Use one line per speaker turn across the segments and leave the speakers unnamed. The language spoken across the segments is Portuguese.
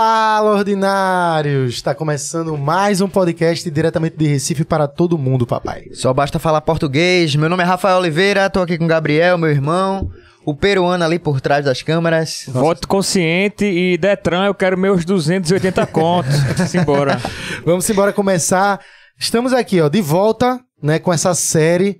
Fala, ordinários! Está começando mais um podcast diretamente de Recife para todo mundo, papai.
Só basta falar português. Meu nome é Rafael Oliveira, tô aqui com o Gabriel, meu irmão. O peruano ali por trás das câmeras.
Voto consciente e Detran, eu quero meus 280 contos. Simbora.
Vamos embora começar. Estamos aqui, ó, de volta, né, com essa série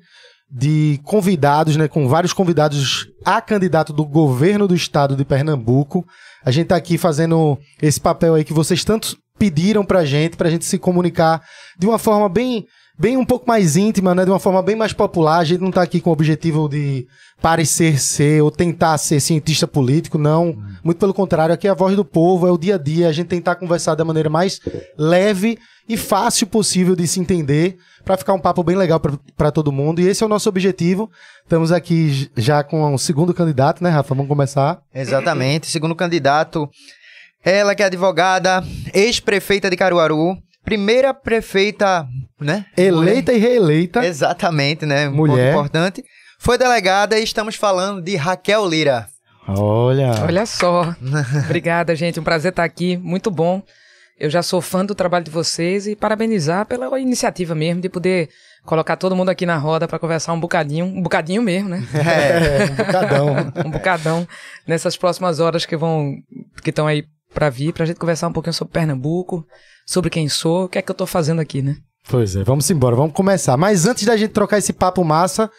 de convidados, né, com vários convidados a candidato do governo do estado de Pernambuco. A gente tá aqui fazendo esse papel aí que vocês tanto pediram pra gente, pra gente se comunicar de uma forma bem, bem um pouco mais íntima, né, de uma forma bem mais popular. A gente não tá aqui com o objetivo de parecer ser ou tentar ser cientista político, não. Muito pelo contrário, aqui é a voz do povo, é o dia a dia, a gente tentar conversar da maneira mais leve e fácil possível de se entender, para ficar um papo bem legal para todo mundo. E esse é o nosso objetivo. Estamos aqui já com o segundo candidato, né, Rafa? Vamos começar.
Exatamente. Segundo candidato, ela que é advogada, ex-prefeita de Caruaru, primeira prefeita, né?
Eleita e reeleita.
Exatamente, né? Um
Mulher.
ponto importante. Foi delegada e estamos falando de Raquel Lira.
Olha.
Olha só. Obrigada, gente. Um prazer estar aqui. Muito bom. Eu já sou fã do trabalho de vocês e parabenizar pela iniciativa mesmo de poder colocar todo mundo aqui na roda para conversar um bocadinho, um bocadinho mesmo, né?
É, um bocadão.
um bocadão nessas próximas horas que vão que estão aí para vir, pra gente conversar um pouquinho sobre Pernambuco, sobre quem sou, o que é que eu tô fazendo aqui, né?
Pois é, vamos embora, vamos começar. Mas antes da gente trocar esse papo massa,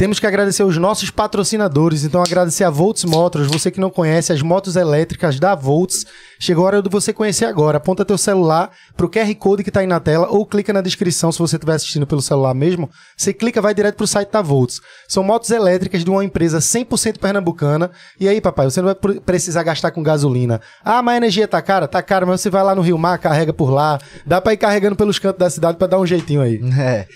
temos que agradecer os nossos patrocinadores. Então, agradecer a Volts Motors. Você que não conhece as motos elétricas da Volts, chegou a hora de você conhecer agora. Aponta teu celular pro QR Code que tá aí na tela ou clica na descrição se você estiver assistindo pelo celular mesmo. Você clica, vai direto pro site da Volts. São motos elétricas de uma empresa 100% pernambucana. E aí, papai, você não vai pre- precisar gastar com gasolina. Ah, mas a energia tá cara? Tá cara, mas você vai lá no Rio Mar, carrega por lá. Dá pra ir carregando pelos cantos da cidade pra dar um jeitinho aí.
É.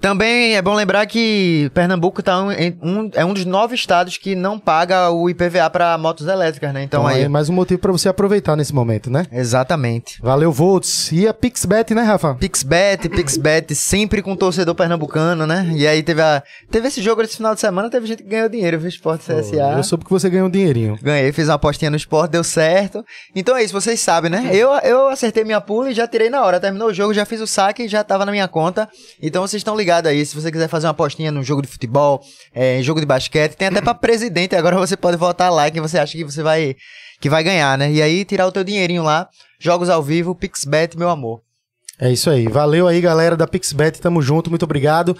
Também é bom lembrar que Pernambuco tá um, um- é um dos nove estados que não paga o IPVA para motos elétricas, né? Então,
Então aí é mais um motivo pra você aproveitar nesse momento, né?
Exatamente.
Valeu, Volts. E a PixBet, né, Rafa?
Pixbet, Pixbet, sempre com torcedor pernambucano, né? E aí teve, a, teve esse jogo esse final de semana, teve gente que ganhou dinheiro, viu? Esporte CSA.
Eu soube que você ganhou um dinheirinho.
Ganhei, fiz uma apostinha no esporte, deu certo. Então é isso, vocês sabem, né? Eu, eu acertei minha pula e já tirei na hora. Terminou o jogo, já fiz o saque e já tava na minha conta. Então vocês estão ligados aí. Se você quiser fazer uma apostinha no jogo de futebol, é, jogo de basquete, tem até pra presidente. Agora você pode votar lá quem você acha que você vai, que vai ganhar, né? E aí tirar o teu dinheirinho lá. Jogos ao vivo, Pixbet, meu amor.
É isso aí. Valeu aí, galera da PixBet. Tamo junto, muito obrigado.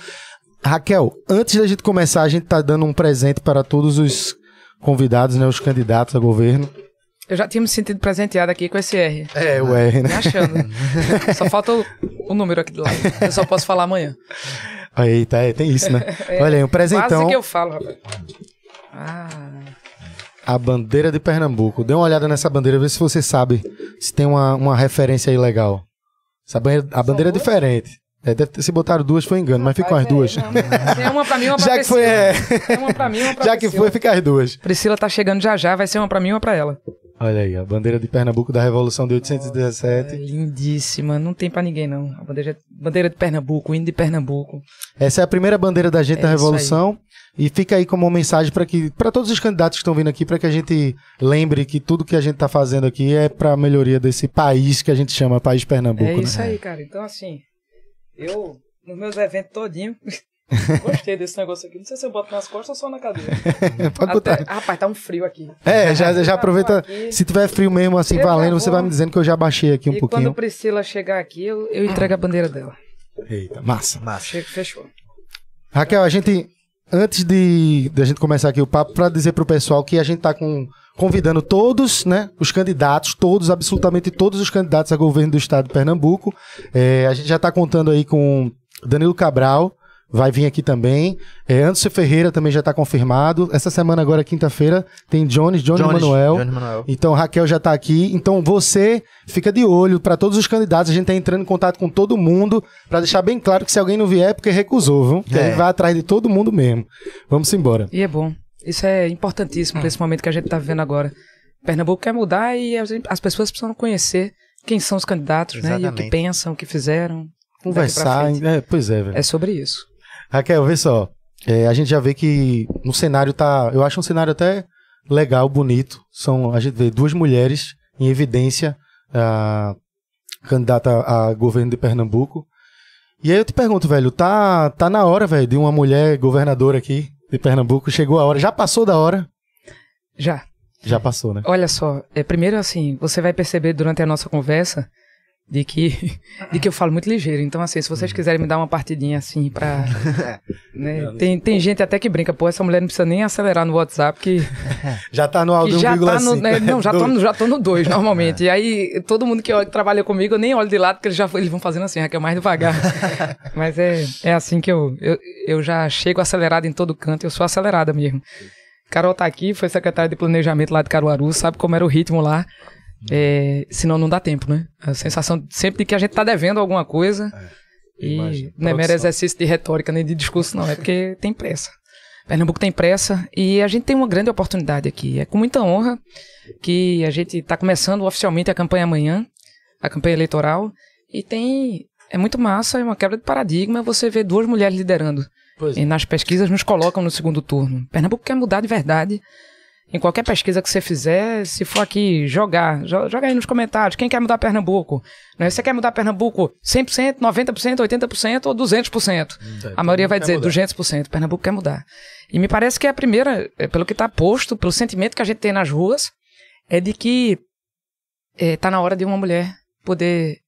Raquel, antes da gente começar, a gente tá dando um presente para todos os convidados, né? Os candidatos a governo.
Eu já tinha me sentido presenteado aqui com esse R.
É, o R,
Me
né?
achando. só falta o, o número aqui do lado. Eu só posso falar amanhã.
Eita, é, tem isso, né? Olha aí, um presentão.
Quase que eu falo, rapaz. Ah,
A bandeira de Pernambuco. Dê uma olhada nessa bandeira, vê se você sabe se tem uma, uma referência aí legal. Essa bandeira, a bandeira é diferente. É, deve ter, se botaram duas foi engano, mas ficam as
Rapaz,
duas.
é, uma pra mim, uma pra
Já que foi, é.
Tem uma pra mim, uma pra
Já que
Priscila.
foi, fica as duas.
Priscila tá chegando já já, vai ser uma pra mim e uma pra ela.
Olha aí, a bandeira de Pernambuco da Revolução de
É
817.
lindíssima, não tem pra ninguém não. A bandeira, bandeira de Pernambuco, o hino de Pernambuco.
Essa é a primeira bandeira da gente
É
da Revolução. E fica aí como uma mensagem para que para todos os candidatos que estão vindo aqui, para que a gente lembre que tudo que a gente tá fazendo aqui é para melhoria desse país que a gente chama País Pernambuco.
é
né?
isso aí, cara. Então assim, eu nos meus eventos todinho gostei desse negócio aqui. Não sei se eu boto nas costas ou só na cadeira.
Pode botar.
Até- Rapaz, tá um frio aqui.
É, já, já aproveita.
Aqui.
Se tiver frio mesmo, assim,
Eu
valendo, você vai me dizendo que eu já baixei aqui um
e
pouquinho.
quando Priscila chegar aqui, eu, eu entrego a bandeira dela.
Eita, massa.
Chega, fechou.
Raquel, a gente, antes de, de a gente começar aqui o papo, para dizer pro pessoal que a gente tá com, convidando todos, né, os candidatos, todos, absolutamente todos os candidatos a governo do estado de Pernambuco. É, a gente já tá contando aí com Danilo Cabral, vai vir aqui também. É, Anderson Ferreira também já tá confirmado. Essa semana agora, quinta-feira, tem Jones, Johnny
Jones,
Manuel.
Jones Manuel.
Então, Raquel já tá aqui. Então, você fica de olho para todos os candidatos. A gente tá entrando em contato com todo mundo para deixar bem claro que se alguém não vier é porque recusou, viu?
É.
aí vai atrás de todo mundo mesmo. Vamos embora.
E é bom. Isso é importantíssimo pra esse momento que a gente tá vivendo agora. Pernambuco quer mudar e as, as pessoas precisam conhecer quem são os candidatos, né? E o que pensam, o que fizeram.
Conversar. É, pois é, velho.
É sobre isso.
Raquel, vê só. É, a gente já vê que no cenário tá. Eu acho um cenário até legal, bonito. São, a gente vê duas mulheres em evidência, a candidata a governo de Pernambuco. E aí eu te pergunto, velho, tá, tá na hora, velho, de uma mulher governadora aqui de Pernambuco? Chegou a hora? Já passou da hora?
Já.
Já passou, né?
Olha só, é, primeiro assim, você vai perceber durante a nossa conversa de que, de que eu falo muito ligeiro. Então, assim, se vocês quiserem me dar uma partidinha assim pra. né, tem, tem gente até que brinca, pô, essa mulher não precisa nem acelerar no WhatsApp, que,
Já tá no áudio
que já tá no.
1,5.
né, não, já tô, no- já tô no 2, normalmente. E aí, todo mundo que, olha- que trabalha comigo, eu nem olho de lado, porque eles já eles vão fazendo assim, Raquel, mais devagar. Mas é, é assim que eu, eu, eu já chego acelerado em todo canto, eu sou acelerada mesmo. Carol tá aqui, foi secretária de planejamento lá de Caruaru, sabe como era o ritmo lá. É, senão não dá tempo, né? A sensação sempre de que a gente tá devendo alguma coisa. e
imagino.
não é mero exercício de retórica nem de discurso, não. É porque tem pressa. Pernambuco tem pressa e a gente tem uma grande oportunidade aqui. É com muita honra que a gente está começando oficialmente a campanha amanhã, a campanha eleitoral, e tem. É muito massa, é uma quebra de paradigma você ver duas mulheres liderando.
Pois é.
E nas pesquisas nos colocam no segundo turno. Pernambuco quer mudar de verdade. Em qualquer pesquisa que você fizer, se for aqui jogar, jo- joga aí nos comentários. Quem quer mudar Pernambuco? Né? Você quer mudar Pernambuco 100%, 90%, 80% ou 200%? A maioria vai dizer 200%. Pernambuco quer mudar. E me parece que é a primeira, é, pelo que está posto, pelo sentimento que a gente tem nas ruas, é de que está na hora de uma mulher poder,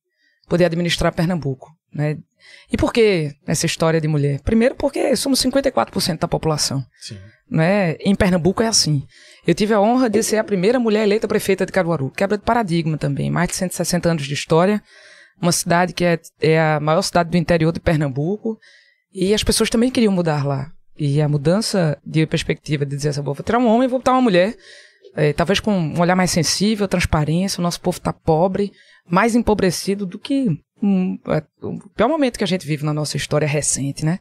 poder administrar Pernambuco. Né? E por que essa história de mulher? Primeiro porque somos 54% da população.
Sim.
Né? Em Pernambuco é assim. Eu tive a honra de ser a primeira mulher eleita prefeita de Caruaru. Quebra de paradigma também. Mais de 160 anos de história. Uma cidade que é, é a maior cidade do interior de Pernambuco. E as pessoas também queriam mudar lá. E a mudança de perspectiva de dizer assim, vou tirar um homem e vou botar uma mulher. é, talvez com um olhar mais sensível, transparência. O nosso povo está pobre, mais empobrecido do que hum, é, o pior momento que a gente vive na nossa história recente, né?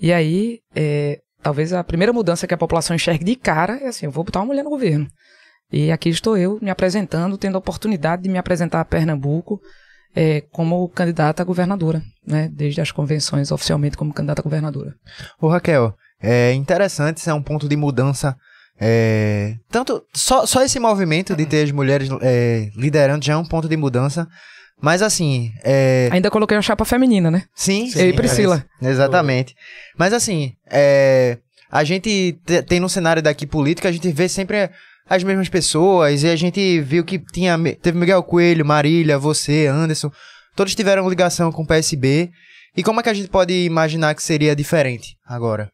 E aí, é, talvez a primeira mudança que a população enxergue de cara é assim: eu vou botar uma mulher no governo. E aqui estou eu me apresentando, tendo a oportunidade de me apresentar a Pernambuco é, como candidata a governadora, né? Desde as convenções oficialmente como candidata a governadora.
Ô Raquel, é interessante, isso é um ponto de mudança. é, tanto só, só esse movimento de ter as mulheres é, liderando já é um ponto de mudança. Mas assim, é,
Ainda coloquei uma chapa feminina, né?
sim,
eu e
sim,
Priscila.
é, exatamente. Mas assim, é, a gente te- tem no cenário daqui político, a gente vê sempre as mesmas pessoas e a gente viu que tinha teve Miguel Coelho, Marília, você, Anderson, todos tiveram ligação com o PSB. E como é que a gente pode imaginar que seria diferente agora?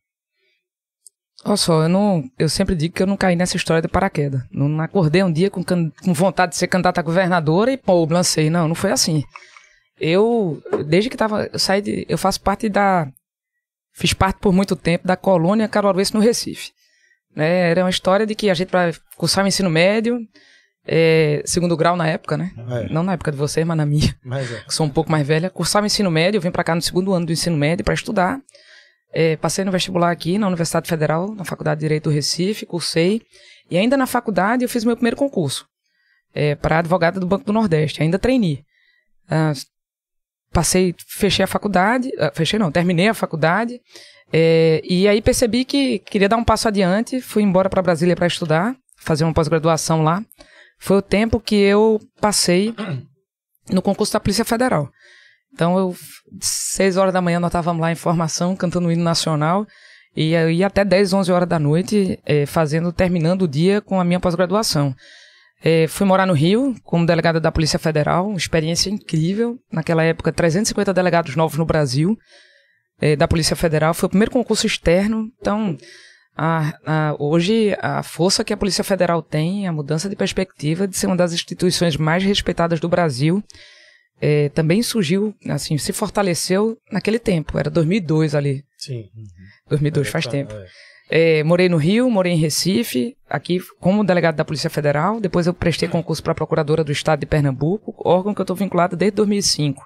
Olha só, eu, não, eu sempre digo que eu não caí nessa história de paraquedas. Não, não acordei um dia com, com vontade de ser candidata a governadora e, pô, lancei. Não, não foi assim. Eu, desde que tava, eu saí de, eu faço parte da, fiz parte por muito tempo da colônia caruaruense no Recife. Né, era uma história de que a gente para cursar o ensino médio, é, segundo grau na época, né?
É.
Não na época de vocês, mas na minha
Mas é.
que sou um pouco mais velha, cursava ensino médio, eu vim pra cá no segundo ano do ensino médio para estudar. É, passei no vestibular aqui na Universidade Federal, na Faculdade de Direito do Recife, cursei. E ainda na faculdade eu fiz meu primeiro concurso é, para advogada do Banco do Nordeste, ainda treinei. Ah, passei, fechei a faculdade, ah, fechei não, terminei a faculdade. é, e aí percebi que queria dar um passo adiante, fui embora para Brasília para estudar, fazer uma pós-graduação lá. Foi o tempo que eu passei no concurso da Polícia Federal. Então, eu, seis horas da manhã, nós estávamos lá em formação, cantando o hino nacional, e ia até 10, 11 horas da noite, eh, fazendo, terminando o dia com a minha pós-graduação. Eh, fui morar no Rio, como delegada da Polícia Federal, uma experiência incrível. Naquela época, 350 delegados novos no Brasil, eh, da Polícia Federal. Foi o primeiro concurso externo, então... a- a- hoje, a força que a Polícia Federal tem, a mudança de perspectiva de ser uma das instituições mais respeitadas do Brasil, é, também surgiu, assim, se fortaleceu naquele tempo. Era 2002 ali.
Sim.
2002 faz tempo. É, morei no Rio, morei em Recife, aqui como delegado da Polícia Federal. Depois eu prestei concurso para procuradora do Estado de Pernambuco, órgão que eu estou vinculado desde 2005.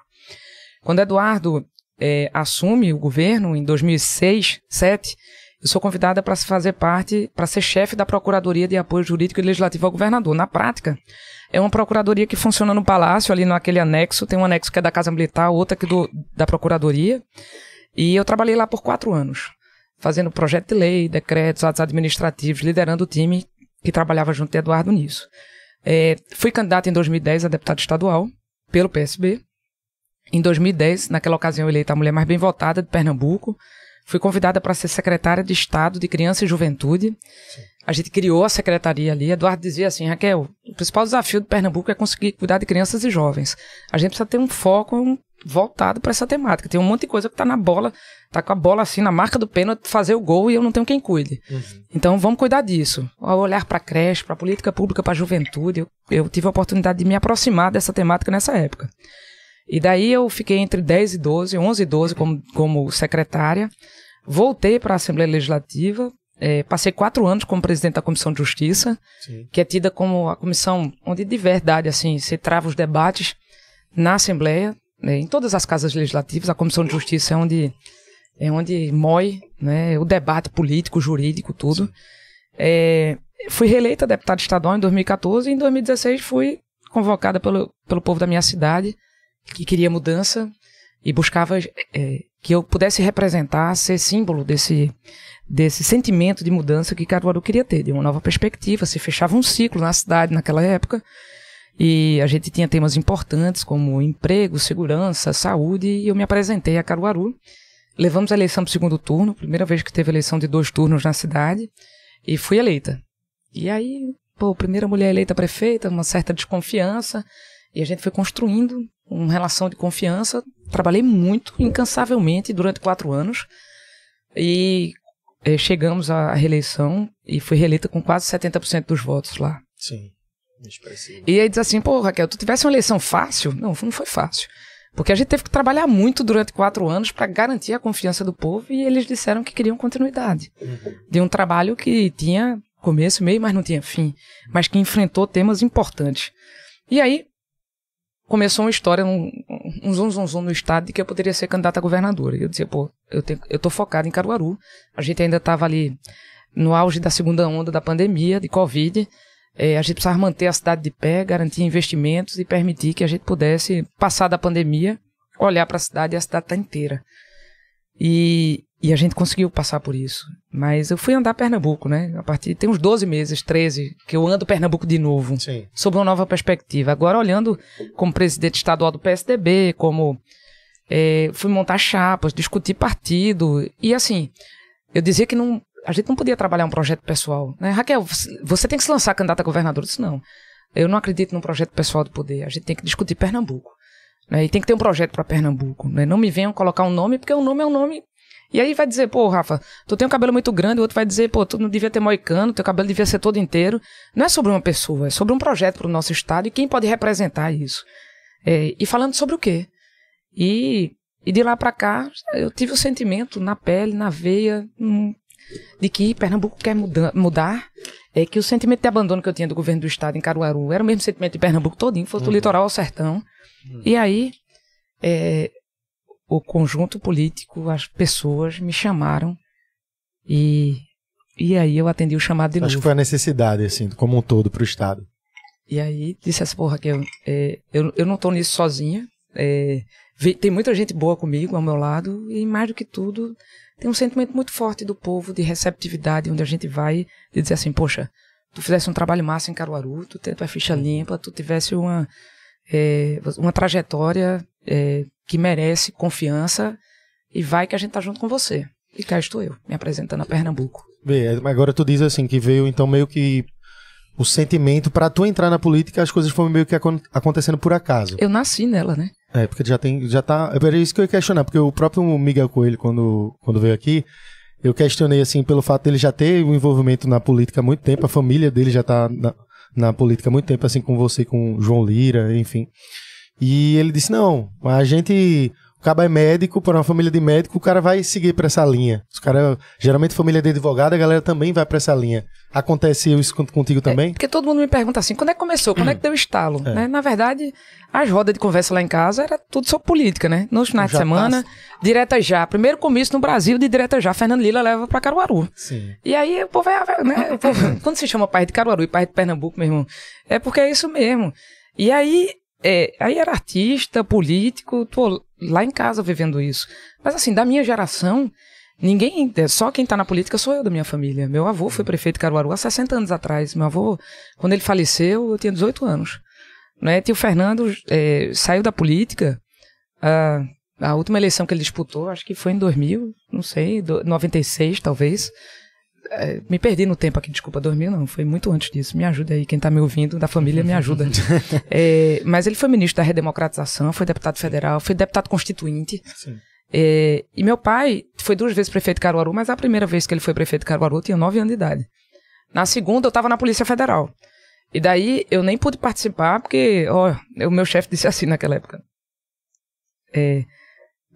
Quando Eduardo é, assume o governo em 2006, 2007, eu sou convidada para fazer parte, para ser chefe da Procuradoria de Apoio Jurídico e Legislativo ao Governador. Na prática, é uma procuradoria que funciona no Palácio, ali naquele anexo. Tem um anexo que é da Casa Militar, outro que do, da Procuradoria. E eu trabalhei lá por quatro anos, fazendo projeto de lei, decretos, atos administrativos, liderando o time que trabalhava junto de Eduardo nisso. É, fui candidata em 2010 a deputado estadual pelo PSB. Em 2010, naquela ocasião, eleita a mulher mais bem votada de Pernambuco. Fui convidada para ser secretária de Estado de Criança e Juventude. A gente criou a secretaria ali. Eduardo dizia assim, Raquel, o principal desafio de Pernambuco é conseguir cuidar de crianças e jovens. A gente precisa ter um foco voltado para essa temática. Tem um monte de coisa que tá na bola, tá com a bola assim na marca do pênalti, fazer o gol e eu não tenho quem cuide. Uhum. Então vamos cuidar disso. Ao olhar para a creche, para a política pública, para a juventude, eu, eu tive a oportunidade de me aproximar dessa temática nessa época. E daí eu fiquei entre 10 e 12, 11 e 12 como, como secretária. Voltei para a Assembleia Legislativa, é, passei quatro anos como presidente da Comissão de Justiça, Sim. que é tida como a comissão onde de verdade assim se trava os debates na Assembleia, né, em todas as casas legislativas. A Comissão de Justiça é onde é onde mói né, o debate político, jurídico, tudo. É, fui reeleita deputada estadual em 2014 e em 2016 fui convocada pelo, pelo povo da minha cidade que queria mudança e buscava é, que eu pudesse representar, ser símbolo desse, desse sentimento de mudança que Caruaru queria ter, de uma nova perspectiva. Se fechava um ciclo na cidade naquela época e a gente tinha temas importantes como emprego, segurança, saúde e eu me apresentei a Caruaru. Levamos a eleição para o segundo turno, primeira vez que teve eleição de dois turnos na cidade e fui eleita. E aí, pô, primeira mulher eleita prefeita, uma certa desconfiança. E a gente foi construindo uma relação de confiança. Trabalhei muito, incansavelmente, durante quatro anos. E eh, chegamos à reeleição e fui reeleita com quase 70% dos votos lá.
Sim.
E aí diz assim, pô, Raquel, tu tivesse uma eleição fácil? Não, não foi fácil. Porque a gente teve que trabalhar muito durante quatro anos para garantir a confiança do povo e eles disseram que queriam continuidade. Uhum. De um trabalho que tinha começo, meio, mas não tinha fim. Mas que enfrentou temas importantes. E aí, começou uma história, um, um zum, zum, zum no estado de que eu poderia ser candidata a governadora. Eu dizia, pô, eu, tenho, eu tô focado em Caruaru. A gente ainda estava ali no auge da segunda onda da pandemia, de Covid. É, a gente precisava manter a cidade de pé, garantir investimentos e permitir que a gente pudesse, passar da pandemia, olhar para a cidade e a cidade tá inteira. E, e a gente conseguiu passar por isso. Mas eu fui andar Pernambuco, né? A partir tem uns 12 meses, 13, que eu ando Pernambuco de novo. Sim. Sob uma nova perspectiva. Agora olhando como presidente estadual do PSDB, como é, fui montar chapas, discutir partido. E assim, eu dizia que não, a gente não podia trabalhar um projeto pessoal. Né? Raquel, você tem que se lançar candidata a governador. Eu disse, não. Eu não acredito num projeto pessoal do poder. A gente tem que discutir Pernambuco. Né? E tem que ter um projeto para Pernambuco. Né? Não me venham colocar um nome, porque o nome é um nome e aí vai dizer, pô, Rafa, tu tem um cabelo muito grande, o outro vai dizer, pô, tu não devia ter moicano, teu cabelo devia ser todo inteiro. Não é sobre uma pessoa, é sobre um projeto para o nosso estado e quem pode representar isso. É, e falando sobre o quê? E, e de lá para cá, eu tive o sentimento na pele, na veia, hum, de que Pernambuco quer muda, mudar, é que o sentimento de abandono que eu tinha do governo do estado em Caruaru era o mesmo sentimento de Pernambuco todinho, fosse do uhum. litoral ao sertão. Uhum. E aí, é, o conjunto político, as pessoas me chamaram e, e aí eu atendi o chamado de
Acho
novo.
Acho que foi a necessidade, assim, como um todo para o Estado.
E aí disse assim, porra, que eu, é, eu, eu não estou nisso sozinha. É, tem muita gente boa comigo, ao meu lado, e mais do que tudo, tem um sentimento muito forte do povo de receptividade, onde a gente vai e dizer assim, poxa, tu fizesse um trabalho massa em Caruaru, tu tem tua ficha limpa, tu tivesse uma, é, uma trajetória é, que merece confiança e vai que a gente tá junto com você. E cá estou eu, me apresentando a Pernambuco.
Bem, agora tu diz assim que veio então meio que o sentimento para tu entrar na política, as coisas foram meio que acontecendo por acaso.
Eu nasci nela, né?
É, porque já tem, já tá, era isso que eu ia questionar, porque o próprio Miguel Coelho quando quando veio aqui, eu questionei assim pelo fato dele já ter um envolvimento na política há muito tempo, a família dele já tá na, na política há muito tempo assim com você, com João Lira, enfim. E ele disse: não, a gente. O cara é médico, para uma família de médico, o cara vai seguir para essa linha. Os cara, geralmente família de advogado, a galera também vai para essa linha. Acontece isso contigo também? É,
porque todo mundo me pergunta assim, quando é que começou? Quando é que deu estalo? É. Né? Na verdade, as rodas de conversa lá em casa era tudo sobre política, né? Nos finais de semana, passa. direta já. Primeiro comício no Brasil de direta já, Fernando Lila leva para Caruaru. Sim. E aí o povo é, né? O povo, quando se chama pai de Caruaru e pai de Pernambuco, meu irmão, é porque é isso mesmo. E aí é, aí era artista, político, tô lá em casa vivendo isso. Mas assim, da minha geração, Ninguém, é, só quem tá na política sou eu da minha família. Meu avô foi prefeito de Caruaru há 60 anos atrás. Meu avô, quando ele faleceu, eu tinha 18 anos. Né? Tio Fernando é, saiu da política. A, a última eleição que ele disputou, acho que foi em 2000, não sei, do, 96 talvez. É, me perdi no tempo aqui, desculpa, 2000 não, foi muito antes disso. Me ajuda aí, quem tá me ouvindo, da família, me ajuda. é, mas ele foi ministro da redemocratização, foi deputado federal, foi deputado constituinte.
Sim.
É, e meu pai foi duas vezes prefeito de Caruaru, mas a primeira vez que ele foi prefeito de Caruaru eu tinha nove anos de idade. Na segunda eu estava na Polícia Federal. E daí eu nem pude participar porque, ó, o meu chefe disse assim naquela época. É,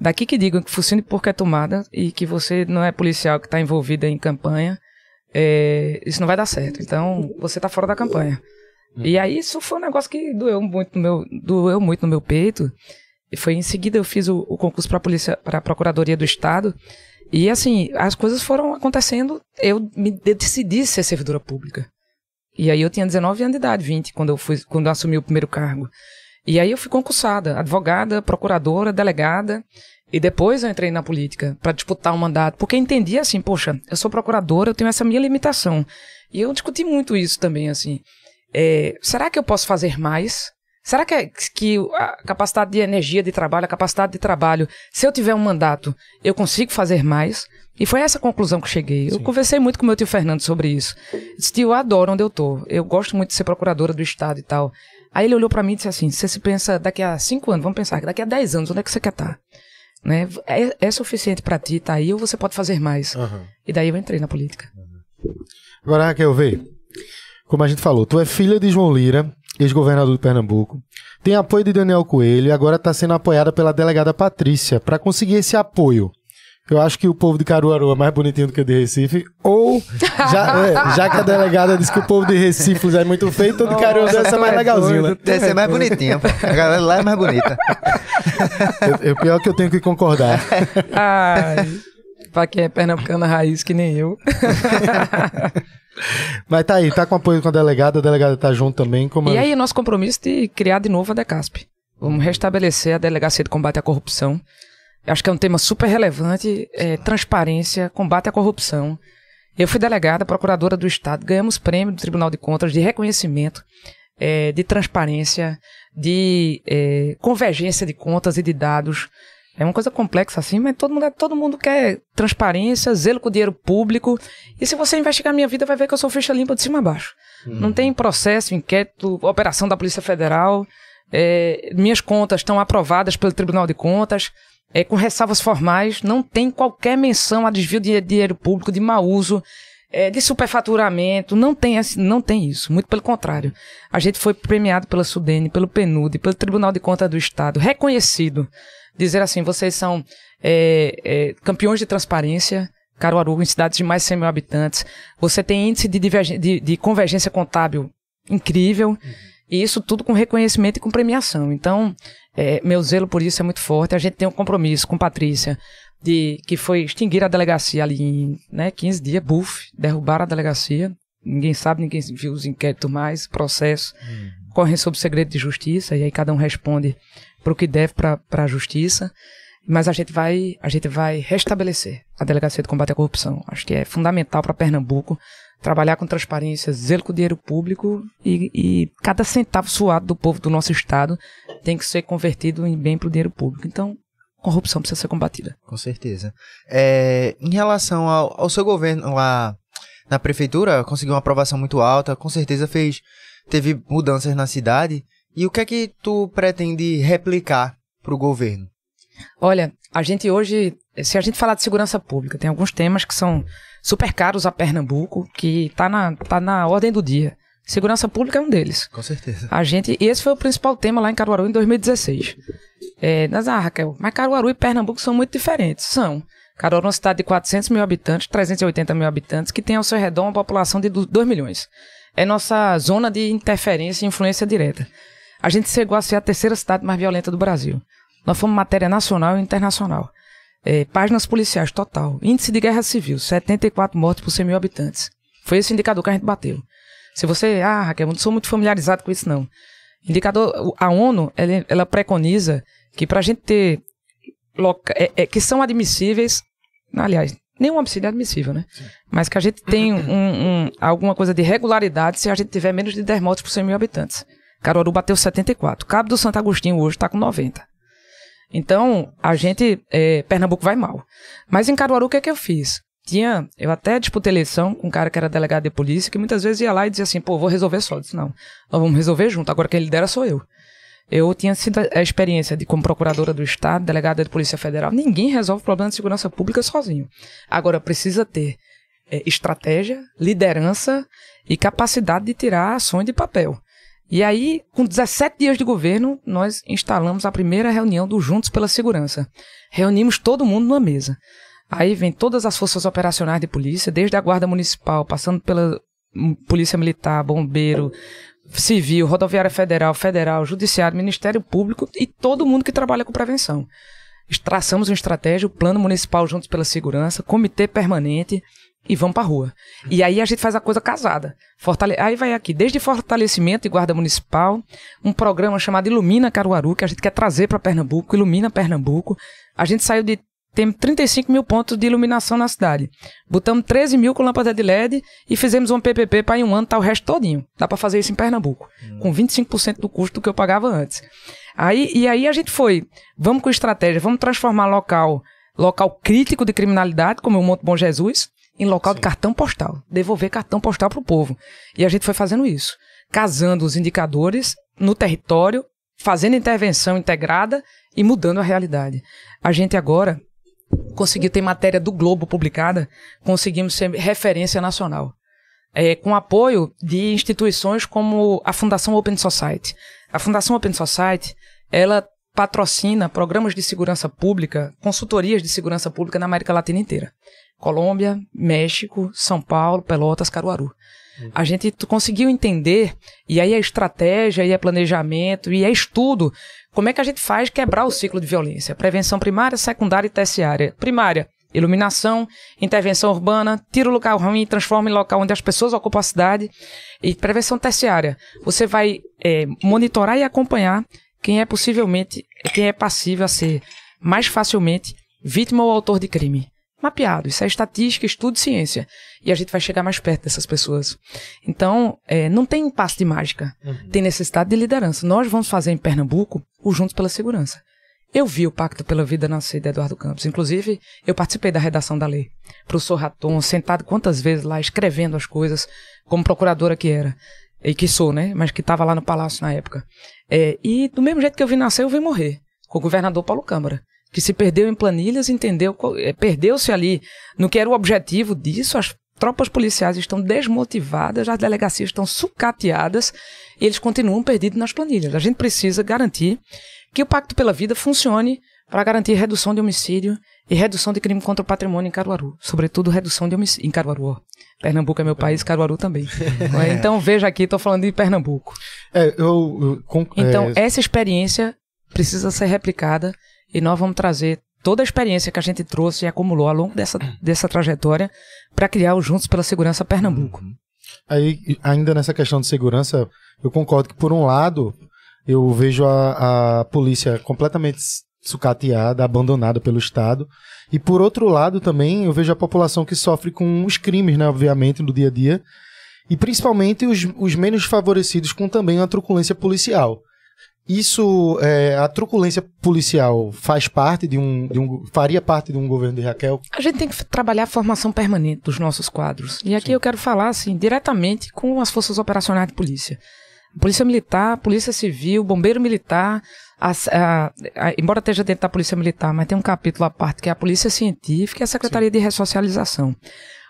daqui que digam que focinho de porco é tomada e que você não é policial que está envolvido em campanha, é, isso não vai dar certo. Então você está fora da campanha. E aí isso foi um negócio que doeu muito no meu, doeu muito no meu peito. E foi em seguida eu fiz o, o concurso para a polícia, para a procuradoria do estado. E assim, as coisas foram acontecendo. Eu me decidi ser servidora pública. E aí eu tinha 19 anos de idade, 20, quando eu fui, quando eu assumi o primeiro cargo. E aí eu fui concursada, advogada, procuradora, delegada. E depois eu entrei na política para disputar um mandato, porque eu entendi assim, poxa, eu sou procuradora, eu tenho essa minha limitação. E eu discuti muito isso também, assim. É, será que eu posso fazer mais? Será que, é, que a capacidade de energia de trabalho, a capacidade de trabalho, se eu tiver um mandato, eu consigo fazer mais? E foi essa conclusão que eu cheguei. Eu Sim. conversei muito com meu tio Fernando sobre isso. disse, tio, eu adoro onde eu tô. Eu gosto muito de ser procuradora do Estado e tal. Aí ele olhou para mim e disse assim: você se pensa daqui a cinco anos, vamos pensar que daqui a dez anos, onde é que você quer estar? Tá? Né? É, é suficiente para ti, tá aí, ou você pode fazer mais? Uhum. E daí eu entrei na política.
Agora, Raquel, vê. Como a gente falou, tu é filha de João Lira, ex-governador de Pernambuco. Tem apoio de Daniel Coelho e agora está sendo apoiada pela delegada Patrícia. Para conseguir esse apoio, eu acho que o povo de Caruaru é mais bonitinho do que o de Recife. Ou, já, é, já que a delegada disse que o povo de Recife é muito feio, o de Caruaru deve ser mais é legalzinho, né?
Deve ser mais bonitinho. A galera lá é mais bonita.
É pior que eu tenho que concordar.
Ai, pra quem é pernambucana raiz que nem eu.
Mas tá aí, tá com apoio com a delegada, a delegada tá junto também. Como
e aí, nosso compromisso de criar de novo a DECASP. Vamos restabelecer a Delegacia de Combate à Corrupção Acho que é um tema super relevante, é, transparência, combate à corrupção. Eu fui delegada, procuradora do Estado, ganhamos prêmio do Tribunal de Contas de reconhecimento, é, de transparência, de é, convergência de contas e de dados. É uma coisa complexa assim, mas todo mundo, todo mundo quer transparência, zelo com o dinheiro público. E se você investigar minha vida, vai ver que eu sou ficha limpa de cima a baixo. Hum. Não tem processo, inquérito, operação da Polícia Federal. É, minhas contas estão aprovadas pelo Tribunal de Contas é, com ressalvas formais, não tem qualquer menção a desvio de dinheiro público, de mau uso, é, de superfaturamento, não tem, não tem isso, muito pelo contrário. A gente foi premiado pela Sudene, pelo PNUD, pelo Tribunal de Contas do Estado, reconhecido, dizer assim, vocês são é, é, campeões de transparência, Caruaru, em cidades de mais de 100 mil habitantes, você tem índice de, de, de convergência contábil incrível, uhum. E isso tudo com reconhecimento e com premiação. Então, é, meu zelo por isso é muito forte. A gente tem um compromisso com Patrícia, de que foi extinguir a delegacia ali em né, 15 dias, buf, derrubar a delegacia. Ninguém sabe, ninguém viu os inquéritos mais, processo, uhum. correm sob segredo de justiça, e aí cada um responde para o que deve para a justiça. Mas a gente vai, a gente vai restabelecer a delegacia de combate à corrupção. Acho que é fundamental para Pernambuco trabalhar com transparência, zelo com o dinheiro público e, e, cada centavo suado do povo do nosso estado tem que ser convertido em bem para o dinheiro público. Então, corrupção precisa ser combatida.
Com certeza. É, em relação ao, ao, seu governo lá na prefeitura, conseguiu uma aprovação muito alta, com certeza fez teve mudanças na cidade. E o que é que tu pretende replicar para o governo?
Olha, a gente hoje, se a gente falar de segurança pública, tem alguns temas que são super caros a Pernambuco, que está na, tá na ordem do dia. Segurança pública é um deles.
Com certeza.
A gente, e esse foi o principal tema lá em Caruaru em 2016. É, mas, ah, Raquel, mas Caruaru e Pernambuco são muito diferentes. São. Caruaru é uma cidade de 400 mil habitantes, 380 mil habitantes, que tem ao seu redor uma população de 2 milhões. É nossa zona de interferência e influência direta. A gente chegou a ser a terceira cidade mais violenta do Brasil. Nós fomos matéria nacional e internacional. É, páginas policiais, total. Índice de guerra civil, 74 mortes por 100 mil habitantes. Foi esse indicador que a gente bateu. Se você, ah, Raquel, não sou muito familiarizado com isso, não. Indicador, a ONU, ela, ela preconiza que para a gente ter loca, é, é, que são admissíveis, aliás, Nenhum homicídio é admissível, né? Mas que a gente tem um, um, alguma coisa de regularidade se a gente tiver menos de 10 mortes por 100 mil habitantes. Caruaru bateu 74. Cabo do Santo Agostinho hoje está com 90. Então, a gente, é, Pernambuco vai mal. Mas em Caruaru, o que é que eu fiz? Tinha, eu até disputei eleição com um cara que era delegado de polícia, que muitas vezes ia lá e dizia assim, pô, vou resolver só. Eu disse, não, nós vamos resolver junto, agora quem lidera sou eu. Eu tinha sido a experiência de como procuradora do Estado, delegada de Polícia Federal. Ninguém resolve problema de segurança pública sozinho. Agora precisa ter é, estratégia, liderança e capacidade de tirar ações de papel. E aí, com 17 dias de governo, nós instalamos a primeira reunião do Juntos pela Segurança. Reunimos todo mundo numa mesa. Aí vem todas as forças operacionais de polícia, desde a Guarda Municipal, passando pela hum, Polícia Militar, Bombeiro, Civil, Rodoviária Federal, Federal, Judiciário, Ministério Público e todo mundo que trabalha com prevenção. Traçamos uma estratégia, o Plano Municipal Juntos pela Segurança, Comitê Permanente, e vamos pra rua. E aí a gente faz a coisa casada. Fortale... Aí vai aqui, desde fortalecimento e guarda municipal, um programa chamado Ilumina Caruaru, que a gente quer trazer para Pernambuco, Ilumina Pernambuco. A gente saiu de tem 35 mil pontos de iluminação na cidade. Botamos 13 mil com lâmpada de LED e fizemos um PPP para em um ano tá o resto todinho. Dá para fazer isso em Pernambuco, hum. com 25% do custo do que eu pagava antes. Aí, e aí a gente foi, vamos com estratégia, vamos transformar local, local crítico de criminalidade, como o Monte Bom Jesus, em local Sim. de cartão postal. Devolver cartão postal para o povo. E a gente foi fazendo isso. Casando os indicadores no território, fazendo intervenção integrada e mudando a realidade. A gente agora conseguiu ter matéria do Globo publicada, conseguimos ser referência nacional. É, com apoio de instituições como a Fundação Open Society. A Fundação Open Society, ela patrocina programas de segurança pública, consultorias de segurança pública na América Latina inteira. Colômbia, México, São Paulo, Pelotas, Caruaru. A gente conseguiu entender, e aí é estratégia, e é planejamento, e é estudo, como é que a gente faz quebrar o ciclo de violência? Prevenção primária, secundária e terciária. Primária, iluminação, intervenção urbana, tira o local ruim e transforma em local onde as pessoas ocupam a cidade. E prevenção terciária, você vai é, monitorar e acompanhar quem é possivelmente, quem é passível a ser mais facilmente vítima ou autor de crime mapeado. Isso é estatística, estudo, ciência. E a gente vai chegar mais perto dessas pessoas. Então, é, não tem impasse de mágica. Uhum. Tem necessidade de liderança. Nós vamos fazer em Pernambuco o Juntos pela Segurança. Eu vi o Pacto pela Vida nascer de Eduardo Campos. Inclusive, eu participei da redação da lei. Professor Raton, sentado quantas vezes lá, escrevendo as coisas, como procuradora que era. E que sou, né? Mas que estava lá no palácio na época. É, e do mesmo jeito que eu vi nascer, eu vi morrer. Com o governador Paulo Câmara que se perdeu em planilhas, entendeu? É, perdeu-se ali no que era o objetivo disso. As tropas policiais estão desmotivadas, as delegacias estão sucateadas e eles continuam perdidos nas planilhas. A gente precisa garantir que o Pacto pela Vida funcione para garantir redução de homicídio e redução de crime contra o patrimônio em Caruaru. Sobretudo redução de homicídio em Caruaru. Pernambuco é meu país, Caruaru também. então veja aqui, estou falando de Pernambuco.
É, eu, eu, com,
então é... essa experiência precisa ser replicada e nós vamos trazer toda a experiência que a gente trouxe e acumulou ao longo dessa, dessa trajetória para criar o Juntos pela Segurança Pernambuco. Uhum.
Aí, ainda nessa questão de segurança, eu concordo que, por um lado, eu vejo a, a polícia completamente sucateada, abandonada pelo Estado. E, por outro lado, também, eu vejo a população que sofre com os crimes, né, obviamente, no dia a dia. E, principalmente, os, os menos favorecidos com também a truculência policial. Isso, é, a truculência policial faz parte de um, de um, faria parte de um governo de Raquel?
A gente tem que trabalhar a formação permanente dos nossos quadros. E aqui Sim. eu quero falar, assim, diretamente com as forças operacionais de polícia. Polícia Militar, Polícia Civil, Bombeiro Militar, a, a, a, embora esteja dentro da Polícia Militar, mas tem um capítulo à parte que é a Polícia Científica e a Secretaria Sim. de Ressocialização.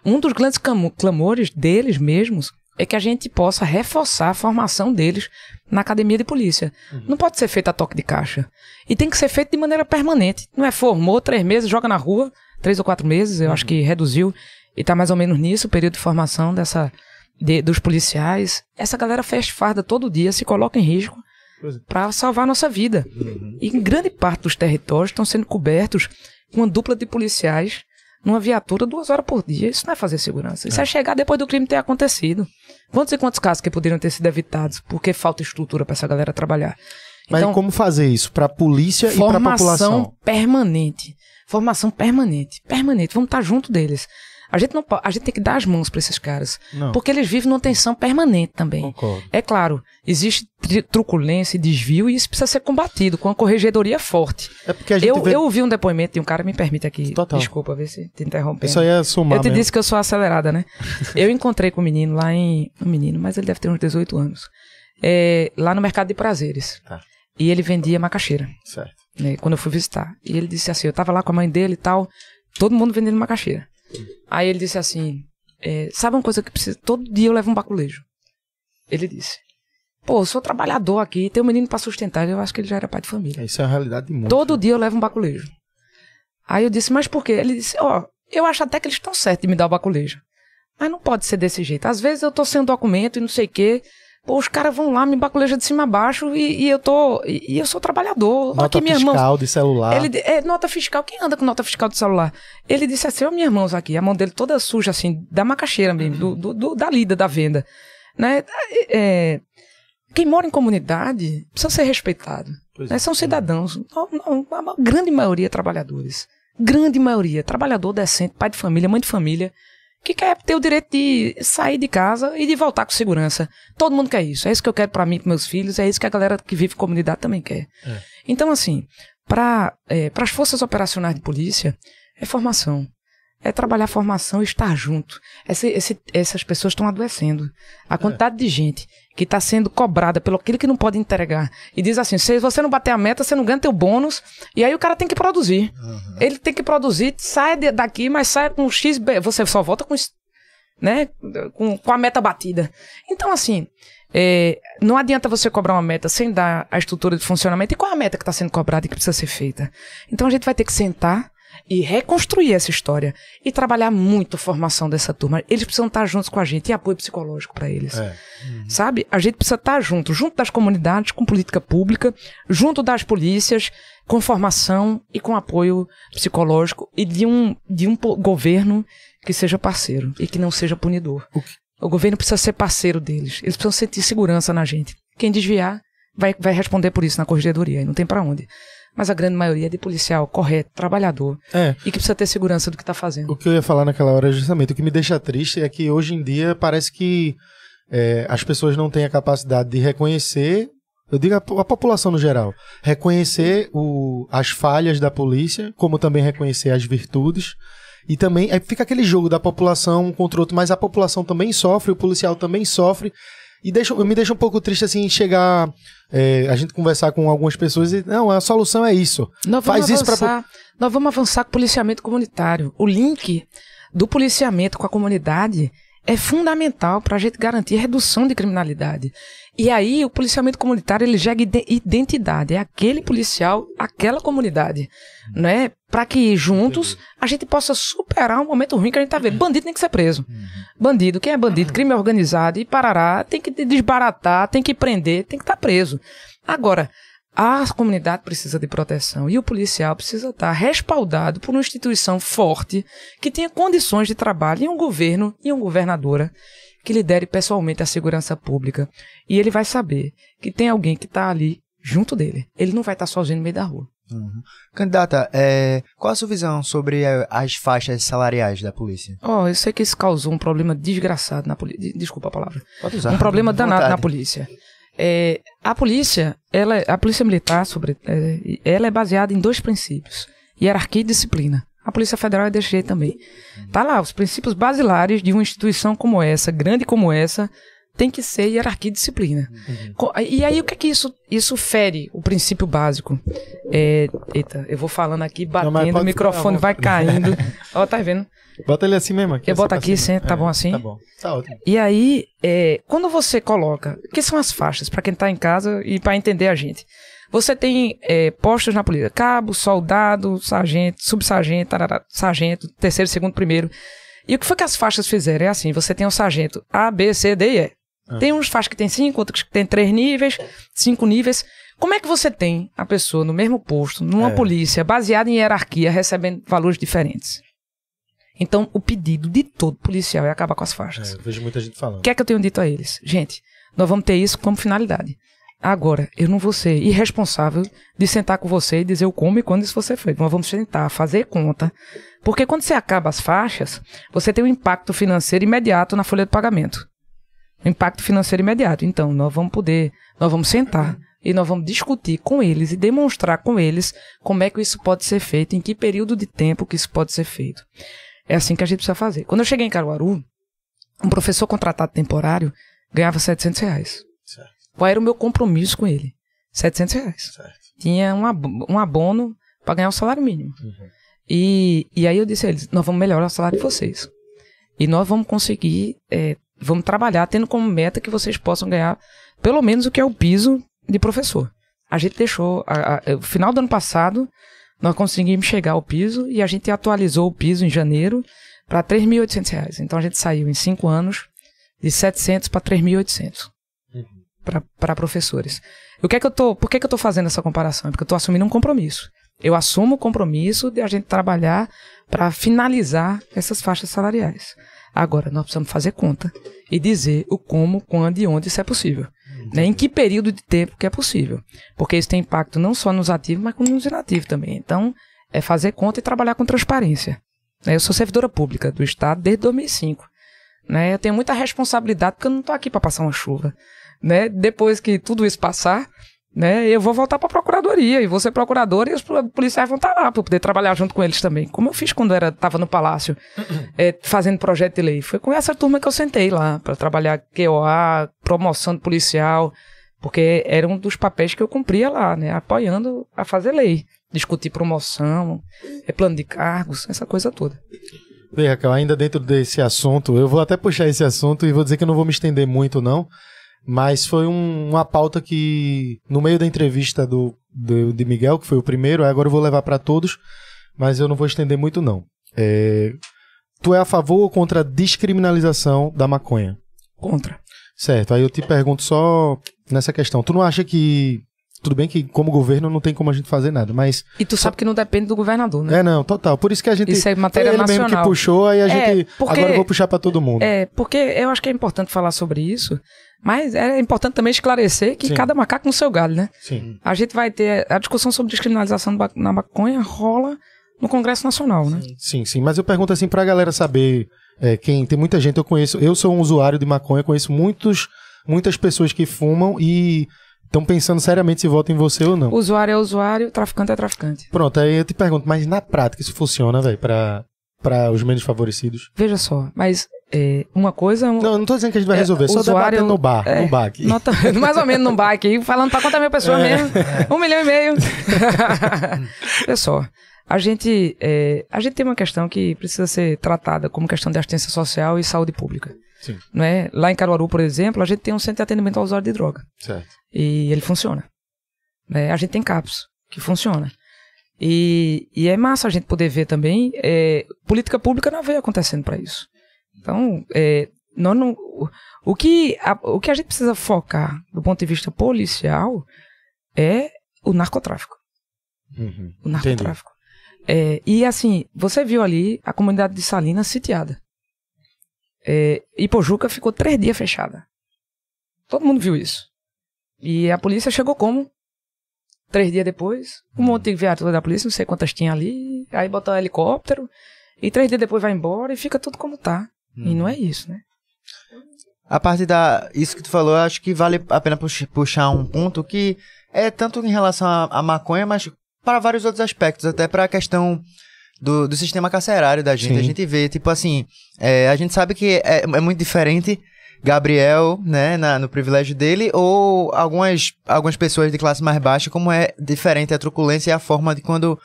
Um dos grandes clamores deles mesmos é que a gente possa reforçar a formação deles na academia de polícia. Uhum. Não pode ser feito a toque de caixa. E tem que ser feito de maneira permanente. Não é formou três meses, joga na rua, três ou quatro meses, eu uhum. acho que reduziu. E está mais ou menos nisso o período de formação dessa, de, dos policiais. Essa galera fecha farda todo dia, se coloca em risco é. para salvar a nossa vida. Uhum. E grande parte dos territórios estão sendo cobertos com uma dupla de policiais numa viatura duas horas por dia. Isso não é fazer segurança. Isso é, é chegar depois do crime ter acontecido. Quantos e quantos casos que poderiam ter sido evitados porque falta estrutura para essa galera trabalhar?
Mas
Então,
como fazer isso para a polícia e para a
formação
população?
permanente. Formação permanente. Permanente. Vamos estar junto deles. A gente, não, a gente tem que dar as mãos para esses caras.
Não,
Porque eles vivem numa tensão permanente também.
concordo.
É claro, existe truculência e desvio e isso precisa ser combatido com uma corregedoria forte.
É porque a gente
Eu,
vê...
eu ouvi um depoimento de um cara, me permite aqui.
Total.
Desculpa, ver se te interrompendo.
Isso aí é somar
Eu te
mesmo.
disse que eu sou acelerada, né? eu encontrei com um menino lá em. Um menino, mas ele deve ter uns 18 anos. É, lá no mercado de prazeres.
Tá.
E ele vendia macaxeira,
Certo.
né? Quando eu fui visitar. E ele disse assim: eu tava lá com a mãe dele e tal, todo mundo vendendo macaxeira. Aí ele disse assim: é, sabe uma coisa que precisa. Todo dia eu levo um baculejo. Ele disse: pô, eu sou trabalhador aqui, tem um menino pra sustentar. Eu acho que ele já era pai de família.
Isso é a realidade de muitos.
Todo dia eu levo um baculejo. Aí eu disse, mas por quê? Ele disse, ó, eu acho até que eles estão certos de me dar o baculejo. Mas não pode ser desse jeito. Às vezes eu tô sem um documento e não sei o quê. Pô, os caras vão lá, me baculejam de cima a baixo e, e eu tô. E, e eu sou trabalhador.
Nota
aqui minhas mãos.
fiscal de celular.
Ele, é, nota fiscal, quem anda com nota fiscal do celular? Ele disse assim, ó, minhas mãos aqui, a mão dele toda suja, assim, da macaxeira mesmo, do, do- do- da lida, da venda. Né? É, quem mora em comunidade precisa ser respeitado. Né?
é.
São cidadãos, não- não, a grande maioria trabalhadores. Grande maioria, trabalhador decente, pai de família, mãe de família, que quer ter o direito de sair de casa e de voltar com segurança. Todo mundo quer isso. É isso que eu quero pra mim, para meus filhos, é isso que a galera que vive comunidade também quer.
É.
Então, assim, para as forças operacionais de polícia, é formação. É trabalhar formação e estar junto. Esse- esse- essas pessoas estão adoecendo. A quantidade de gente que está sendo cobrada pelo aquilo que não pode entregar. E diz assim: se você não bater a meta, você não ganha teu bônus. E aí o cara tem que produzir. Ele tem que produzir, sai daqui, mas sai com X. Você só volta com, né, com, com a meta batida. Então, assim, é, não adianta você cobrar uma meta sem dar a estrutura de funcionamento. E qual é a meta que está sendo cobrada e que precisa ser feita? Então a gente vai ter que sentar e reconstruir essa história e trabalhar muito a formação dessa turma. Eles precisam estar juntos com a gente e apoio psicológico para eles.
É.
Sabe? A gente precisa estar junto, junto das comunidades, com política pública, junto das polícias, com formação e com apoio psicológico e de um, de um governo que seja parceiro e que não seja punidor. O governo precisa ser parceiro deles. Eles precisam sentir segurança na gente. Quem desviar vai, vai responder por isso na corregedoria e não tem pra onde. Mas a grande maioria é de policial correto, trabalhador
É.
e que precisa ter segurança do que tá fazendo.
O que eu ia falar naquela hora é justamente o que me deixa triste é que hoje em dia parece que é, as pessoas não têm a capacidade de reconhecer, eu digo a, a população no geral, reconhecer o, as falhas da polícia, como também reconhecer as virtudes. E também aí fica aquele jogo da população contra o outro, mas a população também sofre, o policial também sofre. E deixa, me deixa um pouco triste assim chegar, é, a gente conversar com algumas pessoas e não, a solução é isso.
Nós
Faz
vamos
isso
avançar, Nós vamos avançar com o policiamento comunitário. O link do policiamento com a comunidade é fundamental para a gente garantir a redução de criminalidade. E aí, o policiamento comunitário ele gera ide- identidade. É aquele policial, aquela comunidade. Né? Para que juntos a gente possa superar um momento ruim que a gente tá vendo. Bandido tem que ser preso. Bandido, quem é bandido? Crime organizado e parará, tem que desbaratar, tem que prender, tem que estar preso. Agora, a comunidade precisa de proteção e o policial precisa estar respaldado por uma instituição forte que tenha condições de trabalho e um governo e uma governadora que lidere pessoalmente a segurança pública. E ele vai saber que tem alguém que está ali junto dele. Ele não vai estar sozinho no meio da rua.
Candidata, é, qual a sua visão sobre as faixas salariais da polícia?
Ó, eu sei que isso causou um problema desgraçado na polícia. Desculpa a palavra.
Pode usar.
um problema danado na polícia. É, a polícia, ela, é- a polícia militar, sobre, é, ela é baseada em dois princípios: hierarquia e disciplina. A polícia federal é desse jeito também. Tá lá, os princípios basilares de uma instituição como essa, grande como essa, tem que ser hierarquia e disciplina. Co- E aí o que é que isso, isso fere o princípio básico? É, eita, eu vou falando aqui, batendo,
pode
o microfone vai caindo. Ó, tá vendo?
Bota ele assim mesmo. Aqui,
Eu
assim
boto aqui, senta, tá bom assim?
Tá bom. Tá ótimo.
E aí, é, quando você coloca. O que são as faixas, para quem tá em casa e para entender a gente? Você tem é, postos na polícia: cabo, soldado, sargento, subsargento, tarará, sargento, terceiro, segundo, primeiro. E o que foi que as faixas fizeram? É assim: você tem um sargento A, B, C, D e E. Tem uns faixas que tem cinco, outros que tem três níveis, cinco níveis. Como é que você tem a pessoa no mesmo posto, numa
É.
polícia, baseada em hierarquia, recebendo valores diferentes? Então, o pedido de todo policial é acabar com as faixas.
É, eu vejo muita gente falando.
O que é que eu tenho dito a eles? Gente, nós vamos ter isso como finalidade. Agora, eu não vou ser irresponsável de sentar com você e dizer o como e quando isso ser feito. Nós vamos sentar, fazer conta. Porque quando você acaba as faixas, você tem um impacto financeiro imediato na folha de pagamento. Um impacto financeiro imediato. Então, nós vamos poder, nós vamos sentar e nós vamos discutir com eles e demonstrar com eles como é que isso pode ser feito, em que período de tempo que isso pode ser feito. É assim que a gente precisa fazer. Quando eu cheguei em Caruaru, um professor contratado temporário ganhava 700 reais.
Certo.
Qual era o meu compromisso com ele? 700 reais.
Certo.
Tinha um, ab abono para ganhar o salário mínimo. E, e aí eu disse a eles, nós vamos melhorar o salário de vocês. E nós vamos conseguir, é, vamos trabalhar tendo como meta que vocês possam ganhar pelo menos o que é o piso de professor. A gente deixou, a, a, no final do ano passado, nós conseguimos chegar ao piso e a gente atualizou o piso em janeiro para R$ 3.800. Então a gente saiu em cinco anos de 700 para 3.800 para professores. O que é que eu tô, por que, que eu estou fazendo essa comparação? É porque eu estou assumindo um compromisso. Eu assumo o compromisso de a gente trabalhar para finalizar essas faixas salariais. Agora, nós precisamos fazer conta e dizer o como, quando e onde isso é possível. Né? Em que período de tempo que é possível. Porque isso tem impacto não só nos ativos, mas nos inativos também. Então, é fazer conta e trabalhar com transparência. Né? Eu sou servidora pública do Estado desde 2005. Né? Eu tenho muita responsabilidade porque eu não estou aqui para passar uma chuva. Né? Depois que tudo isso passar, né, eu vou voltar para a procuradoria e vou ser procurador e os policiais vão estar lá para poder trabalhar junto com eles também. Como eu fiz quando era estava no palácio é, fazendo projeto de lei. Foi com essa turma que eu sentei lá para trabalhar QOA, promoção de policial, porque era um dos papéis que eu cumpria lá, né, apoiando a fazer lei, discutir promoção, é, plano de cargos, essa coisa toda.
Bem, Raquel, ainda dentro desse assunto, eu vou até puxar esse assunto e vou dizer que eu não vou me estender muito, não. Mas foi um- uma pauta que, no meio da entrevista do, do- de Miguel, que foi o primeiro, agora eu vou levar para todos, mas eu não vou estender muito, não. É, tu é a favor ou contra a descriminalização da maconha?
Contra.
Certo, aí eu te pergunto só nessa questão. Tu não acha que. Tudo bem que, como governo, não tem como a gente fazer nada, mas.
E tu sabe que não depende do governador, né?
É, não, total. Por isso que a gente.
Isso é matéria
ele mesmo que
nacional.
puxou, aí a
É,
gente.
porque-
Agora eu vou puxar para todo mundo.
É, porque eu acho que é importante falar sobre isso, mas é importante também esclarecer que
Sim.
cada macaco no seu galho, né?
Sim.
A gente vai ter a discussão sobre descriminalização na maconha rola no Congresso Nacional, né?
Sim, sim. Mas eu pergunto assim pra galera saber. é, quem tem muita gente, eu conheço. Eu sou um usuário de maconha, conheço muitos, muitas pessoas que fumam e estão pensando seriamente se votam em você ou não.
Usuário é usuário, traficante é traficante.
Pronto, aí eu te pergunto, mas na prática isso funciona, velho, pra, pra os menos favorecidos?
Veja só, mas é, uma coisa. é
Não, não tô dizendo que a gente vai
É,
resolver, só
usuário-
debatendo no bar,
é,
no bar aqui.
Nota, mais ou menos num bike aí, falando pra quantas mil pessoas
É.
mesmo? Um milhão e meio. Só, a gente, é, a gente tem uma questão que precisa ser tratada como questão de assistência social e saúde pública.
Sim.
Não é? Lá em Caruaru, por exemplo, a gente tem um centro de atendimento ao usuário de droga.
Certo.
E ele funciona. né? A gente tem CAPS, que funciona. E, e é massa a gente poder ver também, é, política pública não veio acontecendo para isso. Então, é, nós não, o, que a, o que a gente precisa focar do ponto de vista policial é o narcotráfico.
Uhum.
O narcotráfico. É, e assim, você viu ali a comunidade de Salinas sitiada. É, Ipojuca ficou três dias fechada. Todo mundo viu isso. E a polícia chegou como? Três dias depois, um monte de viatura da polícia, não sei quantas tinha ali, aí botou um helicóptero, e três dias depois vai embora e fica tudo como tá. E não é isso, né?
A parte da. Isso que tu falou, eu acho que vale a pena pux- puxar um ponto que é tanto em relação à, à maconha, mas para vários outros aspectos, até para a questão do, do sistema carcerário da gente.
Sim.
A gente vê, tipo assim, é, a gente sabe que é, é muito diferente Gabriel, né, na- no privilégio dele, ou algumas, algumas pessoas de classe mais baixa, como é diferente a truculência e a forma de quando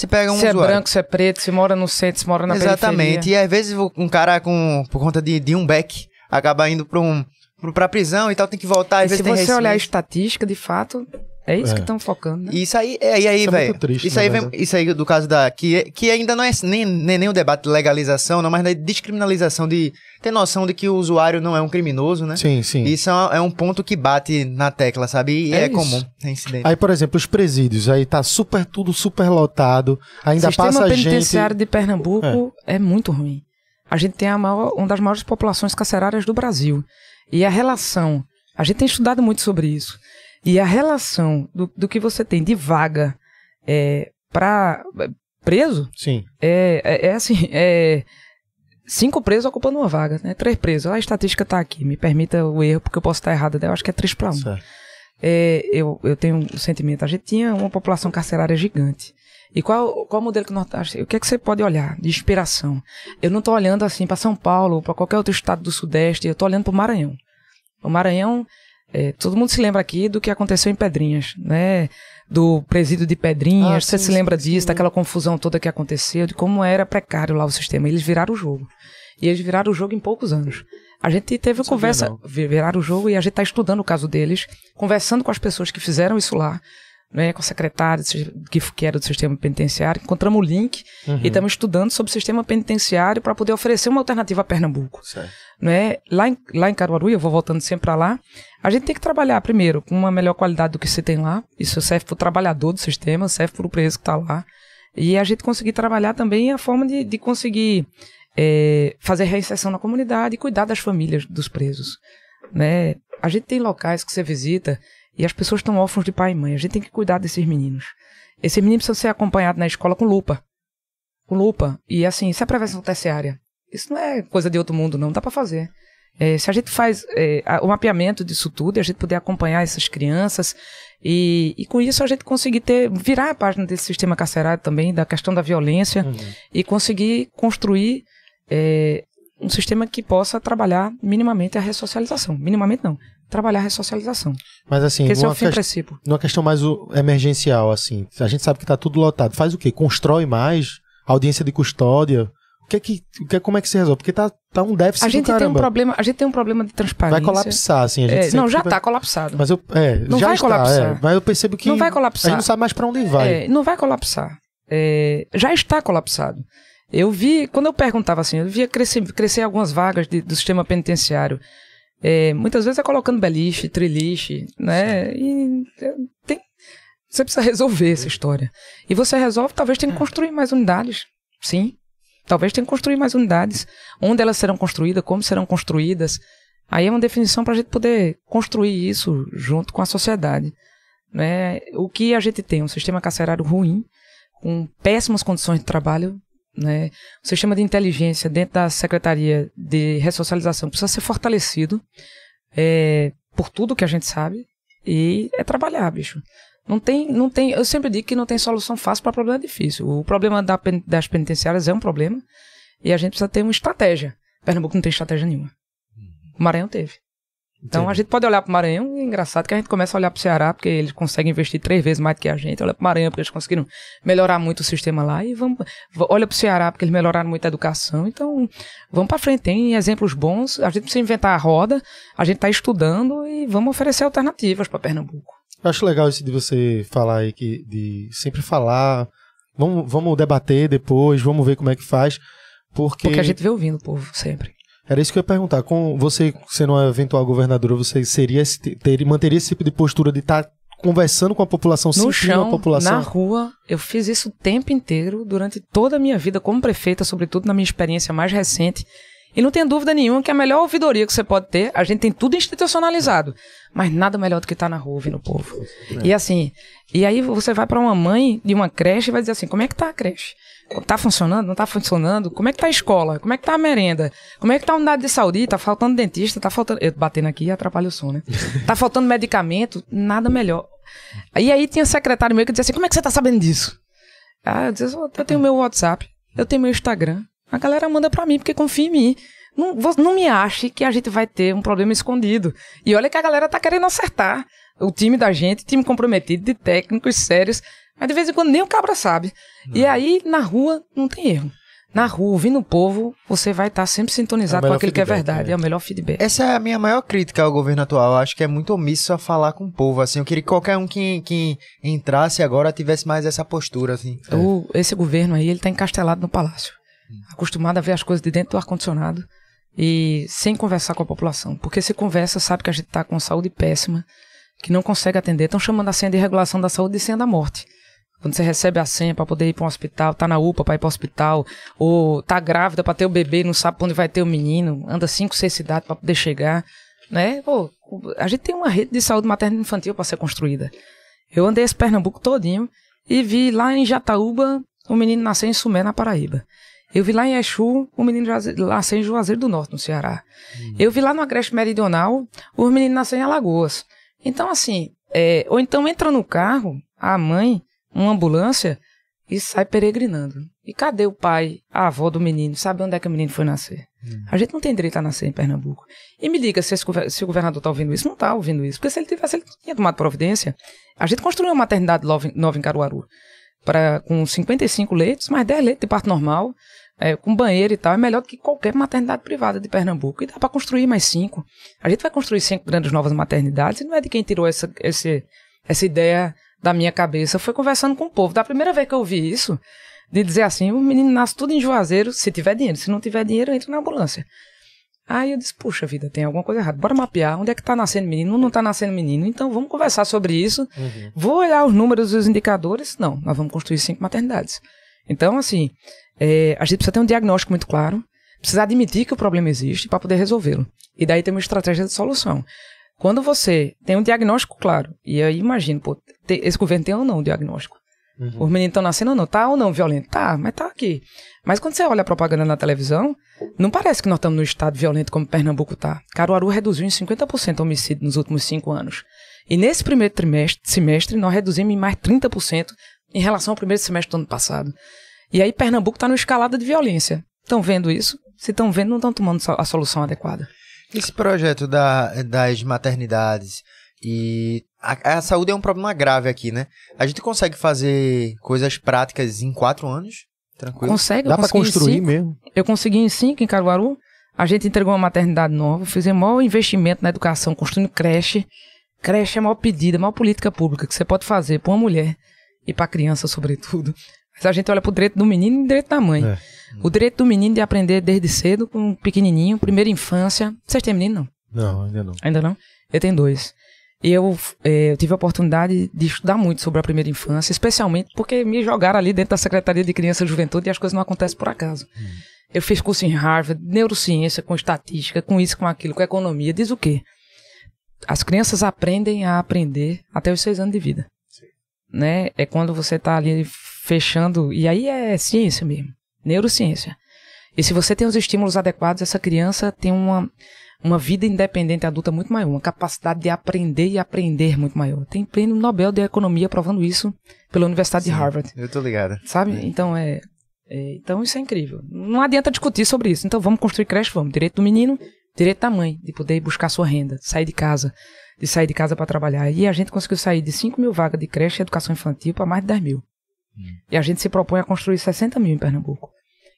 se pega um
se é
usuário.
branco, se é preto, se mora no centro, se mora na
Exatamente.
periferia.
E às vezes um cara com por conta de, de um back acaba indo para um prisão e tal, tem que voltar, às
E
vezes
se
tem
você olhar a estatística, de fato, é isso
É.
que estão focando, né?
Isso aí, é, e aí,
Isso é
velho.
muito triste,
Isso aí vem, isso aí do caso da que, que ainda não é nem, nem, nem o debate de legalização, não, mas da descriminalização de ter noção de que o usuário não é um criminoso, né?
Sim, sim.
Isso é um- é um ponto que bate na tecla, sabe? E
É
é,
isso.
comum, tem incidente.
Aí, por exemplo, os presídios, aí tá super, tudo super lotado, ainda
o sistema
passa
penitenciário
gente...
de Pernambuco é. muito ruim. A gente tem a maior, uma das maiores populações carcerárias do Brasil. E a relação, a gente tem estudado muito sobre isso. E a relação do, do que você tem de vaga é, para preso
Sim.
é, é, é assim, é cinco presos ocupando uma vaga, né? Três presos. A estatística tá aqui, me permita o erro, porque eu posso estar errado, né? eu acho que é três para um.
Certo.
É, eu, eu tenho um sentimento, a gente tinha uma população carcerária gigante. E qual, qual modelo que nós o que é que você pode olhar de inspiração? Eu não estou olhando assim para São Paulo, para qualquer outro estado do Sudeste, eu estou olhando para o Maranhão. O Maranhão, é, todo mundo se lembra aqui do que aconteceu em Pedrinhas, né? Do presídio de Pedrinhas,
Ah,
você
sim,
se lembra
sim,
disso,
sim.
daquela confusão toda que aconteceu, de como era precário lá o sistema. Eles viraram o jogo. E eles viraram o jogo em poucos anos. A gente teve conversa,
não.
vi- viraram o jogo e a gente está estudando o caso deles, conversando com as pessoas que fizeram isso lá, né, com a secretária que, que era do sistema penitenciário, encontramos o link
Uhum.
e estamos estudando sobre o sistema penitenciário para poder oferecer uma alternativa a Pernambuco
Certo.
né? Lá em, lá em Caruaru, eu vou voltando sempre para lá, a gente tem que trabalhar primeiro com uma melhor qualidade do que se tem lá. Isso serve para o trabalhador do sistema, serve para o preso que está lá. E a gente conseguir trabalhar também a forma de, de conseguir é, fazer reinserção na comunidade e cuidar das famílias dos presos. Né? A gente tem locais que você visita e as pessoas estão órfãos de pai e mãe. A gente tem que cuidar desses meninos. Esses meninos precisam ser acompanhados na escola com lupa. Com lupa. E assim, isso é prevenção terciária. Isso não é coisa de outro mundo, não. Dá para fazer. É, se a gente faz é, o mapeamento disso tudo e a gente puder acompanhar essas crianças e, e com isso a gente conseguir ter virar a página desse sistema carcerário também da questão da violência
Uhum.
e conseguir construir é, um sistema que possa trabalhar minimamente a ressocialização minimamente não trabalhar a ressocialização
Mas assim,
porque esse é
numa,
o fim princípio
numa questão mais emergencial, assim, a gente sabe que tá tudo lotado. Faz o quê? Constrói mais? Audiência de custódia? O que é que, o que é, como é que se resolve? Porque tá, tá um déficit
a gente tem um problema a gente tem um problema de transparência
Vai colapsar, assim. A gente
É, não já
vai-
está colapsado
Mas eu, é,
Não
já
vai
está,
colapsar.
é, mas eu percebo que
não vai
a
colapsar
gente não sabe mais pra onde vai.
É, não vai colapsar. É, já está colapsado. Eu vi, quando eu perguntava assim, eu via crescer, crescer algumas vagas de- do sistema penitenciário. É, muitas vezes é colocando beliche, triliche, né? E é, tem, você precisa resolver essa história. E você resolve, talvez tenha que construir mais unidades. Sim. Talvez tenha que construir mais unidades. Onde elas serão construídas, como serão construídas. Aí é uma definição para a gente poder construir isso junto com a sociedade. Né? O que a gente tem? Um sistema carcerário ruim, com péssimas condições de trabalho. Né? O sistema de inteligência dentro da Secretaria de Ressocialização precisa ser fortalecido é, por tudo que a gente sabe. E é trabalhar, bicho. Não tem, não tem, eu sempre digo que não tem solução fácil para problema difícil. O problema da das penitenciárias é um problema e a gente precisa ter uma estratégia. Pernambuco não tem estratégia nenhuma. O Maranhão teve. Então
Entendi.
a gente pode olhar para o Maranhão e é engraçado que a gente começa a olhar para o Ceará, porque eles conseguem investir três vezes mais do que a gente. Olha para o Maranhão, porque eles conseguiram melhorar muito o sistema lá. E vamos, olha para o Ceará, porque eles melhoraram muito a educação. Então vamos para frente. Tem exemplos bons. A gente precisa inventar a roda, a gente está estudando e vamos oferecer alternativas para Pernambuco.
Eu acho legal isso de você falar aí, que, de sempre falar. Vamos, vamos debater depois, vamos ver como é que faz. Porque,
Porque a gente vê ouvindo o povo sempre.
Era isso que eu ia perguntar. Com você sendo uma eventual governadora, você seria esse, ter, manteria esse tipo de postura de estar conversando com a população,
No
sentindo
chão,
a população?
na rua, eu fiz isso o tempo inteiro, durante toda a minha vida como prefeita, sobretudo na minha experiência mais recente. E não tem dúvida nenhuma que a melhor ouvidoria que você pode ter, a gente tem tudo institucionalizado, mas nada melhor do que estar na rua ouvindo o povo. E assim, e aí você vai para uma mãe de uma creche e vai dizer assim: como é que tá a creche? Tá funcionando? Não tá funcionando? Como é que tá a escola? Como é que tá a merenda? Como é que tá a unidade de saúde? Tá faltando dentista? Tá faltando. Eu batendo aqui atrapalha o som, né? Tá faltando medicamento? Nada melhor. E aí tinha secretário meu que dizia assim: como é que você tá sabendo disso? Ah, eu dizia, eu tenho meu WhatsApp, eu tenho meu Instagram. A galera manda pra mim porque confia em mim. Não, não me ache que a gente vai ter um problema escondido. E olha que a galera tá querendo acertar. O time da gente, time comprometido, de técnicos sérios. Mas de vez em quando nem o cabra sabe. E aí, na rua, não tem erro. Na rua, ouvindo o povo, você vai estar sempre
É
sintonizado
o
com aquilo que é verdade.
né?
É o melhor feedback.
Essa é a minha maior crítica ao governo atual. Eu acho que é muito omisso a falar com o povo, assim. Eu queria que qualquer um que, que entrasse agora tivesse mais essa postura, assim.
O- esse governo aí, ele tá encastelado no palácio. Acostumado a ver as coisas de dentro do ar-condicionado e sem conversar com a população. Porque se conversa, sabe que a gente tá com saúde péssima, que não consegue atender. Estão chamando a senha de regulação da saúde de senha da morte. Quando você recebe a senha para poder ir para um hospital, tá na UPA para ir para hospital, ou tá grávida para ter o bebê e não sabe onde vai ter o menino, anda cinco, seis cidades para poder chegar, né? Pô, a gente tem uma rede de saúde materna e infantil para ser construída. Eu andei esse Pernambuco todinho e vi lá em Jataúba o menino nascer em Sumé, na Paraíba. Eu vi lá em Exu o menino nascer em Juazeiro do Norte, no Ceará. Uhum. Eu vi lá no Agreste Meridional o menino nascer em Alagoas. Então, assim, é, ou então entra no carro, a mãe, uma ambulância, e sai peregrinando. E cadê o pai, a avó do menino? Sabe onde é que o menino foi nascer? Hum. A gente não tem direito a nascer em Pernambuco. E me diga se, esse, se o governador está ouvindo isso. Não está ouvindo isso. Porque se ele tivesse, ele tinha tomado providência. A gente construiu uma maternidade nova em Caruaru. Pra, com 55 leitos, mais 10 leitos de parto normal, é, com banheiro e tal. É melhor do que qualquer maternidade privada de Pernambuco. E dá para construir mais cinco. A gente vai construir cinco grandes novas maternidades. E não é de quem tirou essa, esse, essa ideia da minha cabeça. Foi conversando com o povo. Da primeira vez que eu vi isso, de dizer assim, o menino nasce tudo em Juazeiro, se tiver dinheiro. Se não tiver dinheiro, entra na ambulância. Aí eu disse, puxa vida, tem alguma coisa errada. Bora mapear onde é que tá nascendo menino, não tá nascendo menino. Então vamos conversar sobre isso. Uhum. Vou olhar os números e os indicadores. Não, nós vamos construir cinco maternidades. Então, assim, é, a gente precisa ter um diagnóstico muito claro, precisa admitir que o problema existe para poder resolvê-lo. E daí tem uma estratégia de solução. Quando você tem um diagnóstico claro, e aí imagino, pô, esse governo tem ou não um diagnóstico? Uhum. Os meninos estão nascendo ou não? Tá ou não violento? Tá, mas tá aqui. Mas quando você olha a propaganda na televisão, não parece que nós estamos no estado violento como Pernambuco tá. Caruaru reduziu em 50% o homicídio nos últimos cinco anos. E nesse primeiro trimestre, semestre, nós reduzimos em mais 30% em relação ao primeiro semestre do ano passado. E aí Pernambuco está no escalada de violência. Estão vendo isso? Se estão vendo, não estão tomando a solução adequada.
Esse projeto da, das maternidades e a, a, saúde é um problema grave aqui, né? A gente consegue fazer coisas práticas em quatro anos? Tranquilo.
Consegue.
Dá para construir mesmo?
Eu consegui em cinco em Caruaru. A gente entregou uma maternidade nova, fizemos maior investimento na educação, construindo creche. Creche é a maior pedida, a maior política pública que você pode fazer para uma mulher e para criança, sobretudo. Mas a gente olha para o direito do menino e o direito da mãe. É. O direito do menino de aprender desde cedo, com um pequenininho, primeira infância. Vocês têm menino,
não? Não, ainda não.
Ainda não? Eu tenho dois. E eu, é, eu tive a oportunidade de estudar muito sobre a primeira infância, especialmente porque me jogaram ali dentro da Secretaria de Criança e Juventude e as coisas não acontecem por acaso. Hum. Eu fiz curso em Harvard, neurociência, com estatística, com isso, com aquilo, com economia. Diz o quê? As crianças aprendem a aprender até os seis anos de vida. Sim. Né? É quando você está ali fechando. E aí é ciência mesmo neurociência. E se você tem os estímulos adequados, essa criança tem uma, uma vida independente adulta muito maior, uma capacidade de aprender e aprender muito maior. Tem prêmio Nobel de Economia provando isso pela Universidade Sim, de Harvard.
Eu tô ligado.
Sabe? É. Então é, é, Então isso é incrível. Não adianta discutir sobre isso. Então vamos construir creche, vamos. Direito do menino, direito da mãe, de poder buscar sua renda, sair de casa, de sair de casa para trabalhar. E a gente conseguiu sair de 5 mil vagas de creche e educação infantil para mais de 10 mil. E a gente se propõe a construir 60 mil em Pernambuco.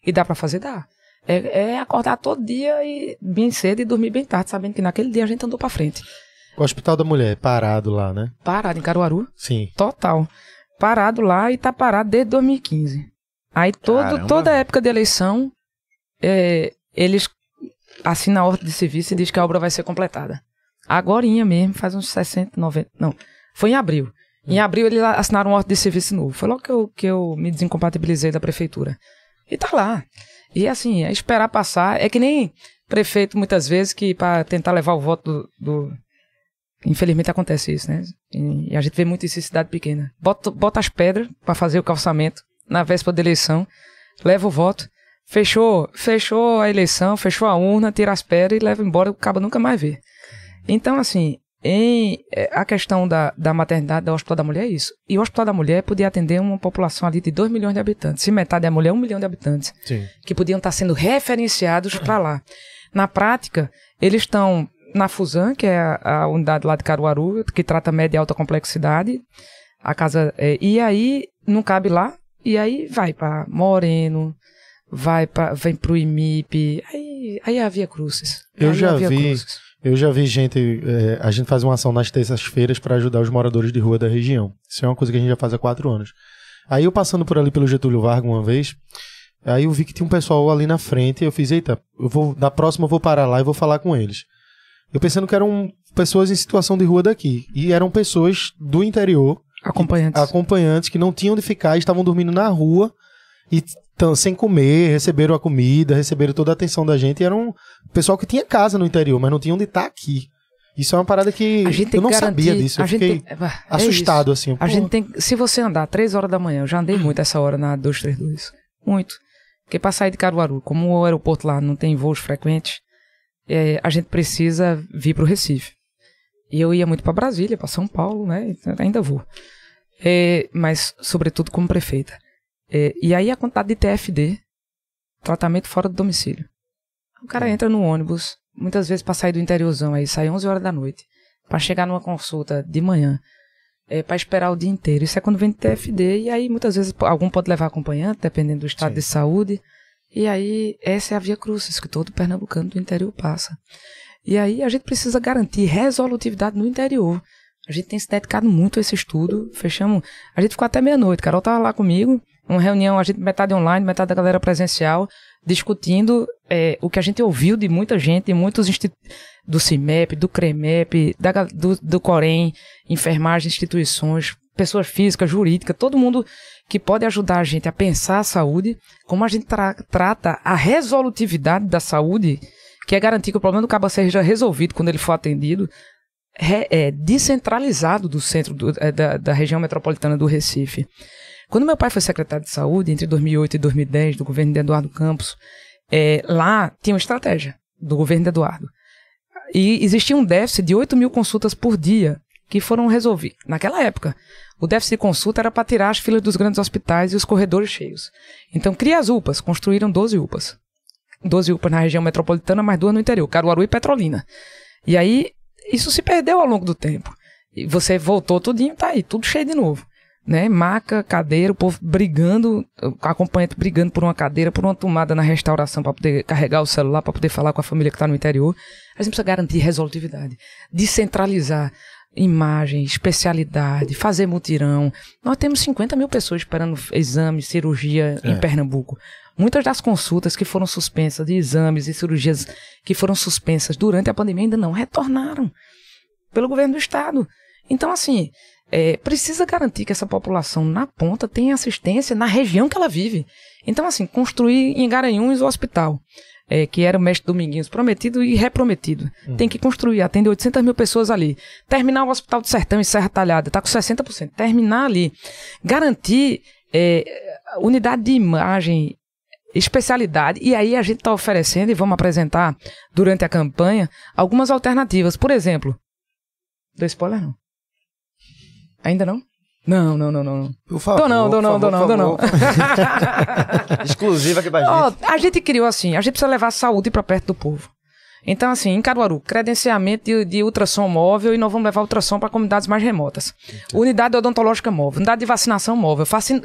E dá para fazer? Dá. É, é, acordar todo dia e bem cedo e dormir bem tarde, sabendo que naquele dia a gente andou para frente.
O Hospital da Mulher, parado lá, né?
Parado em Caruaru?
Sim.
Total. Parado lá e tá parado desde 2015. Aí todo, toda a época de eleição, é, eles assinam a ordem de serviço e diz que a obra vai ser completada. Agorinha mesmo, faz uns 60, 90. Não, foi em abril. Em abril eles assinaram uma ordem de serviço novo. Foi logo que eu, que eu me desincompatibilizei da prefeitura. E tá lá. E assim, é esperar passar. É que nem prefeito, muitas vezes, que para tentar levar o voto do, do, Infelizmente acontece isso, né? E a gente vê muito isso em cidade pequena. Bota, bota as pedras para fazer o calçamento na véspera da eleição, leva o voto, fechou, fechou a eleição, fechou a urna, tira as pedras e leva embora, o cabo nunca mais vê. Então, assim, em é, a questão da, da maternidade do Hospital da Mulher é isso. E o Hospital da Mulher podia atender uma população ali de 2 milhões de habitantes. Se metade é mulher, 1 um milhão de habitantes. Sim. Que podiam estar sendo referenciados para lá. Na prática, eles estão na Fusan, que é a, a, unidade lá de Caruaru, que trata média e alta complexidade. A casa. É, e aí não cabe lá. E aí vai para Moreno, vai para vem pro IMIP. Aí, aí é a Via Cruzes.
Eu já vi. Cruzes. Eu já vi gente. É, a gente faz uma ação nas terças-feiras para ajudar os moradores de rua da região. Isso é uma coisa que a gente já faz há quatro anos. Aí eu passando por ali pelo Getúlio Vargas uma vez, aí eu vi que tinha um pessoal ali na frente e eu fiz, eita, eu vou, da próxima eu vou parar lá e vou falar com eles. Eu pensando que eram pessoas em situação de rua daqui. E eram pessoas do interior.
Acompanhantes.
acompanhantes que não tinham onde ficar, estavam dormindo na rua e tão, sem comer, receberam a comida, receberam toda a atenção da gente. E era um pessoal que tinha casa no interior, mas não tinha onde estar tá aqui. Isso é uma parada que
A
eu não
garantir,
sabia disso. Eu
a
fiquei
tem- é, é
assustado, assim.
A
pô,
gente tem. Se você andar 3 horas da manhã, eu já andei muito essa hora na 232. Muito. Porque pra sair de Caruaru, como o aeroporto lá não tem voos frequentes, é, a gente precisa vir pro Recife. E eu ia muito pra Brasília, pra São Paulo, né? Ainda vou. É, mas, sobretudo, como prefeita. É, e aí a quantidade de TFD, tratamento fora do domicílio. O cara entra no ônibus, muitas vezes pra sair do interiorzão, aí sai 11 horas da noite, pra chegar numa consulta de manhã, é, para esperar o dia inteiro. Isso é quando vem de TFD, e aí muitas vezes algum pode levar acompanhante, dependendo do estado
Sim.
de saúde. E aí, essa é a via crucis que todo pernambucano do interior passa. E aí a gente precisa garantir resolutividade no interior. A gente tem se dedicado muito a esse estudo. Fechamos. A gente ficou até meia-noite. Carol tava lá comigo. Uma reunião, a gente metade online, metade da galera presencial, discutindo é, o que a gente ouviu de muita gente, muitos do CIMEP, do CREMEP, da, do, do Corém, enfermagem, instituições, pessoas físicas, jurídicas, todo mundo que pode ajudar a gente a pensar a saúde, como a gente tra- trata a resolutividade da saúde, que é garantir que o problema do cabo seja resolvido quando ele for atendido, é, descentralizado do centro do- é, da, da região metropolitana do Recife. Quando meu pai foi secretário de saúde, entre 2008 e 2010, do governo de Eduardo Campos, é, lá tinha uma estratégia do governo de Eduardo. E existia um déficit de 8 mil consultas por dia que foram resolvidas. Naquela época, o déficit de consulta era para tirar as filas dos grandes hospitais e os corredores cheios. Então, cria as UPAs, construíram 12 UPAs. 12 UPAs na região metropolitana, mais duas no interior, Caruaru e Petrolina. E aí, isso se perdeu ao longo do tempo. E você voltou tudinho, tá aí, tudo cheio de novo. Né? Maca, cadeira, o povo brigando, acompanhante brigando por uma cadeira, por uma tomada na restauração para poder carregar o celular, para poder falar com a família que está no interior. A gente precisa garantir resolutividade, descentralizar imagem, especialidade, fazer mutirão. Nós temos 50 mil pessoas esperando exame, cirurgia em
É.
Pernambuco. Muitas das consultas que foram suspensas, de exames e cirurgias que foram suspensas durante a pandemia ainda não retornaram pelo governo do estado. Então, assim, é, precisa garantir que essa população na ponta tenha assistência na região que ela vive. Então, assim, construir em Garanhuns o hospital, é, que era o mestre Dominguinhos prometido e reprometido. Tem que construir, atende 800 mil pessoas ali. Terminar o Hospital do Sertão em Serra Talhada, está com 60%. Terminar ali. Garantir é, unidade de imagem especialidade. E aí a gente está oferecendo e vamos apresentar durante a campanha algumas alternativas. Por exemplo, dou spoiler não? Ainda não? Não, não, não, não.
Por favor.
Tô não, tô não, tô não, tô não.
Exclusiva aqui pra gente.
Ó, a gente criou assim, a gente precisa levar a saúde para perto do povo. Então, assim, em Caruaru, credenciamento de, de ultrassom móvel e nós vamos levar ultrassom para comunidades mais remotas. Unidade odontológica móvel, unidade de vacinação móvel, faci-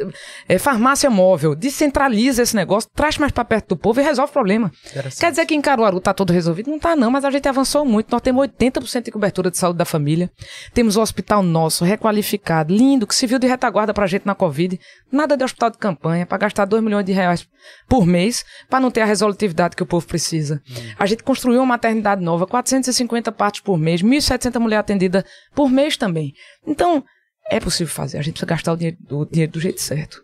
é, farmácia móvel, descentraliza esse negócio, traz mais para perto do povo e resolve o problema. Quer dizer que em Caruaru tá todo resolvido? Não tá não, mas a gente avançou muito. Nós temos 80% de cobertura de saúde da família. Temos o hospital nosso, requalificado, lindo, que serviu de retaguarda pra gente na Covid. Nada de hospital de campanha, para gastar 2 milhões de reais por mês, para não ter a resolutividade que o povo precisa. A gente construiu maternidade nova, 450 partos por mês, 1.700 mulheres atendidas por mês também. Então, é possível fazer. A gente precisa gastar o dinheiro, o dinheiro do jeito certo.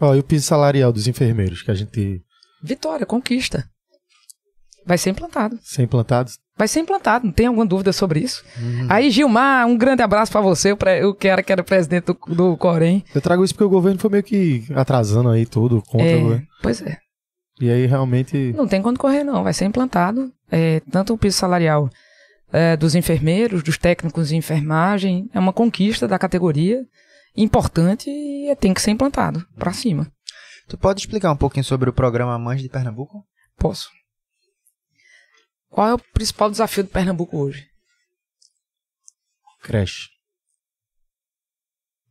Ó, e o piso salarial dos enfermeiros, que a gente
Vitória, conquista. Vai ser implantado.
ser implantados.
Vai ser implantado, não tem alguma dúvida sobre isso. Aí, Gilmar, um grande abraço pra você, o pre- o que era que era presidente do, do Corém.
Eu trago isso porque o governo foi meio que atrasando aí tudo contra
É,
o governo.
pois é.
E aí realmente.
Não tem quando correr, não. Vai ser implantado. É, tanto o piso salarial é, dos enfermeiros, dos técnicos de enfermagem, é uma conquista da categoria importante e tem que ser implantado pra cima.
Tu pode explicar um pouquinho sobre o programa Mães de Pernambuco?
Posso. Qual é o principal desafio de Pernambuco hoje?
Creche.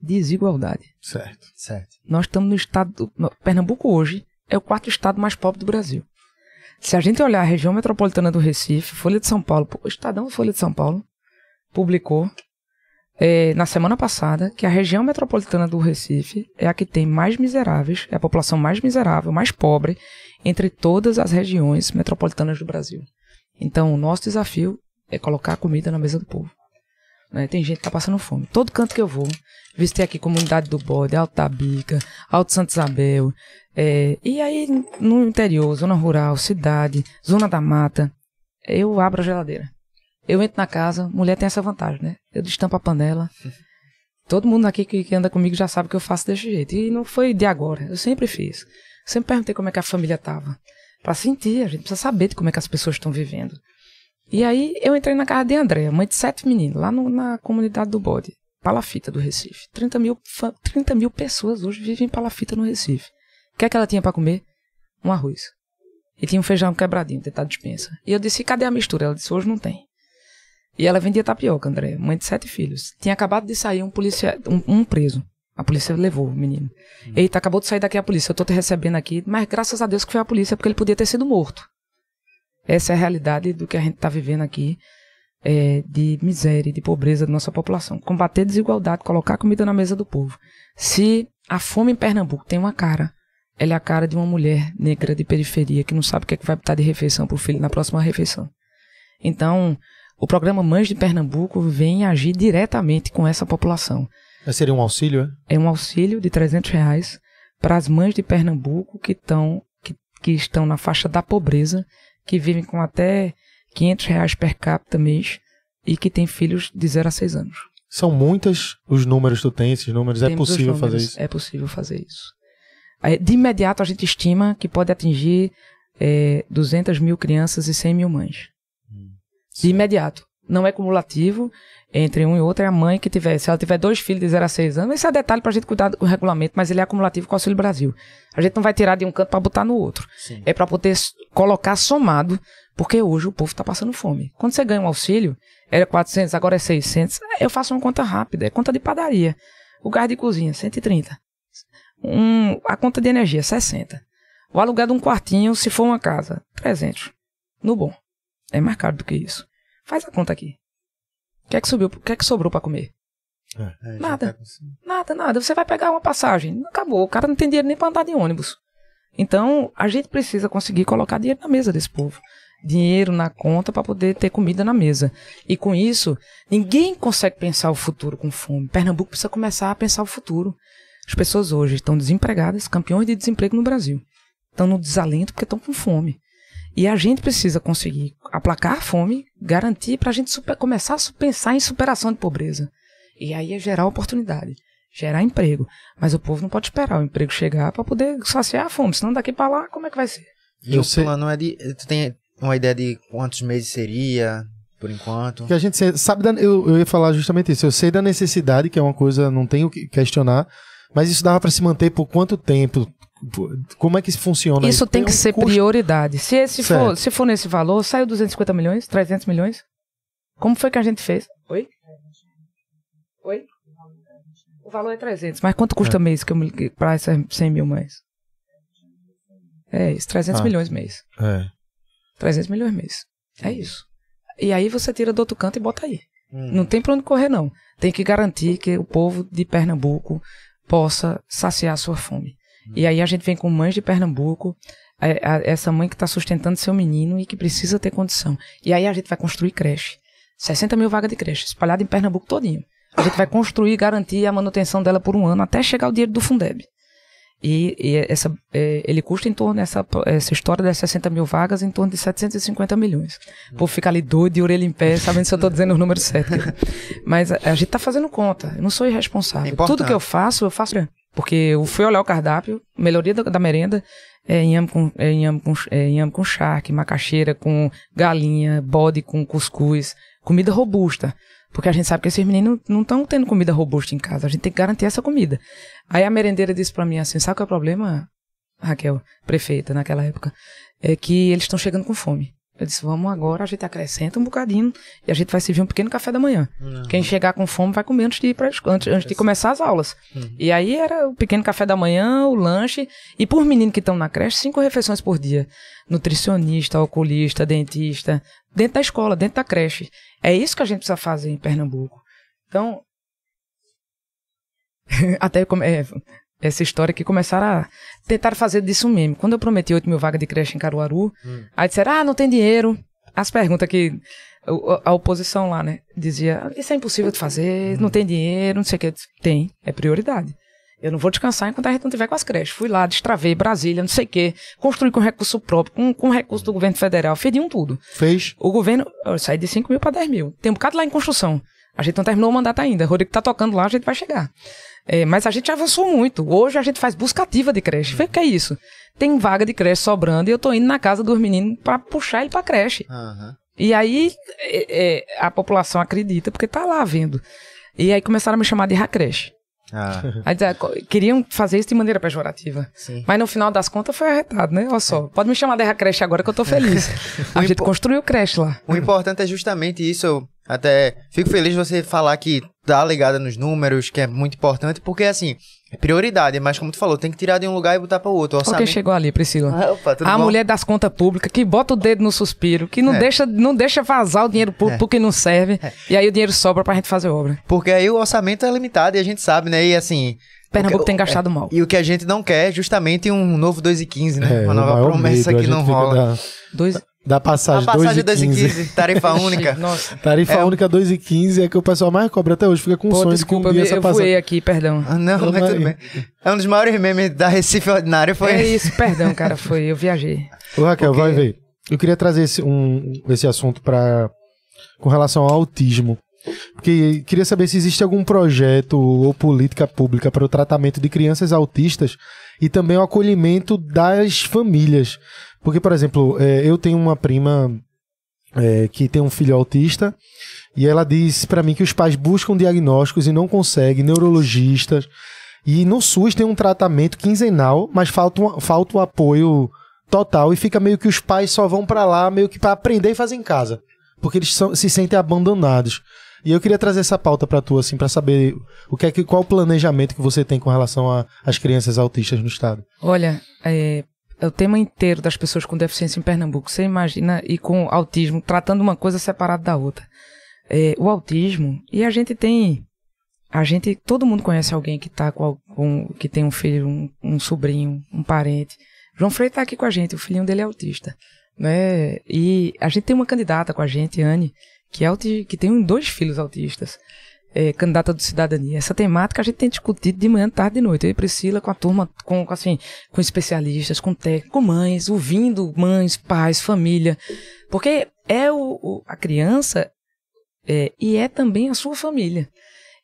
Desigualdade.
Certo.
Certo.
Nós estamos no estado. do- Pernambuco hoje é o quarto estado mais pobre do Brasil. Se a gente olhar a região metropolitana do Recife, Folha de São Paulo, o Estadão Folha de São Paulo publicou eh, na semana passada que a região metropolitana do Recife é a que tem mais miseráveis, é a população mais miserável, mais pobre entre todas as regiões metropolitanas do Brasil. Então, o nosso desafio é colocar comida na mesa do povo. Né? Tem gente que tá passando fome. Todo canto que eu vou, visitei aqui comunidade do Bode, Alto da Bica, Alto Santa Isabel, é, e aí no interior, zona rural, cidade, zona da mata, eu abro a geladeira. Eu entro na casa, mulher tem essa vantagem, né? Eu destampo a panela. Todo mundo aqui que, que anda comigo já sabe que eu faço desse jeito. E não foi de agora, eu sempre fiz. Sempre perguntei como é que a família tava. Pra sentir, a gente precisa saber de como é que as pessoas estão vivendo. E aí eu entrei na casa de Andréa, mãe de sete meninos, lá no- na comunidade do Bode, Palafita do Recife. 30 mil, fa- 30 mil pessoas hoje vivem em Palafita no Recife. O que é que ela tinha pra comer? Um arroz. E tinha um feijão quebradinho, dentro da dispensa. E eu disse, cadê a mistura? Ela disse, hoje não tem. E ela vendia tapioca, André, mãe de sete filhos. Tinha acabado de sair um policial, um, um preso. A polícia levou o menino. Eita, acabou de sair daqui a polícia, eu tô te recebendo aqui, mas graças a Deus que foi a polícia, porque ele podia ter sido morto. Essa é a realidade do que a gente tá vivendo aqui, é, de miséria, e de pobreza da nossa população. Combater desigualdade, colocar comida na mesa do povo. Se a fome em Pernambuco tem uma cara, ela é a cara de uma mulher negra de periferia que não sabe o que, é que vai botar de refeição pro filho na próxima refeição. Então, o programa Mães de Pernambuco vem agir diretamente com essa população.
Mas Seria um auxílio, é?
É um auxílio de 300 reais para as mães de Pernambuco que, tão, que, que estão na faixa da pobreza, que vivem com até 500 reais per capita mês e que têm filhos de 0 a 6 anos.
São muitas os números que tu tem, esses números. é
Temos os
possível fazer
números,
isso.
É possível fazer isso. De imediato, a gente estima que pode atingir é, 200 mil crianças e 100 mil mães. De imediato. Não é cumulativo entre um e outro. É a mãe que tiver. Se ela tiver dois filhos de 0 a 6 anos, esse é detalhe pra gente cuidar do regulamento, mas ele é acumulativo com o Auxílio Brasil. A gente não vai tirar de um canto pra botar no outro.
Sim.
É pra poder colocar somado, porque hoje o povo tá passando fome. Quando você ganha um auxílio, era 400, agora é 600. Eu faço uma conta rápida, é conta de padaria. O gás de cozinha, 130. Um, a conta de energia, 60. O aluguel de um quartinho, se for uma casa, 300. No bom. É mais caro do que isso. Faz a conta aqui. O que é que subiu? O que é que sobrou pra comer?
É, já
Nada.
tá
Nada, nada. Você vai pegar uma passagem. Acabou. O cara não tem dinheiro nem pra andar de ônibus. Então, a gente precisa conseguir colocar dinheiro na mesa desse povo. Dinheiro na conta para poder ter comida na mesa. E com isso, ninguém consegue pensar o futuro com fome. Pernambuco precisa começar a pensar o futuro. As pessoas hoje estão desempregadas, campeões de desemprego no Brasil. Estão no desalento porque estão com fome. E a gente precisa conseguir aplacar a fome, garantir para a gente super- começar a pensar em superação de pobreza. E aí é gerar oportunidade, gerar emprego. Mas o povo não pode esperar o emprego chegar para poder saciar a fome, senão daqui para lá, como é que vai ser?
E
Eu
o
sei-
plano é de. Tu tem uma ideia de quantos meses seria, por enquanto?
Que a gente sabe, da, eu, eu ia falar justamente isso. Eu sei da necessidade, que é uma coisa, não tenho que questionar, mas isso dava para se manter por quanto tempo? Como é que isso funciona?
Isso tem que
um
ser
custo-
prioridade. Se, esse for, se for nesse valor, saiu 250 milhões, 300 milhões. Como foi que a gente fez? Oi? Oi? O valor é 300, mas quanto custa mês que eu me para essas 100 mil mães? É isso, 300
Ah.
milhões mês.
É.
300 milhões mês. É isso. E aí você tira do outro canto e bota aí.
Hum.
Não tem pra onde correr, não. Tem que garantir que o povo de Pernambuco possa saciar a sua fome. E aí a gente vem com mães de Pernambuco, a- a- essa mãe que está sustentando seu menino e que precisa ter condição. E aí a gente vai construir creche. 60 mil vagas de creche, espalhada em Pernambuco todinho. A gente vai construir e garantir a manutenção dela por um ano até chegar o dinheiro do Fundeb. E, e essa, é, ele custa em torno, essa, essa história das 60 mil vagas, em torno de 750 milhões. O povo fica ali doido, de orelha em pé, sabendo se eu estou dizendo os números certos. Mas a, a gente está fazendo conta, eu não sou irresponsável.
É.
Tudo que eu faço, eu faço. Porque eu fui olhar o cardápio, melhoria da, da merenda, é inhame com, é inhame com, é inhame com charque, macaxeira com galinha, bode com cuscuz, comida robusta. Porque a gente sabe que esses meninos não estão tendo comida robusta em casa. A gente tem que garantir essa comida. Aí a merendeira disse pra mim assim: sabe qual é o problema, Raquel, prefeita, naquela época? É que eles estão chegando com fome. Eu disse: vamos agora, a gente acrescenta um bocadinho e a gente vai servir um pequeno café da manhã. Quem chegar com fome vai comer antes de, ir pra, antes, antes de começar as aulas. E aí era o pequeno café da manhã, o lanche. E por meninos que estão na creche, cinco refeições por dia. Nutricionista, oculista, dentista. Dentro da escola, dentro da creche. É isso que a gente precisa fazer em Pernambuco. Então. até come- é, essa história que começaram a tentar fazer disso mesmo. Quando eu prometi 8 mil vagas de creche em Caruaru, aí disseram: ah, não tem dinheiro. As perguntas que a oposição lá, né, dizia: isso é impossível de fazer, não tem dinheiro, não sei o que. Tem, é prioridade. Eu não vou descansar enquanto a gente não tiver com as creches. Fui lá, destravei, Brasília, não sei o quê. Construí com recurso próprio, com, com recurso do governo federal. De um tudo.
Fez?
O governo, eu saí de 5 mil para 10 mil. Tem um bocado lá em construção. A gente não terminou o mandato ainda. O Rodrigo tá tocando lá, a gente vai chegar. É, mas a gente avançou muito. Hoje a gente faz busca ativa de creche. Vê o que é isso? Tem vaga de creche sobrando e eu tô indo na casa dos meninos para puxar ele pra creche.
Aham.
E aí é, é, a população acredita porque tá lá vendo. E aí começaram a me chamar de racreche.
Ah,
Aí co- queriam fazer isso de maneira pejorativa.
sim.
Mas no final das contas foi arretado, né? Olha só, pode me chamar de racreche agora que eu tô feliz. A gente construiu creche lá.
O importante é justamente isso. Até fico feliz de você falar que tá ligada nos números, que é muito importante, porque assim, é prioridade, mas como tu falou, tem que tirar de um lugar e botar para outro. Orçamento.
chegou ali, Priscila.
Ah, Opa, tudo
a
bom?
mulher das contas públicas que bota o dedo no suspiro, que não,
É.
deixa, não deixa vazar o dinheiro público porque não serve. E aí o dinheiro sobra pra gente fazer obra.
Porque aí o orçamento é limitado e a gente sabe, né? E assim.
Pernambuco
que-
tem gastado mal.
E o que a gente não quer é justamente um novo 2 e 15, né?
É,
Uma nova promessa
medo, a
que não rola.
Da,
Dois...
da
A
passagem,
passagem
2
2
e
e
15.
15, tarifa única.
Nossa.
Tarifa
É.
única 2 e 15 é que o pessoal mais cobra até hoje. Fica com
Pô,
sonho de que
desculpa,
um
eu,
dia essa
eu
passagem...
voei aqui, perdão.
Ah, não,
Não
mas
vai.
tudo bem. É um dos maiores memes da Recife Ordinária, foi
É isso, perdão, cara, foi, eu viajei.
Ô, Raquel,
Porque-
vai ver. Eu queria trazer esse, um, esse assunto para com relação ao autismo. Porque queria saber se existe algum projeto ou política pública para o tratamento de crianças autistas e também o acolhimento das famílias. Porque, por exemplo, eh, eu tenho uma prima eh, que tem um filho autista e ela disse para mim que os pais buscam diagnósticos e não conseguem, neurologistas. E no SUS tem um tratamento quinzenal, mas falta falta um apoio total e fica meio que os pais só vão pra lá meio que pra aprender e fazer em casa, porque eles são- se sentem abandonados. E eu queria trazer essa pauta pra tu assim, pra saber o que é que qual o planejamento que você tem com relação às crianças autistas no estado.
Olha, é, é o tema inteiro das pessoas com deficiência em Pernambuco. Você imagina, e com autismo, tratando uma coisa separada da outra. É, o autismo, e a gente tem. A gente, todo mundo conhece alguém que tá com, com- que tem um filho, um, um sobrinho, um parente. João Freire tá aqui com a gente, o filhinho dele é autista, né? E a gente tem uma candidata com a gente, Anne, que é que tem dois filhos autistas. É, candidata do Cidadania. Essa temática a gente tem discutido de manhã, tarde e noite. Eu e Priscila com a turma, com, assim, com especialistas, com técnicos, com mães, ouvindo mães, pais, família. Porque é o, o- a criança é, e é também a sua família.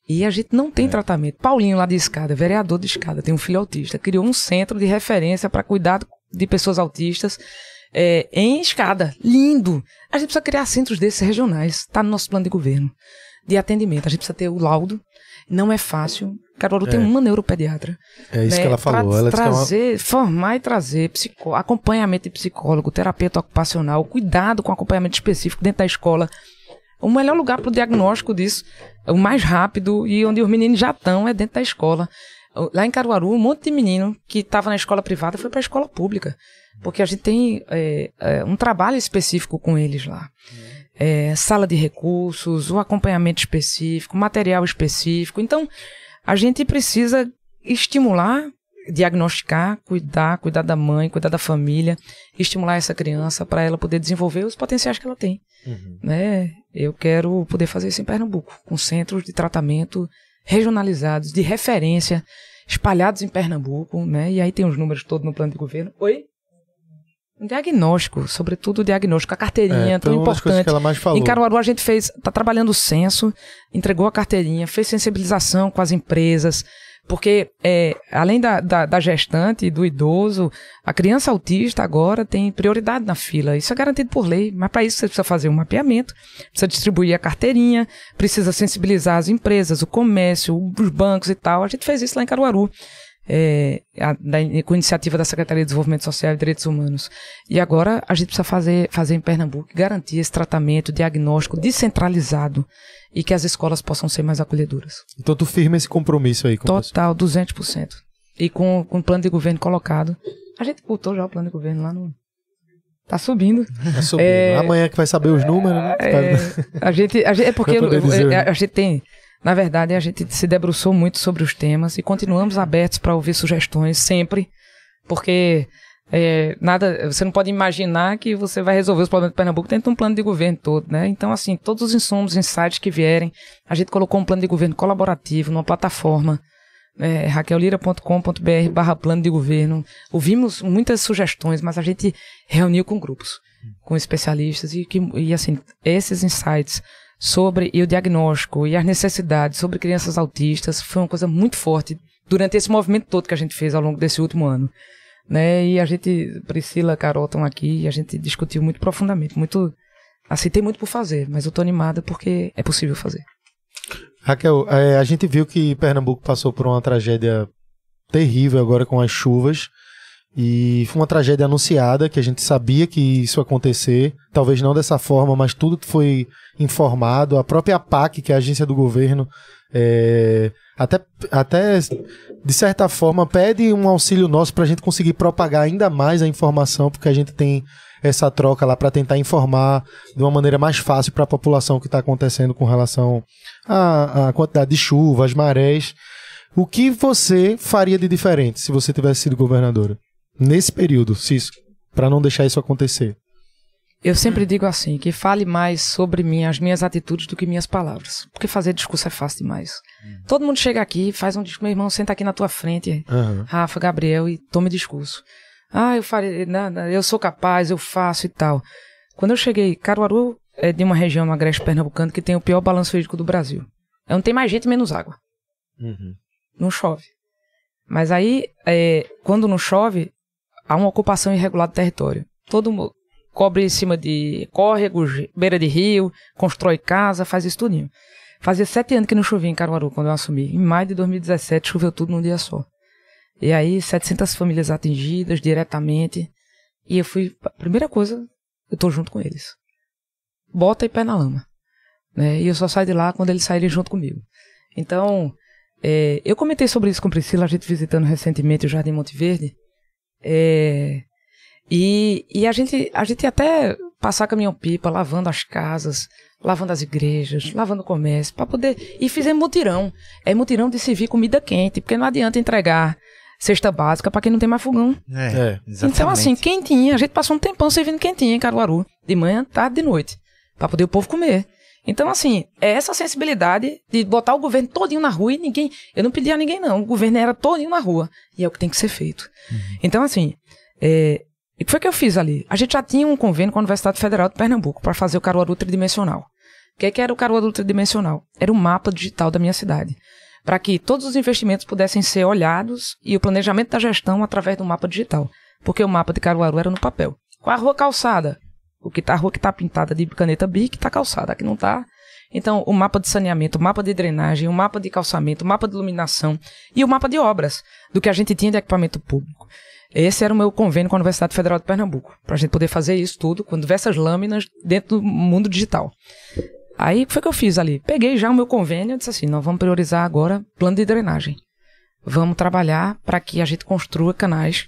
E a gente não tem tratamento. Paulinho lá de escada, vereador de escada, tem um filho autista, criou um centro de referência para cuidar de pessoas autistas é, em escada. Lindo! A gente precisa criar centros desses regionais. Está no nosso plano de governo. De atendimento. A gente precisa ter o laudo. Não é fácil. Caruaru tem
É.
uma neuropediatra.
É isso
né?
que ela falou.
Tra-
ela é uma-
trazer, formar e trazer psicó- acompanhamento de psicólogo, terapeuta ocupacional, cuidado com acompanhamento específico dentro da escola. O melhor lugar para o diagnóstico disso, o mais rápido e onde os meninos já estão é dentro da escola. Lá em Caruaru, um monte de menino que estava na escola privada foi para a escola pública, porque a gente tem é, é, um trabalho específico com eles lá. É, sala de recursos, o acompanhamento específico, material específico. Então, a gente precisa estimular, diagnosticar, cuidar, cuidar da mãe, cuidar da família, estimular essa criança para ela poder desenvolver os potenciais que ela tem. Né? Eu quero poder fazer isso em Pernambuco, com centros de tratamento regionalizados, de referência, espalhados em Pernambuco, né? E aí tem os números todos no plano de governo. Oi? Um diagnóstico, sobretudo o diagnóstico, a carteirinha,
É,
tão
das coisas
importante.
que ela mais falou.
Em Caruaru a gente fez, tá trabalhando o censo, entregou a carteirinha, fez sensibilização com as empresas, porque é, além da, da, da gestante e do idoso, a criança autista agora tem prioridade na fila. Isso é garantido por lei, mas para isso você precisa fazer um mapeamento, precisa distribuir a carteirinha, precisa sensibilizar as empresas, o comércio, os bancos e tal. A gente fez isso lá em Caruaru. É, a- da- com iniciativa da Secretaria de Desenvolvimento Social e Direitos Humanos. E agora a gente precisa fazer, fazer em Pernambuco, garantir esse tratamento diagnóstico descentralizado e que as escolas possam ser mais acolhedoras.
Então tu firma esse compromisso aí com.
Total, 200%. E com, com o plano de governo colocado. A gente botou já o plano de governo lá no. Tá subindo.
Tá subindo.
É-
Amanhã que vai saber os números, né?
É, a gente, a gente- é porque
dizer,
a,
né?
a gente tem, na verdade, a gente se debruçou muito sobre os temas e continuamos abertos para ouvir sugestões sempre, porque é, nada, você não pode imaginar que você vai resolver os problemas de Pernambuco dentro de um plano de governo todo, né? Então, assim, todos os insumos, insights que vierem, a gente colocou um plano de governo colaborativo numa plataforma é, raquelira.com.br barra plano de governo. Ouvimos muitas sugestões, mas a gente reuniu com grupos, com especialistas e, que, e assim, esses insights sobre o diagnóstico e as necessidades sobre crianças autistas foi uma coisa muito forte durante esse movimento todo que a gente fez ao longo desse último ano. Né? E a gente, Priscila, Carol estão aqui e a gente discutiu muito profundamente, muito assim, tem muito por fazer, mas eu tô animada porque é possível fazer.
Raquel, é, a gente viu que Pernambuco passou por uma tragédia terrível agora com as chuvas. E foi uma tragédia anunciada, que a gente sabia que isso ia acontecer. Talvez não dessa forma, mas tudo foi informado. A própria PAC, que é a agência do governo, é, até, até de certa forma pede um auxílio nosso para a gente conseguir propagar ainda mais a informação, porque a gente tem essa troca lá para tentar informar de uma maneira mais fácil para a população o que está acontecendo com relação à, à quantidade de chuva, as marés. O que você faria de diferente se você tivesse sido governadora? Nesse período, Cisco, para não deixar isso acontecer.
Eu sempre digo assim, que fale mais sobre mim, as minhas atitudes do que minhas palavras. Porque fazer discurso é fácil demais. Uhum. Todo mundo chega aqui, faz um discurso, meu irmão, senta aqui na tua frente, uhum. Rafa, Gabriel, e tome discurso. Ah, eu falei, não, não, eu sou capaz, eu faço e tal. Quando eu cheguei, Caruaru é de uma região no Agreste Pernambucano que tem o pior balanço hídrico do Brasil. É onde tem mais gente menos água. Uhum. Não chove. Mas aí, é, quando não chove, há uma ocupação irregular do território. Todo mundo cobre em cima de córregos, beira de rio, constrói casa, faz isso tudinho. Fazia sete anos que não chovia em Caruaru quando eu assumi. Em maio de 2017 choveu tudo num dia só. E aí, 700 famílias atingidas diretamente. E eu fui, primeira coisa, eu tô junto com eles. Bota e pé na lama. Né? E eu só saio de lá quando eles saírem junto comigo. Então, é, eu comentei sobre isso com Priscila, a gente visitando recentemente o Jardim Monte Verde. É, e, e a gente, a gente até passar caminhão-pipa, lavando as casas, lavando as igrejas, lavando o comércio, para poder. E fizemos mutirão. É mutirão de servir comida quente, porque não adianta entregar cesta básica para quem não tem mais fogão. É, é, exatamente. Então, assim, quentinha. A gente passou um tempão servindo quentinha em Caruaru, de manhã, tarde, de noite, para poder o povo comer. Então, assim, é essa sensibilidade de botar o governo todinho na rua e ninguém. Eu não pedi a ninguém, não. O governo era todinho na rua. E é o que tem que ser feito. Uhum. Então, assim, é, e o que foi que eu fiz ali? A gente já tinha um convênio com a Universidade Federal de Pernambuco para fazer o Caruaru tridimensional. O que, é que era o Caruaru tridimensional? Era o mapa digital da minha cidade. Para que todos os investimentos pudessem ser olhados e o planejamento da gestão através do mapa digital. Porque o mapa de Caruaru era no papel. Com a rua calçada? O que tá, a rua que está pintada de caneta BIC está calçada, aqui não está. Então, o mapa de saneamento, o mapa de drenagem, o mapa de calçamento, o mapa de iluminação e o mapa de obras do que a gente tinha de equipamento público. Esse era o meu convênio com a Universidade Federal de Pernambuco, para a gente poder fazer isso tudo com diversas lâminas dentro do mundo digital. Aí, o que foi que eu fiz ali? Peguei já o meu convênio e disse assim: nós vamos priorizar agora plano de drenagem. Vamos trabalhar para que a gente construa canais,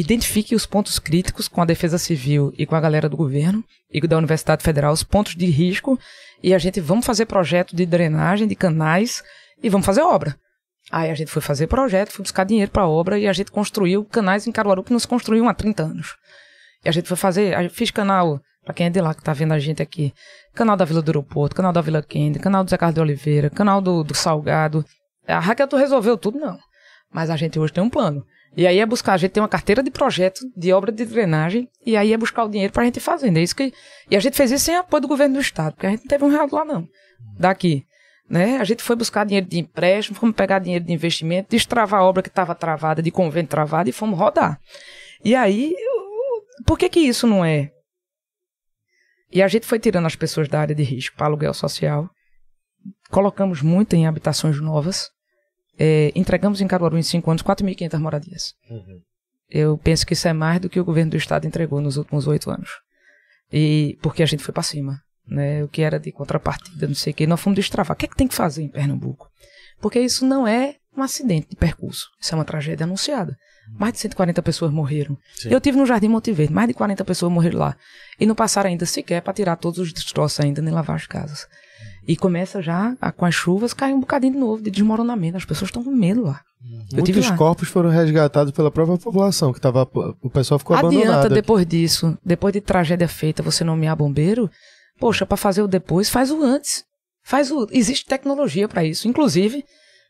identifique os pontos críticos com a Defesa Civil e com a galera do governo e da Universidade Federal, os pontos de risco, e a gente vamos fazer projeto de drenagem de canais e vamos fazer obra. Aí a gente foi fazer projeto, foi buscar dinheiro para obra e a gente construiu canais em Caruaru que nos construíam há 30 anos. E a gente foi fazer, fiz canal, para quem é de lá que tá vendo a gente aqui, canal da Vila do Aeroporto, canal da Vila Kennedy, canal do Zé Carlos de Oliveira, canal do, do Salgado. A Raquel tu resolveu tudo, não. Mas a gente hoje tem um plano. E aí é buscar, a gente tem uma carteira de projeto de obra de drenagem, e aí é buscar o dinheiro para a gente fazendo. É isso que. E a gente fez isso sem apoio do governo do estado, porque a gente não teve um real lá, não. Daqui. Né? A gente foi buscar dinheiro de empréstimo, fomos pegar dinheiro de investimento, destravar a obra que estava travada, de convênio travada e fomos rodar. E aí, por que que isso não é? E a gente foi tirando as pessoas da área de risco para aluguel social, colocamos muito em habitações novas, é, entregamos em Caruaru em cinco anos 4.500 moradias. Uhum. Eu penso que isso é mais do que o governo do estado entregou nos últimos oito anos. E porque a gente foi para cima né, o que era de contrapartida, não sei o que, nós fomos destravar. O que é que tem que fazer em Pernambuco? Porque isso não é um acidente de percurso, isso é uma tragédia anunciada. Mais de 140 pessoas morreram. Sim. Eu tive no Jardim Monte Verde, mais de 40 pessoas morreram lá. E não passaram ainda sequer para tirar todos os destroços ainda, nem lavar as casas. E começa já, a, com as chuvas, cair um bocadinho de novo de desmoronamento. As pessoas estão com medo lá.
Muitos corpos foram resgatados pela própria população, que tava, o pessoal ficou
Adianta
abandonado.
Adianta depois disso, depois de tragédia feita, você nomear bombeiro, Poxa, para fazer o depois, faz o antes. Faz o. Existe tecnologia para isso. Inclusive,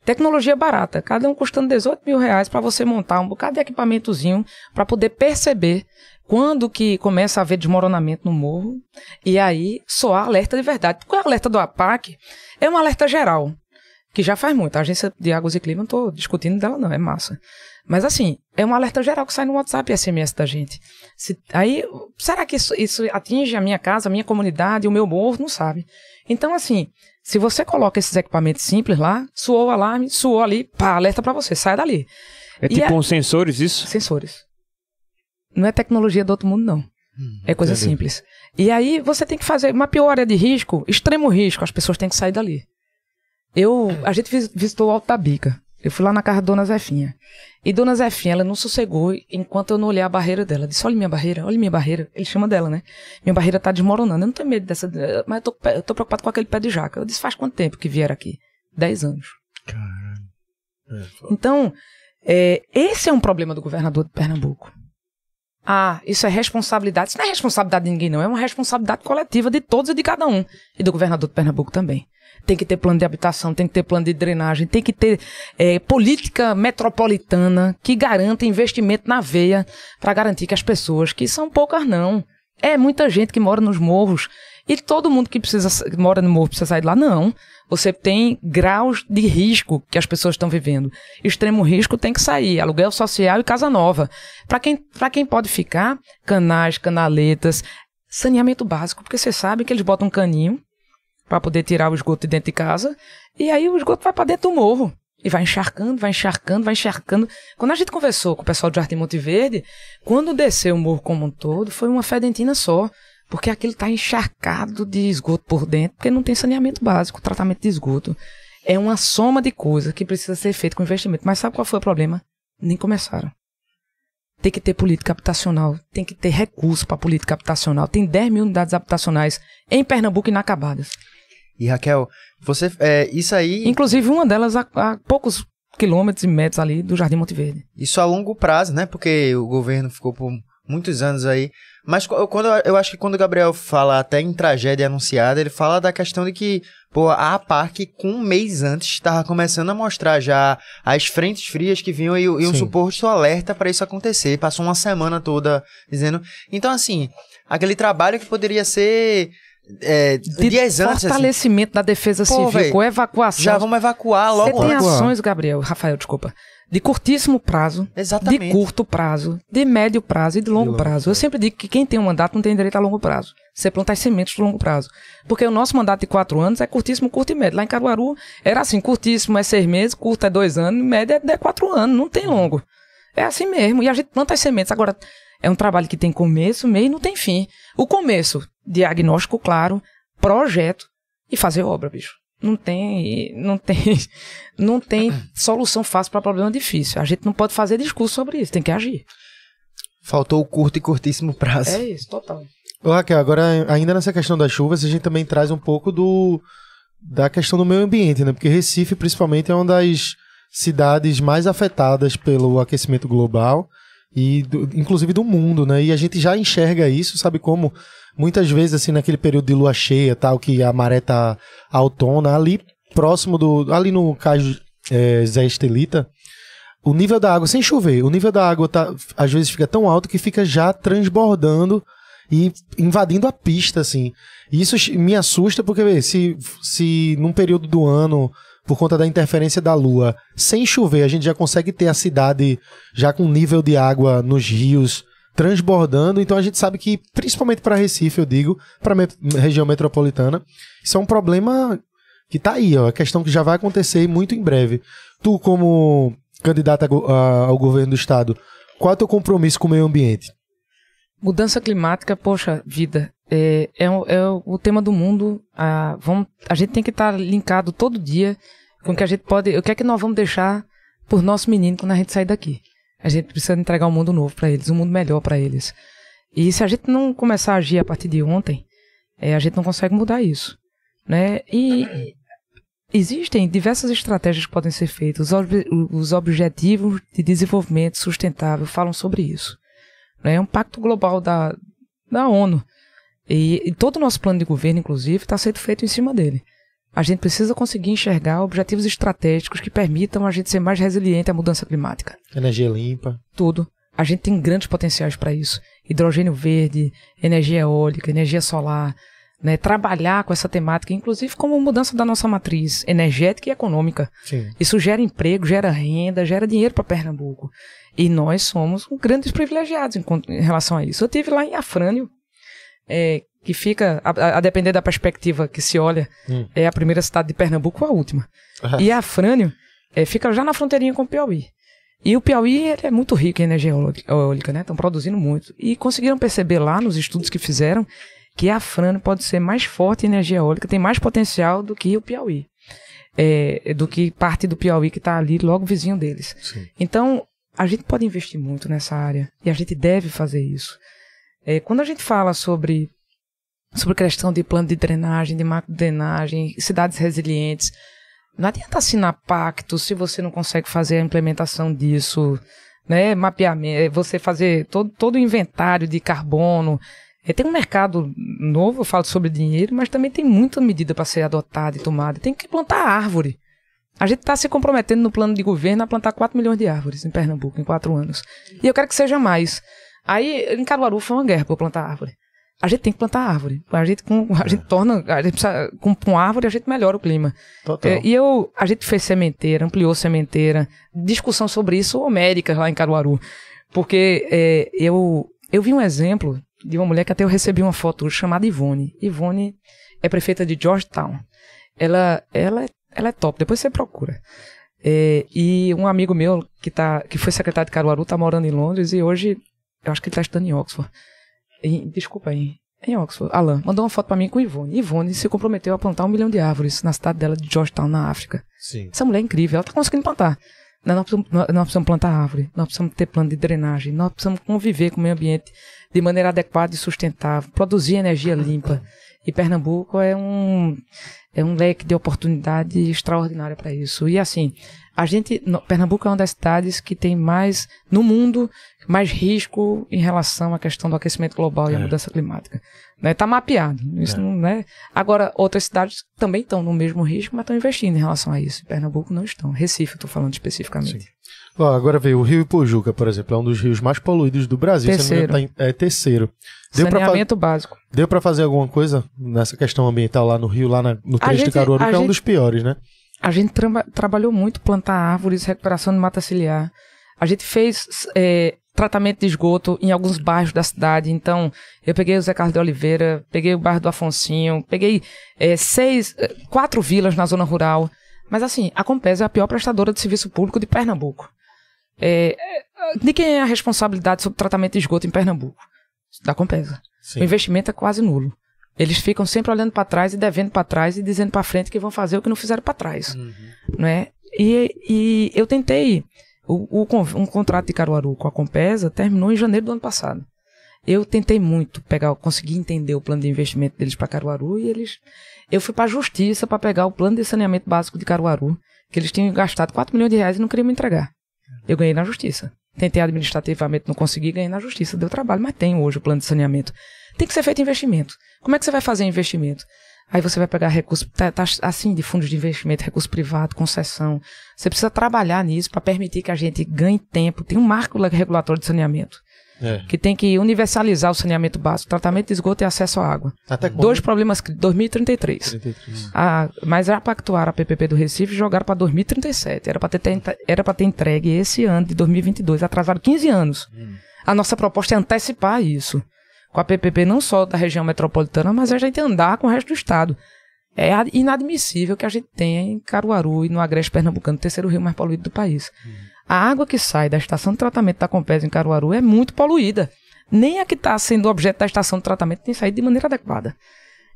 Tecnologia barata, cada um custando 18 mil reais para você montar um bocado de equipamentozinho para poder perceber quando que começa a haver desmoronamento no morro e aí soar alerta de verdade. Porque o alerta do APAC é um alerta geral, que já faz muito. A Agência de Águas e Clima, não estou discutindo dela não, é massa. Mas assim, é um alerta geral que sai no WhatsApp e SMS da gente. Se, aí, será que isso, isso atinge a minha casa, a minha comunidade, o meu morro? Não sabe. Então assim, se você coloca esses equipamentos simples lá, suou o alarme, suou ali, pá, alerta para você, sai dali.
É
E
tipo
a-
uns sensores isso?
Sensores. Não é tecnologia do outro mundo, não. É coisa
entendi.
simples. E aí você tem que fazer uma pior área de risco, extremo risco, as pessoas têm que sair dali. Eu, a gente vis- visitou o Alto da Bica. Eu fui lá na casa da Dona Zefinha. E Dona Zefinha, ela não sossegou enquanto eu não olhei a barreira dela. Disse, olha minha barreira, olha minha barreira. Ele chama dela, né? Minha barreira tá desmoronando. Eu não tenho medo dessa... Mas eu tô, eu tô preocupado com aquele pé de jaca. Eu disse, faz quanto tempo que vieram aqui? Dez anos. Então, é, esse é um problema do governador de Pernambuco. Ah, isso é responsabilidade. Isso não é responsabilidade de ninguém, não. É uma responsabilidade coletiva de todos e de cada um. E do governador de Pernambuco também. Tem que ter plano de habitação, tem que ter plano de drenagem, tem que ter é, política metropolitana que garanta investimento na veia para garantir que as pessoas, que são poucas não, é muita gente que mora nos morros e todo mundo que precisa mora no morro precisa sair de lá, não. Você tem graus de risco que as pessoas estão vivendo. Extremo risco tem que sair, aluguel social e casa nova. Para quem, quem pode ficar, canais, canaletas, saneamento básico, porque você sabe que eles botam um caninho para poder tirar o esgoto de dentro de casa, e aí o esgoto vai para dentro do morro. E vai encharcando, vai encharcando, vai encharcando. Quando a gente conversou com o pessoal do Jardim Monte Verde, quando desceu o morro como um todo, foi uma fedentina só. Porque aquilo está encharcado de esgoto por dentro, porque não tem saneamento básico, tratamento de esgoto. É uma soma de coisas que precisa ser feito com investimento. Mas sabe qual foi o problema? Nem começaram. Tem que ter política habitacional, tem que ter recurso para política habitacional. Tem 10 mil unidades habitacionais em Pernambuco inacabadas.
E Raquel, você. É, isso aí.
Inclusive uma delas a, a poucos quilômetros e metros ali do Jardim Monte Verde.
Isso a longo prazo, né? Porque o governo ficou por muitos anos aí. Mas qu- quando eu acho que quando o Gabriel fala até em tragédia anunciada, ele fala da questão de que, pô, a APAC, com um mês antes, estava começando a mostrar já as frentes frias que vinham e, e um
Sim.
suposto alerta para isso acontecer. Passou uma semana toda dizendo. Então, assim, aquele trabalho que poderia ser. É,
De
dias antes. assim,
fortalecimento da defesa
Pô,
civil,
véi,
com evacuação.
já vamos evacuar
Você
logo
tem
antes.
ações, Gabriel, Rafael, desculpa, de curtíssimo prazo,
Exatamente.
de curto prazo, de médio prazo e de longo
longo
prazo. Eu sempre digo que quem tem um mandato não tem direito a longo prazo. Você plantar sementes de longo prazo. Porque o nosso mandato de quatro anos é curtíssimo, curto e médio. Lá em Caruaru era assim, curtíssimo é seis meses, curto é dois anos, médio é é quatro anos, não tem longo. É assim mesmo. E a gente planta as sementes. Agora, é um trabalho que tem começo, meio e não tem fim. O começo, diagnóstico claro, projeto e fazer obra, bicho. Não tem, não tem, não tem solução fácil para problema difícil. A gente não pode fazer discurso sobre isso, tem que agir.
Faltou o curto e curtíssimo prazo.
É isso, total.
Ô, Raquel, agora ainda nessa questão das chuvas, a gente também traz um pouco do da questão do meio ambiente, né? Porque Recife, principalmente, é uma das cidades mais afetadas pelo aquecimento global e do- inclusive do mundo, né? E a gente já enxerga isso, sabe como? Muitas vezes, assim, naquele período de lua cheia, tal, que a maré tá autona, ali próximo do... ali no cais é, Zé Estelita, o nível da água, sem chover, o nível da água tá, às vezes fica tão alto que fica já transbordando e invadindo a pista, assim. E isso me assusta porque, vê, se, se num período do ano, por conta da interferência da lua, sem chover, a gente já consegue ter a cidade já com nível de água nos rios transbordando, então a gente sabe que, principalmente para Recife, eu digo, para a região metropolitana, isso é um problema que tá aí, ó, é questão que já vai acontecer muito em breve. Tu, como candidato a a- ao governo do estado, qual é o teu compromisso com o meio ambiente?
Mudança climática, poxa vida, é, é, o- é o tema do mundo. A, vamos, a gente tem que estar linkado todo dia com o que a gente pode. O que é que nós vamos deixar por nosso menino quando a gente sair daqui? A gente precisa entregar um mundo novo para eles, um mundo melhor para eles. E se a gente não começar a agir a partir de ontem, é, a gente não consegue mudar isso. Né? E existem diversas estratégias que podem ser feitas. Os, obje- os Objetivos de Desenvolvimento Sustentável falam sobre isso. né? É um pacto global da, da ONU. E, e todo o nosso plano de governo, inclusive, está sendo feito em cima dele. A gente precisa conseguir enxergar objetivos estratégicos que permitam a gente ser mais resiliente à mudança climática.
Energia limpa.
Tudo. A gente tem grandes potenciais para isso. Hidrogênio verde, energia eólica, energia solar, né? Trabalhar com essa temática, inclusive como mudança da nossa matriz energética e econômica.
Sim.
Isso gera emprego, gera renda, gera dinheiro para Pernambuco. E nós somos grandes privilegiados em, em relação a isso. Eu tive lá em Afrânio, é, que fica, a, a- a depender da perspectiva que se olha,
Hum.
é a primeira cidade de Pernambuco ou a última.
Ah.
E Afrânio é, fica já na fronteirinha com o Piauí. E o Piauí é muito rico em energia eólica, né? Estão produzindo muito. E conseguiram perceber lá nos estudos que fizeram que a Afrânio pode ser mais forte em energia eólica, tem mais potencial do que o Piauí. É, do que parte do Piauí que está ali logo vizinho deles.
Sim.
Então, a gente pode investir muito nessa área e a gente deve fazer isso. É, quando a gente fala sobre, sobre questão de plano de drenagem, de macro drenagem, cidades resilientes, não adianta assinar pacto se você não consegue fazer a implementação disso, né? Mapeamento, você fazer todo, todo o inventário de carbono. É, tem um mercado novo, eu falo sobre dinheiro, mas também tem muita medida para ser adotada e tomada. Tem que plantar árvore. A gente está se comprometendo no plano de governo a plantar 4 milhões de árvores em Pernambuco em 4 anos. E eu quero que seja mais. Aí, em Caruaru foi uma guerra para plantar árvore. A gente tem que plantar árvore. A gente, com, a gente torna. A gente precisa, com, com árvore a gente melhora o clima. É, e eu, a gente fez sementeira, ampliou sementeira, discussão sobre isso homérica lá em Caruaru. Porque é, eu, eu vi um exemplo de uma mulher que até eu recebi uma foto chamada Ivone. Ivone é prefeita de Georgetown. Ela, ela, é- ela é top, depois você procura. É, e um amigo meu que, tá, que foi secretário de Caruaru tá morando em Londres e hoje eu acho que ele tá estudando em Oxford. Em- desculpa aí. Em Oxford. Alan, mandou uma foto pra mim com Ivone. Ivone se comprometeu a plantar um milhão de árvores na cidade dela de Georgetown, na África.
Sim.
Essa mulher é incrível, ela tá conseguindo plantar. Nós, não precisamos, nós, nós precisamos plantar árvore, nós precisamos ter plano de drenagem, nós precisamos conviver com o meio ambiente de maneira adequada e sustentável, produzir energia limpa. E Pernambuco é um, é um leque de oportunidade extraordinária para isso. E assim, a gente, no- Pernambuco é uma das cidades que tem mais, no mundo, mais risco em relação à questão do aquecimento global e à
É.
mudança climática. Né? Tá mapeado. Isso
É.
não, né? Agora, outras cidades também estão no mesmo risco, mas estão investindo em relação a isso. Pernambuco não estão. Recife, estou falando especificamente.
Ó, agora veio o Rio Ipojuca, por exemplo, é um dos rios mais poluídos do Brasil. me engano, tá em- é terceiro. Deu
Saneamento básico.
deu pra fazer alguma coisa nessa questão ambiental lá no Rio, lá na- no trecho de
gente-
Caruaru, que é um
gente-
dos piores, né?
A gente traba- trabalhou muito plantar árvores, recuperação de mata ciliar. A gente fez é, tratamento de esgoto em alguns bairros da cidade. Então, eu peguei o Zé Carlos de Oliveira, peguei o bairro do Afonsinho, peguei é, seis, é, quatro vilas na zona rural. Mas assim, a Compesa é a pior prestadora de serviço público de Pernambuco. É, de quem é a responsabilidade sobre o tratamento de esgoto em Pernambuco? Da Compesa. O
Sim.
investimento é quase nulo. Eles ficam sempre olhando para trás e devendo para trás e dizendo para frente que vão fazer o que não fizeram para trás, não é? E, e eu tentei o, o um contrato de Caruaru com a Compesa terminou em janeiro do ano passado. Eu tentei muito pegar, conseguir entender o plano de investimento deles para Caruaru e eles eu fui para a justiça para pegar o plano de saneamento básico de Caruaru, que eles tinham gastado 4 milhões de reais e não queriam me entregar. Eu ganhei na justiça. Tentei administrativamente, não consegui, ganhei na justiça. Deu trabalho, mas tem hoje o plano de saneamento. Tem que ser feito investimento. Como é que você vai fazer investimento? Aí você vai pegar recursos, tá, tá assim, de fundos de investimento, recurso privado, concessão. Você precisa trabalhar nisso para permitir que a gente ganhe tempo. Tem um marco regulatório de saneamento,
É.
que tem que universalizar o saneamento básico, tratamento de esgoto e acesso à água.
Até quando?
Dois problemas, cri- 2033.
33.
Ah, mas já pactuaram a PPP do Recife e jogaram para 2037. Era para ter, ter- era pra ter entregue esse ano de 2022. Atrasaram 15 anos. A nossa proposta é antecipar isso. Com a PPP não só da região metropolitana, mas a gente andar com o resto do estado. É inadmissível que a gente tenha em Caruaru e no Agreste Pernambucano, o terceiro rio mais poluído do país. A água que sai da estação de tratamento da Compesa em Caruaru é muito poluída. Nem a que está sendo objeto da estação de tratamento tem saído de maneira adequada.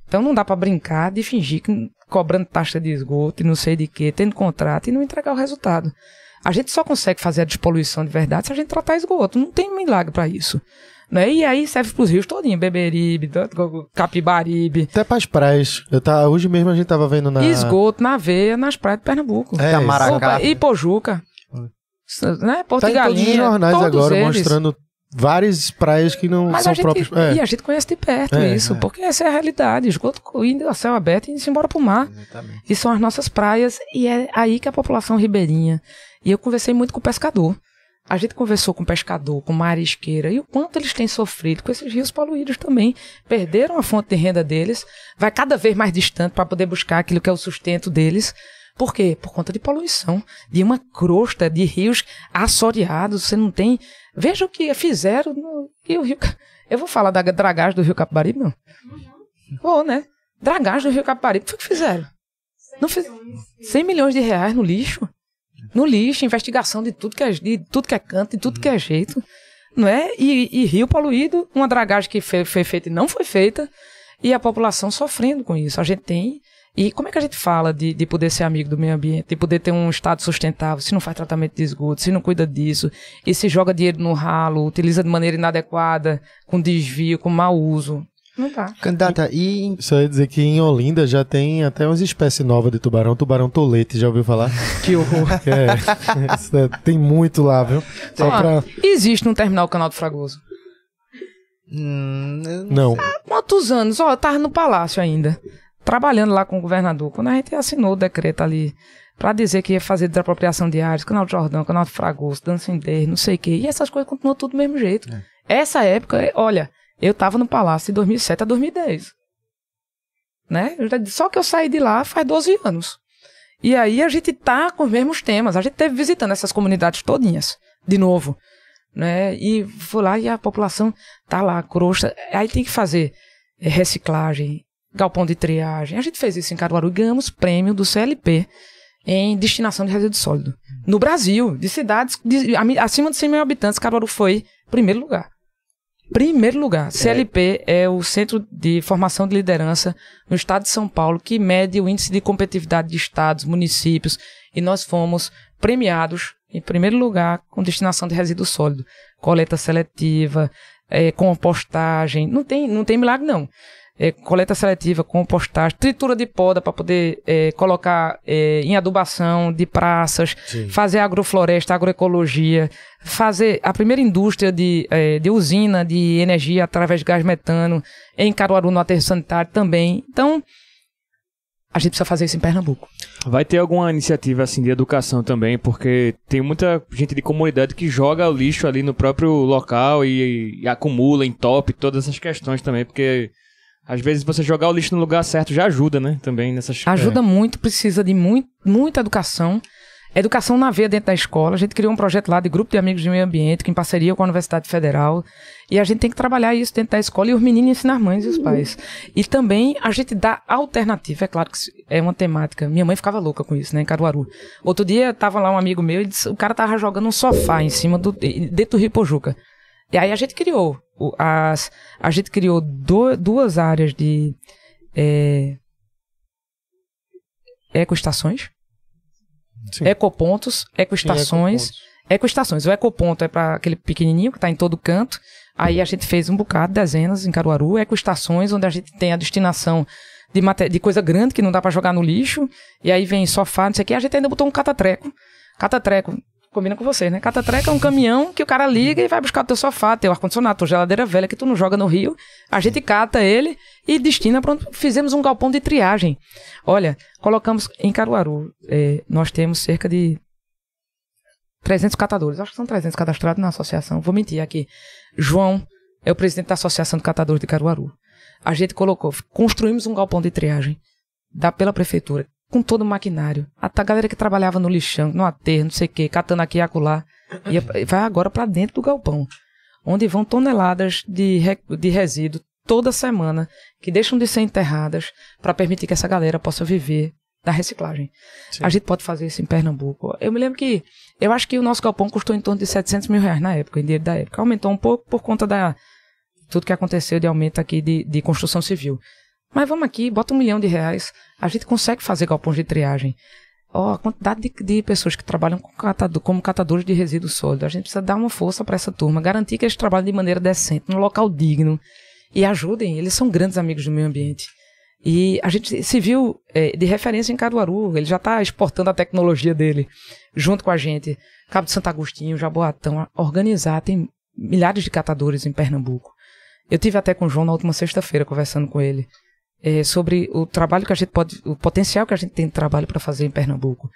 Então não dá pra brincar de fingir que cobrando taxa de esgoto e não sei de quê, tendo contrato e não entregar o resultado. A gente só consegue fazer a despoluição de verdade se a gente tratar esgoto. Não tem milagre pra isso. Né? E aí serve pros rios todinho, Beberibe, Capibaribe,
Até pras praias. Eu tá, hoje mesmo a gente tava vendo na.
esgoto na veia, nas praias de Pernambuco.
É,
Camaracá.
Opa, e Pojuca. Né? Porto
Tá em todos os
Galinha.
jornais
todos
agora
eles.
mostrando várias praias que não
Mas
são
gente,
próprias.
E
É,
a gente conhece de perto
É,
isso,
é.
porque essa é a realidade. Esgoto indo a céu aberto e indo embora pro mar.
Exatamente.
E são as nossas praias, e é aí que a população ribeirinha. E eu conversei muito com o pescador. A gente conversou com o pescador, com marisqueira, e o quanto eles têm sofrido com esses rios poluídos também. Perderam a fonte de renda deles, vai cada vez mais distante para poder buscar aquilo que é o sustento deles. Por quê? Por conta de poluição, de uma crosta de rios assoreados. Você não tem. Veja o que fizeram no e o Rio. Eu vou falar da dragagem do Rio Capibaribe, não? Vou, né? Dragagem do Rio Capibaribe. O que fizeram? Não fiz... 100 milhões de reais no lixo. No lixo, investigação de tudo que é, de tudo que é canto, de tudo que é jeito. Não é? E, e rio poluído, uma dragagem que foi, foi feita e não foi feita, e a população sofrendo com isso. A gente tem. E como é que a gente fala de, de poder ser amigo do meio ambiente, de poder ter um estado sustentável, se não faz tratamento de esgoto, se não cuida disso, e se joga dinheiro no ralo, utiliza de maneira inadequada, com desvio, com mau uso? Não dá.
Candidata, e
Só ia dizer que em Olinda já tem até umas espécies novas de tubarão, tubarão tolete, já ouviu falar?
Que horror.
É, é- tem muito lá, viu? Só
Ah,
pra...
Existe no terminal Canal do Fragoso.
Hum, eu
Não,
Quantos anos? Ó, eu tava no palácio ainda, trabalhando lá com o governador, quando a gente assinou o decreto ali pra dizer que ia fazer desapropriação de áreas, canal do Jordão, canal do Fragoso, Dancindez, não sei o quê. E essas coisas continuam tudo do mesmo jeito. Essa época, é- olha, eu tava no palácio de 2007 a 2010. Né? Só que eu saí de lá faz 12 anos. E aí a gente tá com os mesmos temas. A gente teve visitando essas comunidades todinhas, de novo. Né? E foi lá e a população tá lá, crosta. Aí tem que fazer eh, reciclagem, galpão de triagem. A gente fez isso em Caruaru e ganhamos prêmio do CLP em destinação de resíduo sólido. No Brasil, de cidades de- acima de 100 mil habitantes, Caruaru foi primeiro lugar. Primeiro lugar. CLP é o Centro de Formação de Liderança no estado de São Paulo, que mede o índice de competitividade de estados, municípios, e nós fomos premiados em primeiro lugar com destinação de resíduo sólido. Coleta seletiva, eh, compostagem. Não tem, não tem milagre, não. É, coleta seletiva, compostagem, tritura de poda para poder eh, colocar eh, em adubação de praças, fazer agrofloresta, agroecologia, fazer a primeira indústria de, eh, de usina de energia através de gás metano em Caruaru, no aterro sanitário também. Então, a gente precisa fazer isso em Pernambuco.
Vai ter alguma iniciativa assim de educação também, porque tem muita gente de comunidade que joga o lixo ali no próprio local e, e acumula, entope todas essas questões também, porque às vezes você jogar o lixo no lugar certo já ajuda, né? Também nessas
Ajuda muito, precisa de muito, muita educação. Educação na veia dentro da escola. A gente criou um projeto lá de grupo de amigos de meio ambiente, que em parceria com a Universidade Federal. E a gente tem que trabalhar isso dentro da escola e os meninos ensinar as mães e os pais. E também a gente dá alternativa. É claro que é uma temática. Minha mãe ficava louca com isso, né, em Caruaru. Outro dia tava lá um amigo meu e disse, o cara tava jogando um sofá em cima do. dentro do Rio Pojuca. E aí a gente criou. As, a gente criou do- duas áreas de. É, ecoestações.
Sim.
Ecopontos, ecoestações. Ecoestações. O ecoponto é para aquele pequenininho que está em todo canto. Aí a gente fez um bocado, dezenas em Caruaru. Ecoestações, onde a gente tem a destinação de, mate- de coisa grande que não dá para jogar no lixo. E aí vem sofá, não sei o que. A gente ainda botou um catatreco. Catatreco. Combina com você, né? Catatreco é um caminhão que o cara liga e vai buscar o teu sofá, teu ar-condicionado, tua geladeira velha que tu não joga no rio. A gente cata ele e destina para fizemos um galpão de triagem. Olha, colocamos em Caruaru, eh, nós temos cerca de 300 catadores. Acho que são 300 cadastrados na associação. Vou mentir aqui. João é o presidente da Associação de Catadores de Caruaru. A gente colocou, construímos um galpão de triagem da, pela prefeitura, com todo o maquinário. A, a galera que trabalhava no lixão, no aterro, não sei o quê, catando aqui e acolá, ia, vai agora para dentro do galpão, onde vão toneladas de, re- de resíduo toda semana, que deixam de ser enterradas para permitir que essa galera possa viver da reciclagem. A gente pode fazer isso em Pernambuco. Eu me lembro que, eu acho que o nosso galpão custou em torno de 700 mil reais na época, em dinheiro da época. Aumentou um pouco por conta da tudo que aconteceu de aumento aqui de, de construção civil. Mas vamos aqui, bota um milhão de reais, a gente consegue fazer galpões de triagem. Ó, a quantidade de, de pessoas que trabalham com catado- como catadores de resíduos sólidos, a gente precisa dar uma força para essa turma, garantir que eles trabalhem de maneira decente, num local digno e ajudem. Eles são grandes amigos do meio ambiente. E a gente se viu eh, de referência em Caruaru, ele já está exportando a tecnologia dele junto com a gente. Cabo de Santo Agostinho, Jaboatão, organizar, tem milhares de catadores em Pernambuco. Eu tive até com o João na última sexta-feira conversando com ele é, sobre o trabalho que a gente pode, o potencial que a gente tem de trabalho para fazer em Pernambuco.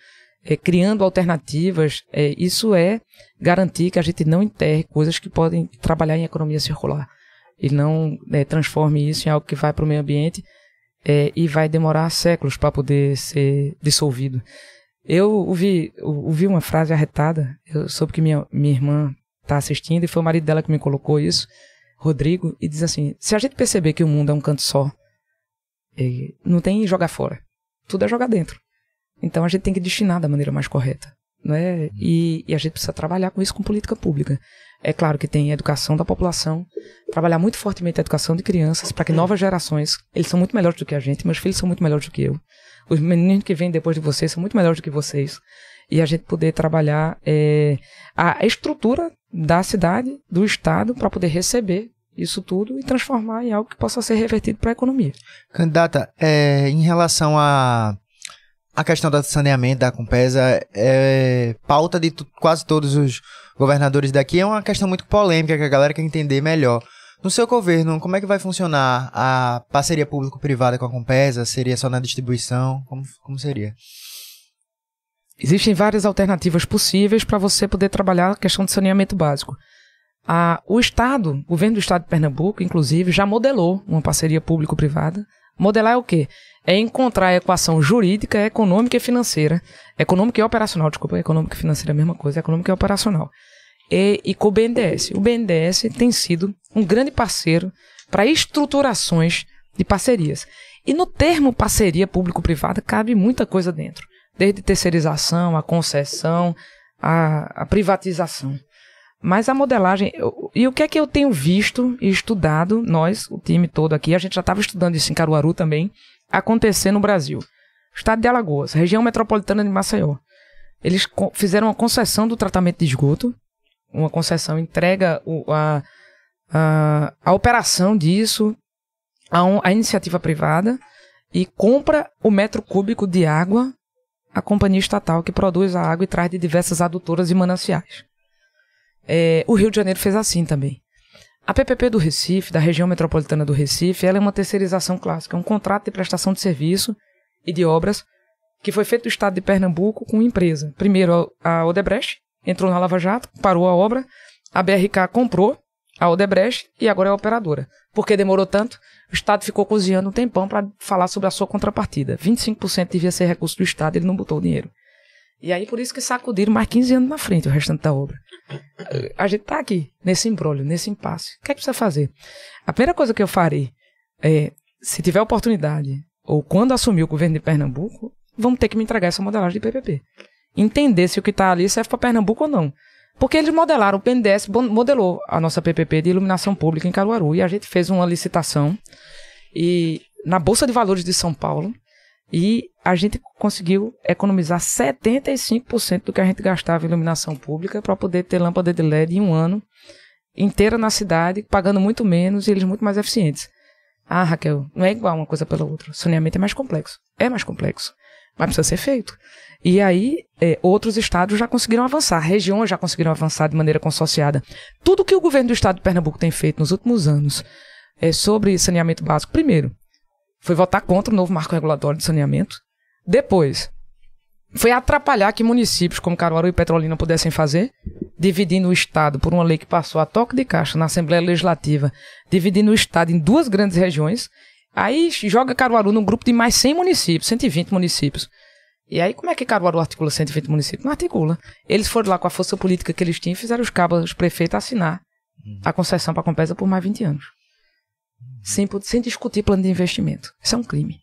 É, criando alternativas, é, isso é garantir que a gente não enterre coisas que podem trabalhar em economia circular e não é, transforme isso em algo que vai para o meio ambiente é, e vai demorar séculos para poder ser dissolvido. Eu ouvi, ouvi uma frase arretada, eu soube que minha, minha irmã está assistindo e foi o marido dela que me colocou isso, Rodrigo, e diz assim: se a gente perceber que o mundo é um canto só, não tem jogar fora, tudo é jogar dentro. Então a gente tem que destinar da maneira mais correta. Né? E, e, a gente precisa trabalhar com isso com política pública. É claro que tem a educação da população, trabalhar muito fortemente a educação de crianças para que novas gerações, eles são muito melhores do que a gente, meus filhos são muito melhores do que eu, os meninos que vêm depois de vocês são muito melhores do que vocês, e a gente poder trabalhar é, a estrutura da cidade, do estado, para poder receber isso tudo e transformar em algo que possa ser revertido para a economia.
Candidata, é, em relação a a questão do saneamento da Compesa é pauta de quase todos os governadores daqui. É uma questão muito polêmica que a galera quer entender melhor. No seu governo, como é que vai funcionar a parceria público-privada com a Compesa? Seria só na distribuição? Como, como seria?
Existem várias alternativas possíveis para você poder trabalhar a questão de saneamento básico. A, o Estado, o governo do Estado de Pernambuco, inclusive, já modelou uma parceria público-privada. Modelar é o quê? É encontrar a equação jurídica, econômica e financeira. Econômica e operacional, desculpa, econômica e financeira é a mesma coisa, econômica e operacional. E, e com o BNDES. O BNDES tem sido um grande parceiro para estruturações de parcerias. E no termo parceria público-privada cabe muita coisa dentro. Desde terceirização, a concessão, a, a privatização. Mas a modelagem. E o que é que eu tenho visto e estudado, nós, o time todo aqui, a gente já estava estudando isso em Caruaru também, acontecer no Brasil. Estado de Alagoas, região metropolitana de Maceió. Eles fizeram uma concessão do tratamento de esgoto, uma concessão entrega o, a, a, a operação disso a, um, a iniciativa privada e compra o metro cúbico de água a companhia estatal que produz a água e traz de diversas adutoras e mananciais. É, o Rio de Janeiro fez assim também. A PPP do Recife, da região metropolitana do Recife, ela é uma terceirização clássica, é um contrato de prestação de serviço e de obras que foi feito do estado de Pernambuco com empresa. Primeiro a Odebrecht entrou na Lava Jato, parou a obra, a BRK comprou a Odebrecht e agora é operadora. Por que demorou tanto? O Estado ficou cozinhando um tempão para falar sobre a sua contrapartida. 25% devia ser recurso do Estado, ele não botou o dinheiro. E aí por isso que sacudiram mais 15 anos na frente o restante da obra. A gente tá aqui, nesse embrólio, nesse impasse. O que é que precisa fazer? A primeira coisa que eu farei é, se tiver oportunidade, ou quando assumir o governo de Pernambuco, vamos ter que me entregar essa modelagem de PPP. Entender se o que está ali serve para Pernambuco ou não. Porque eles modelaram, o PNDES modelou a nossa PPP de iluminação pública em Caruaru e a gente fez uma licitação e na Bolsa de Valores de São Paulo e a gente conseguiu economizar 75% do que a gente gastava em iluminação pública para poder ter lâmpada de LED em um ano inteira na cidade, pagando muito menos e eles muito mais eficientes. Ah, Raquel, não é igual uma coisa pela outra. Saneamento é mais complexo. É mais complexo. Mas precisa ser feito. E aí, é, outros estados já conseguiram avançar, regiões já conseguiram avançar de maneira consorciada. Tudo que o governo do estado de Pernambuco tem feito nos últimos anos é, sobre saneamento básico, primeiro, foi votar contra o novo marco regulatório de saneamento. Depois, foi atrapalhar que municípios como Caruaru e Petrolina pudessem fazer, dividindo o Estado por uma lei que passou a toque de caixa na Assembleia Legislativa, dividindo o Estado em duas grandes regiões. Aí joga Caruaru num grupo de mais 100 municípios, 120 municípios. E aí, como é que Caruaru articula 120 municípios? Não articula. Eles foram lá com a força política que eles tinham e fizeram os cabos, os prefeitos assinar a concessão para a Compesa por mais 20 anos sem, sem discutir plano de investimento. Isso é um crime.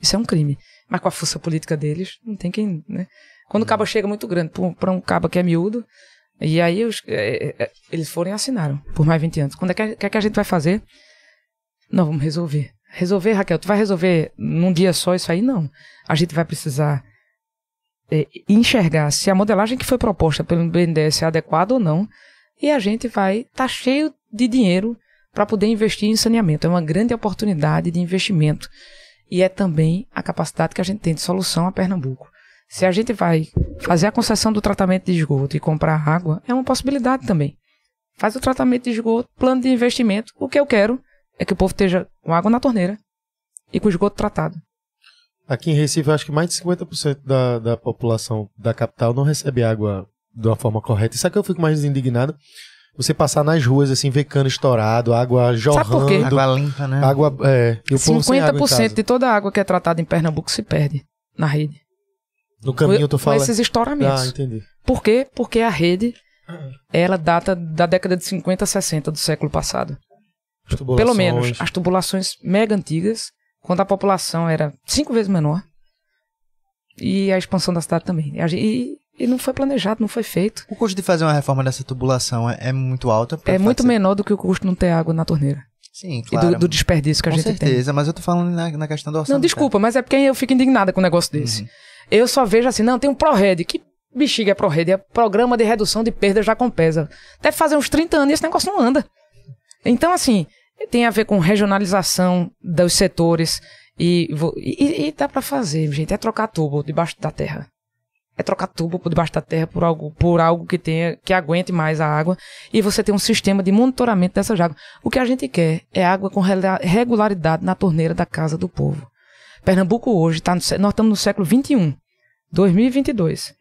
Isso é um crime. Mas com a força política deles, não tem quem. Né? Quando o cabo chega muito grande para um cabo que é miúdo, e aí os, é, é, é, eles foram e assinaram por mais 20 anos. Quando é que, que, é que a gente vai fazer? Não, vamos resolver. Resolver, Raquel, tu vai resolver num dia só isso aí? Não. A gente vai precisar é, enxergar se a modelagem que foi proposta pelo BNDES é adequada ou não. E a gente vai estar tá cheio de dinheiro para poder investir em saneamento. É uma grande oportunidade de investimento e é também a capacidade que a gente tem de solução a Pernambuco. Se a gente vai fazer a concessão do tratamento de esgoto e comprar água, é uma possibilidade também. Faz o tratamento de esgoto, plano de investimento. O que eu quero é que o povo esteja com água na torneira e com esgoto tratado.
Aqui em Recife, acho que mais de 50% da, da população da capital não recebe água de uma forma correta. Isso aqui eu fico mais indignado. Você passar nas ruas, assim, ver cano estourado, água jorrando.
por quê?
Água limpa, né?
Água, é, e o povo sem água em
50%
casa.
de toda a água que é tratada em Pernambuco se perde na rede.
No caminho, tu
com
fala...
esses estouramentos.
Ah, entendi.
Por quê? Porque a rede, ela data da década de 50 a 60 do século passado.
As
Pelo menos as tubulações mega antigas, quando a população era cinco vezes menor. E a expansão da cidade também. E, e- e não foi planejado, não foi feito.
O custo de fazer uma reforma dessa tubulação é, é muito alto?
É
fato
muito
ser-
menor do que o custo de não ter água na torneira.
Sim,
E
claro.
do, do desperdício que a
Com
gente tem.
certeza, mas eu tô falando na, na questão do orçamento.
Não, desculpa, mas é porque eu fico indignada com um negócio desse.
Uhum.
Eu só vejo assim, não, tem um ProRed. Que bexiga é ProRed? É Programa de Redução de Perdas da Compesa. Deve fazer uns 30 anos e esse negócio não anda. Então, assim, tem a ver com regionalização dos setores e, e, e dá pra fazer, gente. É trocar tubo debaixo da terra. É trocar tubo por debaixo da terra por algo, por algo que tenha, que aguente mais a água. E você tem um sistema de monitoramento dessas águas. O que a gente quer é água com regularidade na torneira da casa do povo. Pernambuco hoje, tá no sé- nós estamos no século XXI, 2022.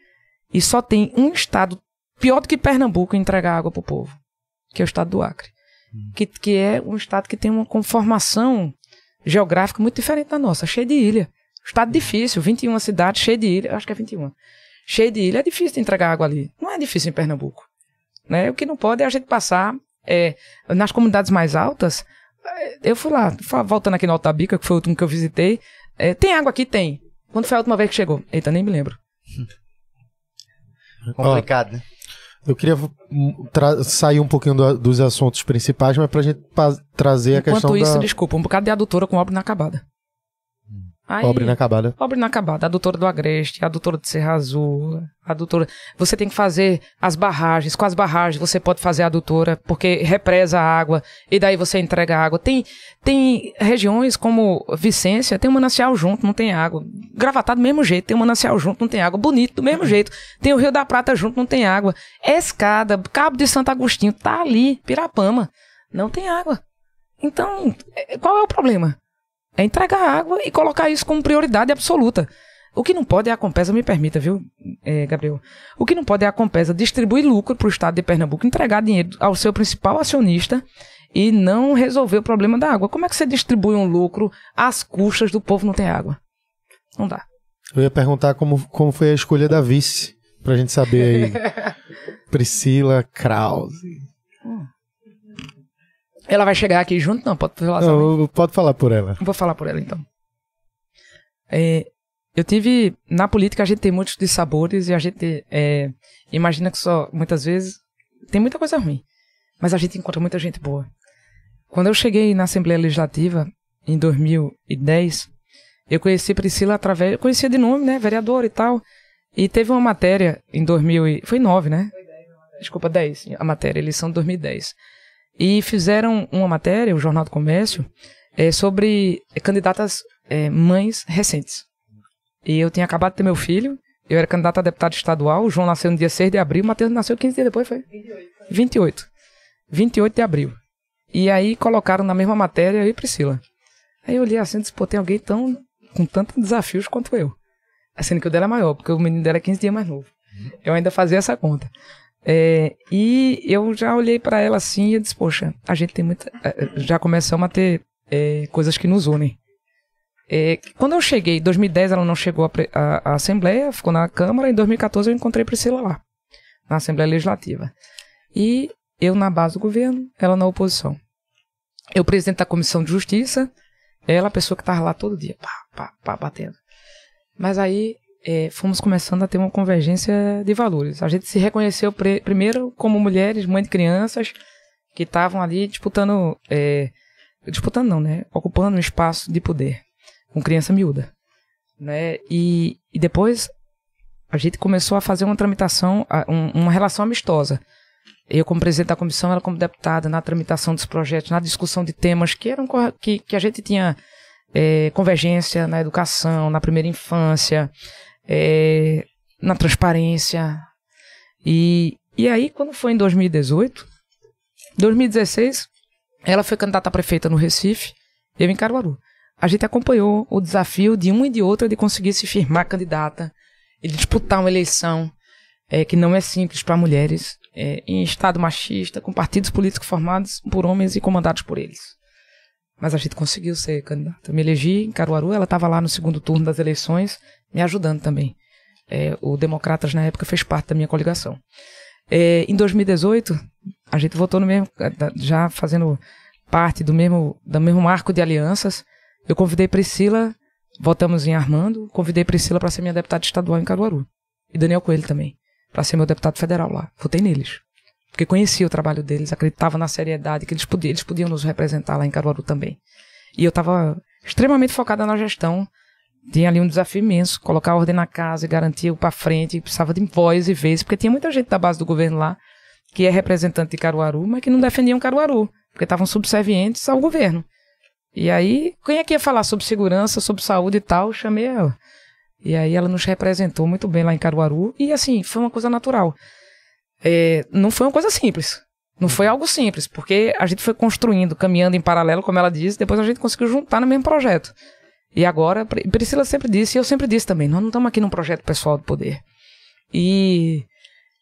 E só tem um estado pior do que Pernambuco em entregar água para o povo, que é o estado do Acre. Que, que é um estado que tem uma conformação geográfica muito diferente da nossa, cheio de ilha. Estado difícil, 21 cidades, cheio de ilha, acho que é 21. Cheio de ilha, é difícil de entregar água ali. Não é difícil em Pernambuco. Né? O que não pode é a gente passar é, nas comunidades mais altas. é, Eu fui lá, voltando aqui no Altabica, que foi o último que eu visitei. é, tem água aqui? Tem. Quando foi a última vez que chegou? Eita, nem me lembro.
Complicado, né?
Eu queria hum, sair um pouquinho do- dos assuntos principais, mas pra gente pa- trazer a
Enquanto
questão
isso,
da
desculpa, um bocado de adutora com obra inacabada. Aí,
obra inacabada.
Obra inacabada. Adutora do Agreste, adutora de Serra Azul, adutora... Você tem que fazer as barragens. Com as barragens você pode fazer a adutora, porque represa a água e daí você entrega a água. Tem, tem regiões como Vicência, tem um manancial junto, não tem água. Gravatado do mesmo jeito, tem um manancial junto, não tem água. Bonito, do mesmo jeito. Tem o Rio da Prata junto, não tem água. Escada, Cabo de Santo Agostinho, tá ali, Pirapama. Não tem água. Então, é- qual é o problema? É entregar água e colocar isso como prioridade absoluta. O que não pode é a Compesa, me permita, viu, eh, Gabriel? O que não pode é a Compesa distribuir lucro para o estado de Pernambuco, entregar dinheiro ao seu principal acionista e não resolver o problema da água. Como é que você distribui um lucro às custas do povo não tem água? Não dá.
Eu ia perguntar como, como foi a escolha da vice, pra gente saber aí. Priscila Krause.
Ela vai chegar aqui junto? Não, pode falar.
Não, pode falar por ela.
Vou falar por ela então. É, eu tive. Na política a gente tem muitos dissabores e a gente é, imagina que só. Muitas vezes. Tem muita coisa ruim. Mas a gente encontra muita gente boa. Quando eu cheguei na Assembleia Legislativa, em 2010, eu conheci Priscila através. Eu conhecia de nome, né? Vereadora e tal. E teve uma matéria em 2000. E, foi 9, né? Desculpa, 10. A matéria, eleição de 2010. E fizeram uma matéria, o Jornal do Comércio, é, sobre candidatas é, mães recentes. E eu tinha acabado de ter meu filho, eu era candidato a deputado estadual, o João nasceu no dia 6 de abril, o Matheus nasceu 15 dias depois, foi? 28. 28 de abril. E aí colocaram na mesma matéria eu e Priscila. Aí eu olhei assim e disse, pô, tem alguém tão, com tantos desafios quanto eu. Sendo que o dela é maior, porque o menino dela é 15 dias mais novo. Eu ainda fazia essa conta. É, e eu já olhei pra ela assim e disse, poxa, a gente tem muita. eh, Já começamos a ter eh, coisas que nos unem. É, quando eu cheguei, em 2010 ela não chegou à Assembleia, ficou na Câmara, em 2014 eu encontrei Priscila lá, na Assembleia Legislativa. E eu na base do governo, ela na oposição. Eu presidente da Comissão de Justiça, ela a pessoa que estava lá todo dia, pá, pá, pá, batendo. Mas aí é, fomos começando a ter uma convergência de valores. A gente se reconheceu pre- primeiro como mulheres, mãe de crianças, que estavam ali disputando, é, disputando não, né? Ocupando um espaço de poder com criança miúda, né? E, e depois a gente começou a fazer uma tramitação, um- uma relação amistosa. Eu como presidente da comissão, ela como deputada, na tramitação dos projetos, na discussão de temas que eram que, que a gente tinha é, convergência na educação, na primeira infância, é, na transparência. E, e aí, quando foi em 2018, Em 2016, ela foi candidata a prefeita no Recife, eu em Caruaru. A gente acompanhou o desafio de uma e de outra de conseguir se firmar candidata e disputar uma eleição é, que não é simples para mulheres, é, em estado machista, com partidos políticos formados por homens e comandados por eles. Mas a gente conseguiu ser candidata. Me elegi em Caruaru, ela estava lá no segundo turno das eleições, me ajudando também. É, o Democratas, na época, fez parte da minha coligação. É, em 2018, a gente votou no mesmo, já fazendo parte do mesmo, do mesmo marco de alianças. Eu convidei Priscila, votamos em Armando, convidei Priscila para ser minha deputada estadual em Caruaru. E Daniel Coelho também para ser meu deputado federal lá. Votei neles. Porque conhecia o trabalho deles, acreditava na seriedade que eles podiam, eles podiam nos representar lá em Caruaru também. E eu estava extremamente focada na gestão. Tinha ali um desafio imenso, colocar a ordem na casa e garantir o para frente, precisava de voz e vez, porque tinha muita gente da base do governo lá que é representante de Caruaru, mas que não defendiam Caruaru, porque estavam subservientes ao governo. E aí, quem é que ia falar sobre segurança, sobre saúde e tal? chamei ela. E aí ela nos representou muito bem lá em Caruaru. E assim, foi uma coisa natural. É, não foi uma coisa simples. Não foi algo simples, porque a gente foi construindo, caminhando em paralelo, como ela disse, depois a gente conseguiu juntar no mesmo projeto. E agora, Priscila sempre disse, e eu sempre disse também, nós não estamos aqui num projeto pessoal do poder. E,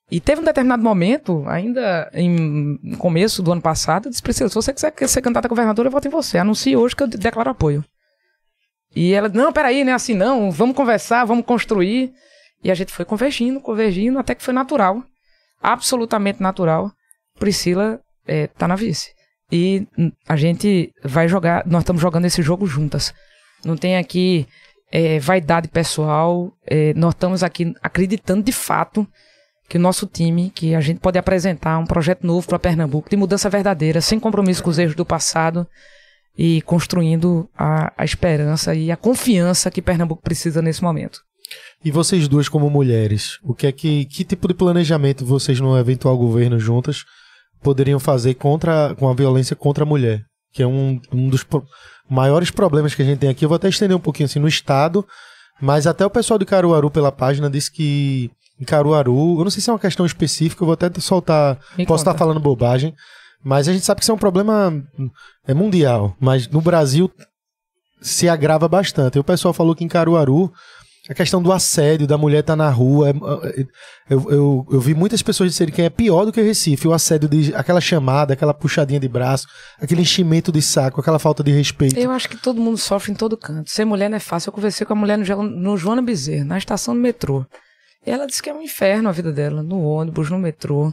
e teve um determinado momento, ainda em começo do ano passado, eu disse, Priscila, se você quiser ser candidata a governadora, eu voto em você. Anuncie hoje que eu declaro apoio. E ela, não, peraí, não é assim não, vamos conversar, vamos construir. E a gente foi convergindo, convergindo, até que foi natural, absolutamente natural. Priscila é, tá na vice. E a gente vai jogar, nós estamos jogando esse jogo juntas. Não tem aqui é, vaidade pessoal, é, nós estamos aqui acreditando de fato que o nosso time, que a gente pode apresentar um projeto novo para Pernambuco, de mudança verdadeira, sem compromisso com os erros do passado e construindo a, a esperança e a confiança que Pernambuco precisa nesse momento.
E vocês duas como mulheres, o que é que que tipo de planejamento vocês no eventual governo juntas poderiam fazer contra com a violência contra a mulher, que é um, um dos maiores problemas que a gente tem aqui. Eu vou até estender um pouquinho assim no estado, mas até o pessoal de Caruaru pela página disse que em Caruaru, eu não sei se é uma questão específica, eu vou até soltar, Me posso estar falando bobagem, mas a gente sabe que isso é um problema é mundial, mas no Brasil se agrava bastante. E o pessoal falou que em Caruaru a questão do assédio, da mulher estar tá na rua. É, é, eu, eu, eu, vi muitas pessoas dizerem que é pior do que Recife. O assédio, de, aquela chamada, aquela puxadinha de braço, aquele enchimento de saco, aquela falta de respeito.
Eu acho que todo mundo sofre em todo canto. Ser mulher não é fácil. Eu conversei com a mulher no, no Joana Bezerra, na estação do metrô. E ela disse que é um inferno a vida dela, no ônibus, no metrô.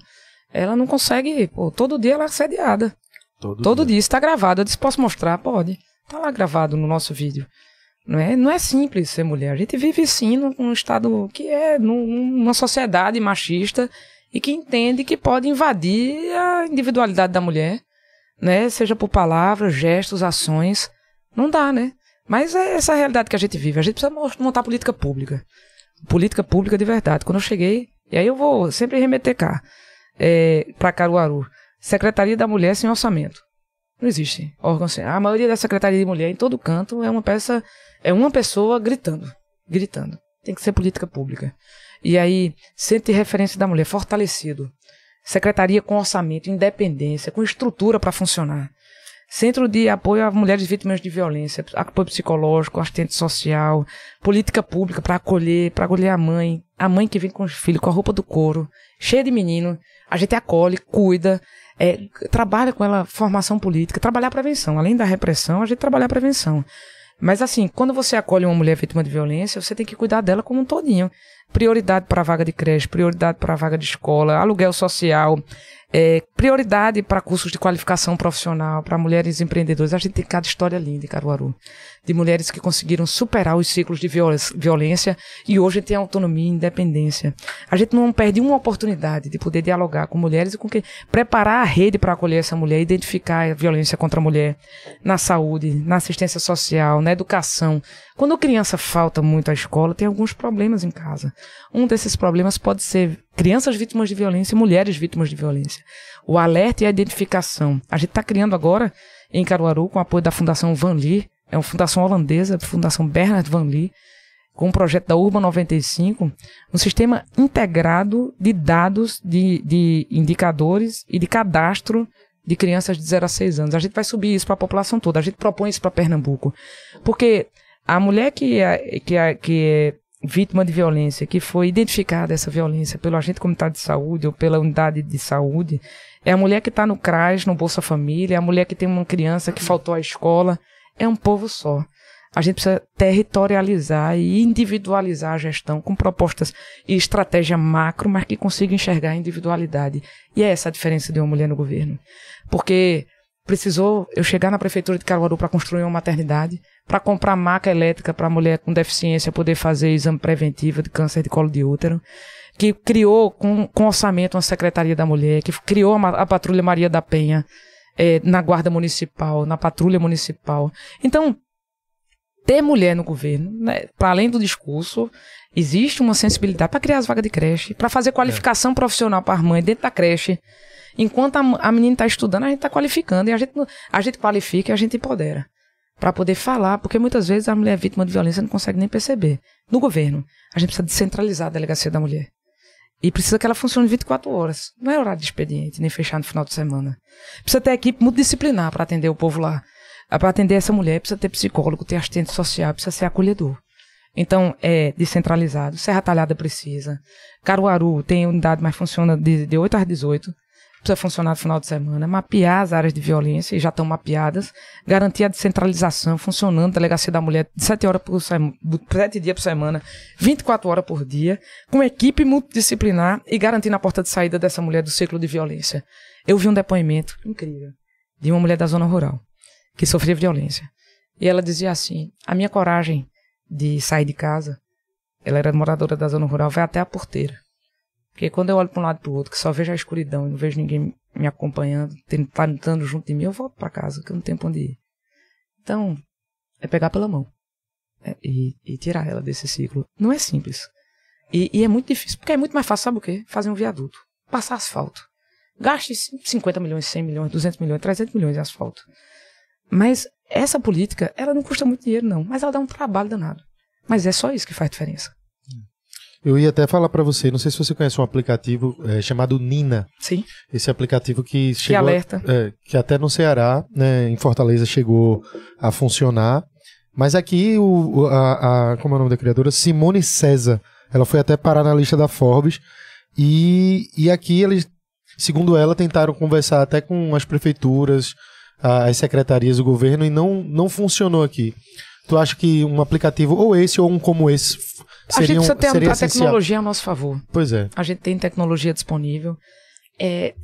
Ela não consegue, pô, todo dia ela é assediada. Todo, todo dia. está gravado. Eu disse, posso mostrar? Pode. Tá lá gravado no nosso vídeo. Não é, não é simples ser mulher. A gente vive sim num, num estado que é numa sociedade machista e que entende que pode invadir a individualidade da mulher, né? Seja por palavras, gestos, ações. Não dá, né? Mas é essa a realidade que a gente vive. A gente precisa montar política pública. Política pública de verdade. Quando eu cheguei, e aí eu vou sempre remeter cá é, para Caruaru. Secretaria da Mulher sem orçamento. Não existe órgão sem. A maioria da Secretaria de Mulher em todo canto é uma peça, é uma pessoa gritando, gritando. Tem que ser política pública. E aí, centro de referência da mulher fortalecido. Secretaria com orçamento, independência, com estrutura para funcionar. Centro de apoio a mulheres vítimas de violência, apoio psicológico, assistente social, política pública para acolher, para acolher a mãe, a mãe que vem com os filhos com a roupa do couro, cheia de menino, a gente acolhe, cuida, é, trabalha com ela formação política, trabalhar a prevenção. Além da repressão, a gente trabalha a prevenção. Mas assim, quando você acolhe uma mulher vítima de violência, você tem que cuidar dela como um todinho. Prioridade para a vaga de creche, prioridade para a vaga de escola, aluguel social, é, prioridade para cursos de qualificação profissional, para mulheres empreendedoras. A gente tem cada história linda Caruaru. De mulheres que conseguiram superar os ciclos de violência e hoje tem autonomia e independência. A gente não perde uma oportunidade de poder dialogar com mulheres e com que preparar a rede para acolher essa mulher, identificar a violência contra a mulher na saúde, na assistência social, na educação. Quando a criança falta muito à escola, tem alguns problemas em casa. Um desses problemas pode ser crianças vítimas de violência e mulheres vítimas de violência. O alerta e a identificação. A gente está criando agora, em Caruaru, com apoio da Fundação Van Lee, é uma fundação holandesa, Fundação Bernard Van Lee, com o projeto da Urban 95, um sistema integrado de dados, de, de indicadores e de cadastro de crianças de 0 a 6 anos. A gente vai subir isso para a população toda. A gente propõe isso para Pernambuco. Porque a mulher que é, que, é, que é vítima de violência, que foi identificada essa violência pelo agente comunitário de saúde ou pela unidade de saúde, é a mulher que está no CRAS, no Bolsa Família, é a mulher que tem uma criança que faltou à escola. É um povo só. A gente precisa territorializar e individualizar a gestão com propostas e estratégia macro, mas que consiga enxergar a individualidade. E é essa a diferença de uma mulher no governo. Porque precisou eu chegar na prefeitura de Caruaru para construir uma maternidade, para comprar maca elétrica para mulher com deficiência poder fazer exame preventivo de câncer de colo de útero, que criou com, com orçamento uma secretaria da mulher, que criou a, a patrulha Maria da Penha é, na guarda municipal, na patrulha municipal. Então ter mulher no governo, né, para além do discurso, existe uma sensibilidade para criar as vagas de creche, para fazer qualificação é. profissional para as mães dentro da creche. Enquanto a, a menina está estudando, a gente está qualificando e a gente, a gente qualifica e a gente empodera. Para poder falar, porque muitas vezes a mulher vítima de violência não consegue nem perceber. No governo, a gente precisa descentralizar a delegacia da mulher. E precisa que ela funcione 24 horas. Não é horário de expediente, nem fechar no final de semana. Precisa ter equipe multidisciplinar para atender o povo lá. Para atender essa mulher, precisa ter psicólogo, ter assistente social, precisa ser acolhedor. Então, é descentralizado. Serra Talhada precisa. Caruaru tem unidade, mas funciona de, de 8 às 18. Precisa funcionar no final de semana. Mapear as áreas de violência, e já estão mapeadas. Garantir a descentralização, funcionando. Delegacia da Mulher, 7 horas por semana, 7 dias por semana, 24 horas por dia. Com equipe multidisciplinar e garantindo a porta de saída dessa mulher do ciclo de violência. Eu vi um depoimento incrível de uma mulher da zona rural que sofria violência. E ela dizia assim: a minha coragem de sair de casa, ela era moradora da zona rural, vai até a porteira. Porque quando eu olho para um lado para o outro, que só vejo a escuridão e não vejo ninguém me acompanhando, tentando junto de mim, eu volto para casa, que eu não tenho onde ir. Então, é pegar pela mão é, e, e, tirar ela desse ciclo. Não é simples. E, e, é muito difícil, porque é muito mais fácil, sabe o quê? Fazer um viaduto, passar asfalto. Gaste 50 milhões, 100 milhões, 200 milhões, 300 milhões em asfalto. Mas essa política, ela não custa muito dinheiro, não. Mas ela dá um trabalho danado. Mas é só isso que faz diferença.
Eu ia até falar para você, não sei se você conhece um aplicativo é, chamado Nina.
Sim.
Esse aplicativo que chegou.
Que alerta.
É, que até no Ceará, né, em Fortaleza, chegou a funcionar. Mas aqui, o, a, a, como é o nome da criadora? Simone César. Ela foi até parar na lista da Forbes. E, e aqui eles, segundo ela, tentaram conversar até com as prefeituras, as secretarias do governo e não, não funcionou aqui. Tu acha que um aplicativo ou esse ou um como esse
A gente precisa ter
seria
a, tecnologia a nosso favor.
Pois é.
A gente tem tecnologia disponível. É,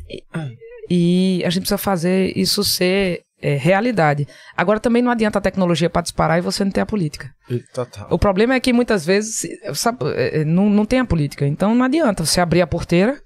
e a gente precisa fazer isso ser é, realidade. Agora também não adianta a tecnologia para disparar e você não ter a política.
Total.
O problema é que muitas vezes sabe, é, não, não tem a política. Então não adianta você abrir a porteira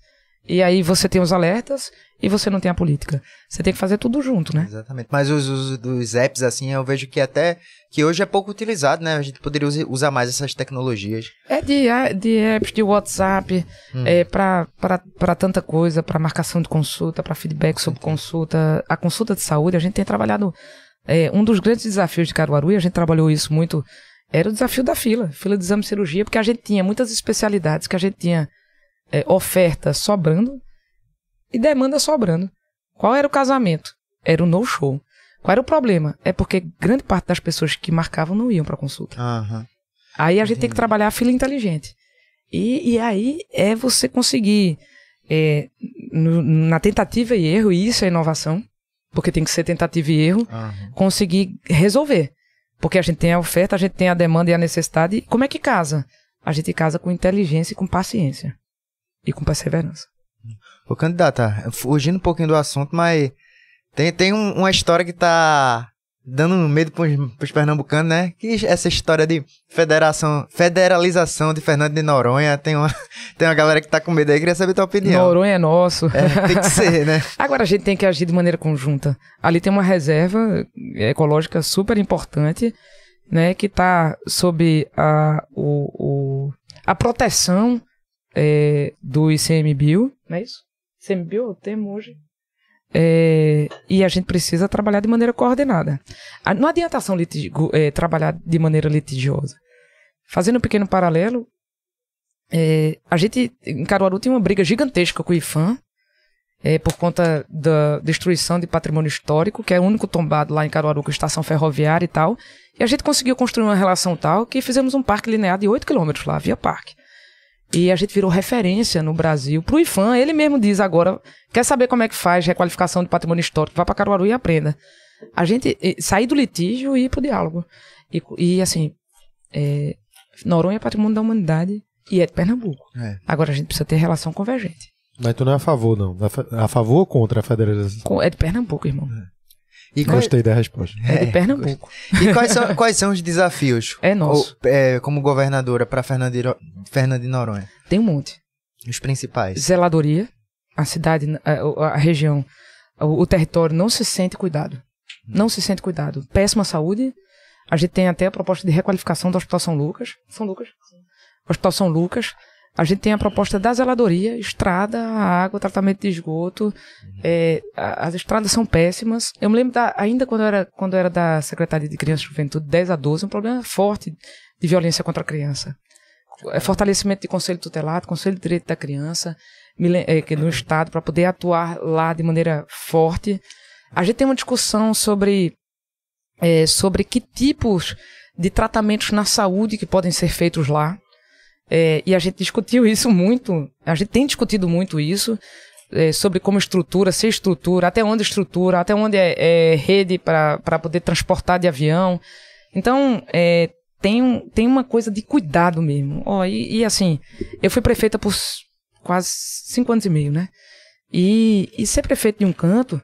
e aí você tem os alertas e você não tem a política. Você tem que fazer tudo junto, né?
Exatamente. Mas os usos dos apps, assim, eu vejo que até que hoje é pouco utilizado, né? A gente poderia usar mais essas tecnologias.
É de, de apps, de WhatsApp, hum. é para tanta coisa, para marcação de consulta, para feedback sobre consulta. A consulta de saúde, a gente tem trabalhado. É, um dos grandes desafios de Caruaru, e a gente trabalhou isso muito, era o desafio da fila, fila de exame de cirurgia, porque a gente tinha muitas especialidades que a gente tinha é, oferta sobrando e demanda sobrando. Qual era o casamento? Era o no-show. Qual era o problema? É porque grande parte das pessoas que marcavam não iam para consulta.
Uhum.
Aí a gente Entendi. tem que trabalhar a fila inteligente. E, e aí é você conseguir, é, no, na tentativa e erro, e isso é inovação, porque tem que ser tentativa e erro, uhum. conseguir resolver. Porque a gente tem a oferta, a gente tem a demanda e a necessidade. Como é que casa? A gente casa com inteligência e com paciência. E com perseverança.
Ô, candidata, fugindo um pouquinho do assunto, mas tem, tem um, uma história que tá dando medo pros, pros pernambucanos, né? Que essa história de federação, federalização de Fernando de Noronha, tem uma, tem uma galera que tá com medo aí, queria saber a tua opinião.
Noronha é nosso.
É, tem que ser, né?
Agora a gente tem que agir de maneira conjunta. Ali tem uma reserva ecológica super importante, né? Que tá sob a, o, o a proteção é, do ICMBio, não é isso? ICMBio é o termo hoje. É, e a gente precisa trabalhar de maneira coordenada. Não adianta ação é, trabalhar de maneira litigiosa. Fazendo um pequeno paralelo, é, a gente em Caruaru tem uma briga gigantesca com o IFAM é, por conta da destruição de patrimônio histórico, que é o único tombado lá em Caruaru com estação ferroviária e tal. E a gente conseguiu construir uma relação tal que fizemos um parque linear de 8 quilômetros lá, via parque. E a gente virou referência no Brasil. Pro IFAM, ele mesmo diz agora, quer saber como é que faz requalificação de patrimônio histórico, vá para Caruaru e aprenda. A gente sair do litígio e ir pro diálogo. E, e assim, é, Noronha é patrimônio da humanidade e é de Pernambuco.
É.
Agora a gente precisa ter relação convergente.
Mas tu não é a favor, não. A fa- A favor ou contra a federação?
Com- É de Pernambuco, irmão.
E, quais,
Gostei da resposta.
É, de Pernambuco.
e quais, são, quais são os desafios
É nosso.
ou, é, como governadora para Fernando de Ro- Fernando de Noronha?
Tem um monte.
Os principais.
Zeladoria, a cidade, a, a região, o, o território não se sente cuidado. Não se sente cuidado. Péssima saúde. A gente tem até a proposta de requalificação do Hospital São Lucas. São Lucas? Hospital São Lucas. A gente tem a proposta da zeladoria, estrada, água, tratamento de esgoto. É, as estradas são péssimas. Eu me lembro da- ainda quando eu, era, quando eu era da Secretaria de Criança e Juventude, 10 a 12, um problema forte de violência contra a criança. É fortalecimento de conselho tutelado, conselho de direito da criança, é, no estado para poder atuar lá de maneira forte. A gente tem uma discussão sobre é, sobre que tipos de tratamentos na saúde que podem ser feitos lá. É, e a gente discutiu isso muito, a gente tem discutido muito isso, é, sobre como estrutura, se estrutura, até onde estrutura, até onde é, é rede para poder transportar de avião. Então, é, tem, tem uma coisa de cuidado mesmo. Ó, e, e assim, eu fui prefeita por quase cinco anos e meio, né? E, e ser prefeito de um canto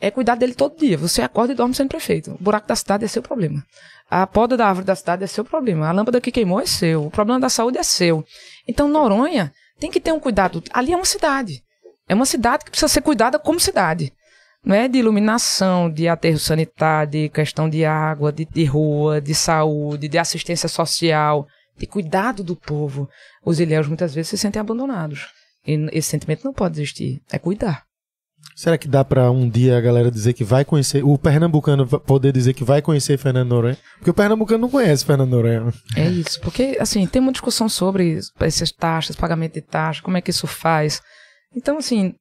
é cuidar dele todo dia. Você acorda e dorme sendo prefeito. O buraco da cidade é seu problema. A poda da árvore da cidade é seu problema. A lâmpada que queimou é seu. O problema da saúde é seu. Então, Noronha tem que ter um cuidado. Ali é uma cidade. É uma cidade que precisa ser cuidada como cidade. Não é de iluminação, de aterro sanitário, de questão de água, de, de rua, de saúde, de assistência social, de cuidado do povo. Os ilhéus muitas vezes se sentem abandonados. E esse sentimento não pode existir. É cuidar.
Será que dá pra um dia a galera dizer que vai conhecer, o pernambucano poder dizer que vai conhecer Fernando Noronha? Porque o pernambucano não conhece Fernando Noronha.
É isso, porque assim, tem uma discussão sobre essas taxas, pagamento de taxa, como é que isso faz. Então, assim,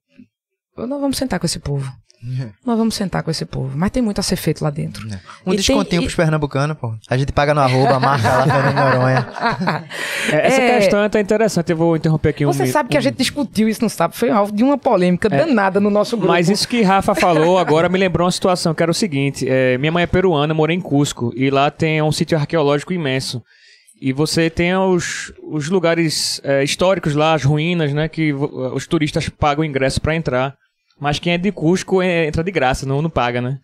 nós vamos sentar com esse povo. Nós vamos sentar com esse povo. Mas tem muito a ser feito lá dentro.
Um
E
descontinho
tem- e-
pros pernambucanos, pô. A gente paga no arroba, marca lá Fernando Noronha.
É, Essa
É.
questão é até interessante, eu vou interromper aqui um
Você sabe que a
um-
gente discutiu isso no sábado, foi alvo de uma polêmica danada no nosso grupo.
Mas isso que Rafa falou agora me lembrou uma situação que era o seguinte: é, minha mãe é peruana, mora em Cusco, e lá tem um sítio arqueológico imenso. E você tem os, os lugares é, históricos lá, as ruínas, né? Que os turistas pagam ingresso para entrar. Mas quem é de Cusco é- entra de graça, não, não paga, né?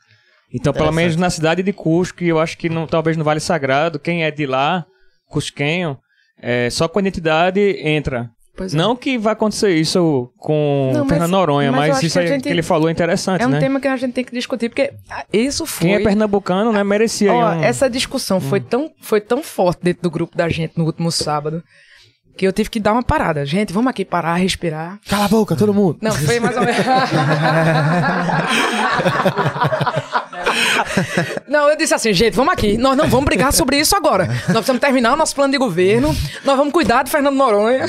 Então, pelo menos na cidade de Cusco, eu acho que não, talvez no Vale Sagrado, quem é de lá, cusquenho, é, só com identidade entra.
É.
Não que vai acontecer isso com
Não,
Fernando Noronha,
mas
mas, isso
que a
aí
gente-
que ele falou é interessante,
é um
né?
tema que a gente tem que discutir, porque isso foi.
Quem é pernambucano, né, merecia
Ó,
um...
essa discussão foi, tão, foi tão forte dentro do grupo da gente no último sábado que eu tive que dar uma parada. Gente, vamos aqui parar, respirar.
Cala a boca, todo mundo.
Não, foi mais ou menos. Não, eu disse assim, gente, vamos aqui. Nós não vamos brigar sobre isso agora. Nós precisamos terminar o nosso plano de governo. Nós vamos cuidar do Fernando Noronha.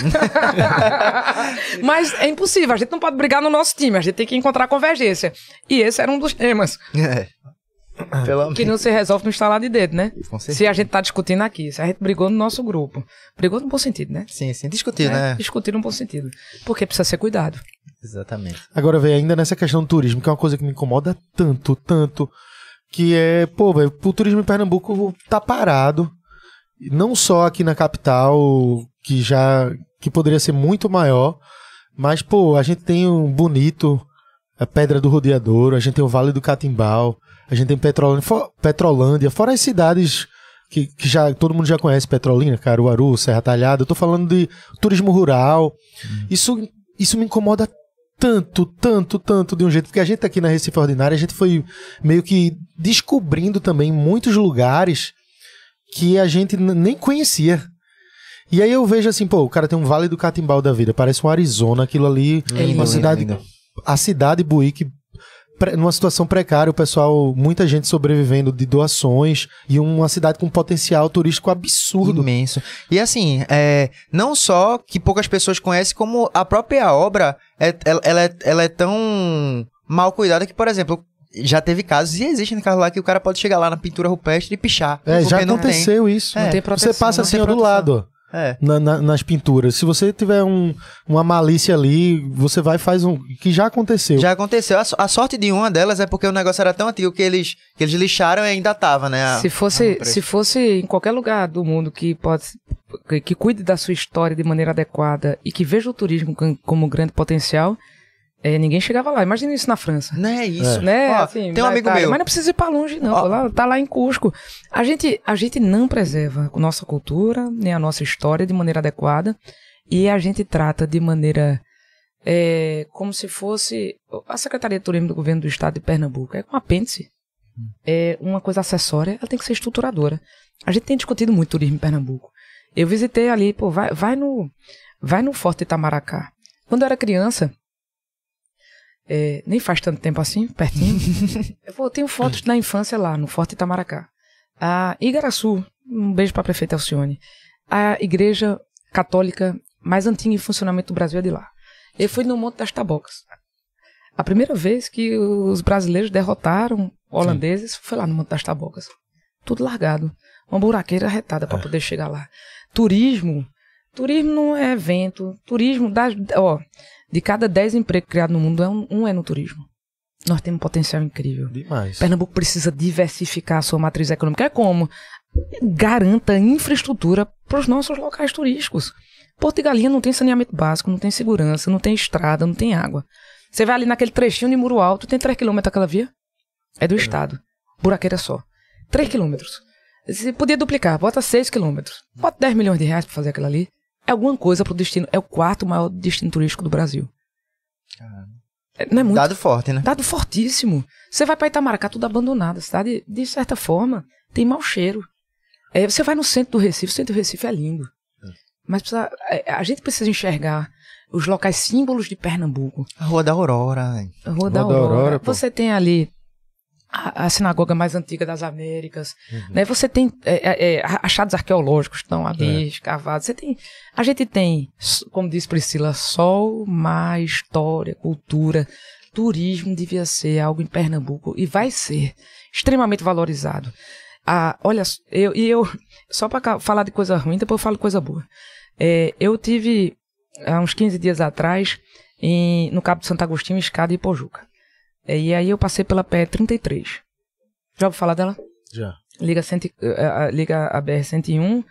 Mas é impossível, a gente não pode brigar no nosso time, a gente tem que encontrar convergência. E esse era um dos temas
É. Pelo
que não se resolve no instalar de dedo, né? Se a gente tá discutindo aqui, se a gente brigou no nosso grupo. Brigou no bom sentido, né?
Sim, sim. Discutir,
É,
né?
Discutir no bom sentido. Porque precisa ser cuidado.
Exatamente.
Agora, velho, ainda nessa questão do turismo, que é uma coisa que me incomoda tanto, tanto, que é, pô, velho, o turismo em Pernambuco tá parado. Não só aqui na capital, que já que poderia ser muito maior, mas, pô, a gente tem um bonito, a Pedra do Rodeador, a gente tem o Vale do Catimbau, a gente tem Petrolândia, fo- Petrolândia fora as cidades que, que já todo mundo já conhece, Petrolina, Caruaru, Serra Talhada, eu tô falando de turismo rural. Isso, isso me incomoda tanto, tanto, tanto de um jeito, porque a gente aqui na Recife Ordinária, a gente foi meio que descobrindo também muitos lugares que a gente nem conhecia. E aí eu vejo assim, pô, o cara tem um Vale do Catimbau da vida, parece um Arizona, aquilo ali,
É lindo,
uma cidade,
lindo.
a cidade Buíque numa situação precária, o pessoal, muita gente sobrevivendo de doações e uma cidade com potencial turístico absurdo.
Imenso. E assim, é, não só que poucas pessoas conhecem, como a própria obra, é, ela, ela é, ela é tão mal cuidada que, por exemplo, já teve casos, e existem casos lá que o cara pode chegar lá na pintura rupestre e pichar.
É, já
não tem.
aconteceu isso.
É,
não tem
Você
proteção.
passa
não
assim do lado,
É.
na- na- nas pinturas. Se você tiver um- uma malícia ali, você vai e faz um. Que já aconteceu.
Já aconteceu. A, a sorte de uma delas é porque o negócio era tão antigo que eles, que eles lixaram e ainda tava, né? a-
Se fosse, se fosse em qualquer lugar do mundo que pode que, que cuide da sua história de maneira adequada e que veja o turismo com- como grande potencial, eh, ninguém chegava lá. Imagina isso na França.
Não é isso.
Né?
Ó,
assim,
tem um amigo
Itália.
meu.
Mas não precisa ir pra longe, não.
Ó.
Lá, tá lá em Cusco. A gente, a gente não preserva a nossa cultura, nem a nossa história de maneira adequada. E a gente trata de maneira. eh, como se fosse. A Secretaria de Turismo do Governo do Estado de Pernambuco é um apêndice. É uma coisa acessória, ela tem que ser estruturadora. A gente tem discutido muito turismo em Pernambuco. Eu visitei ali, pô, vai, vai no. Vai no Forte Itamaracá. Quando eu era criança, é, nem faz tanto tempo assim, pertinho. eu vou- tenho fotos da infância lá, no Forte Itamaracá. A Igaraçu, um beijo para a prefeita Alcione. A igreja católica mais antiga em funcionamento do Brasil é de lá. Eu fui no Monte das Tabocas. A primeira vez que os brasileiros derrotaram holandeses foi lá no Monte das Tabocas. Tudo largado. Uma buraqueira retada para poder chegar lá. Turismo. Turismo não é evento. Turismo, das, ó, de cada 10 empregos criados no mundo, é um, um é no turismo. Nós temos um potencial incrível.
Demais.
Pernambuco precisa diversificar a sua matriz econômica. É como? Garanta infraestrutura para os nossos locais turísticos. Porto de Galinha não tem saneamento básico, não tem segurança, não tem estrada, não tem água. Você vai ali naquele trechinho de Muro Alto, tem 3 km aquela via? É do Estado. Buraqueira só. 3 quilômetros. Você podia duplicar, bota 6 quilômetros. Bota 10 milhões de reais para fazer aquilo ali. É alguma coisa pro destino. É o quarto maior destino turístico do Brasil. É, Não é muito
Dado forte, né?
Dado fortíssimo. Você vai pra Itamaracá, tudo abandonado. A cidade, de certa forma, tem mau cheiro. É, você vai no centro do Recife, o centro do Recife é lindo. Mas precisa, é, a gente precisa enxergar os locais símbolos de Pernambuco.
A Rua da Aurora.
A Rua da
Rua da
Aurora.
Aurora, pô.
você tem ali a, a sinagoga mais antiga das Américas. Né? Você tem é, é, é, achados arqueológicos que estão ali escavados. Você tem, a gente tem, como disse Priscila, sol, mar, história, cultura. Turismo devia ser algo em Pernambuco e vai ser extremamente valorizado. Ah, olha, eu, e eu, só para falar de coisa ruim, depois eu falo coisa boa. É, eu tive, há uns 15 dias atrás, em- no Cabo de Santo Agostinho, escada e Pojuca. É, e aí eu passei pela PE33. Já ouviu falar dela?
Já.
Liga, cento, eh, eh, liga a BR-101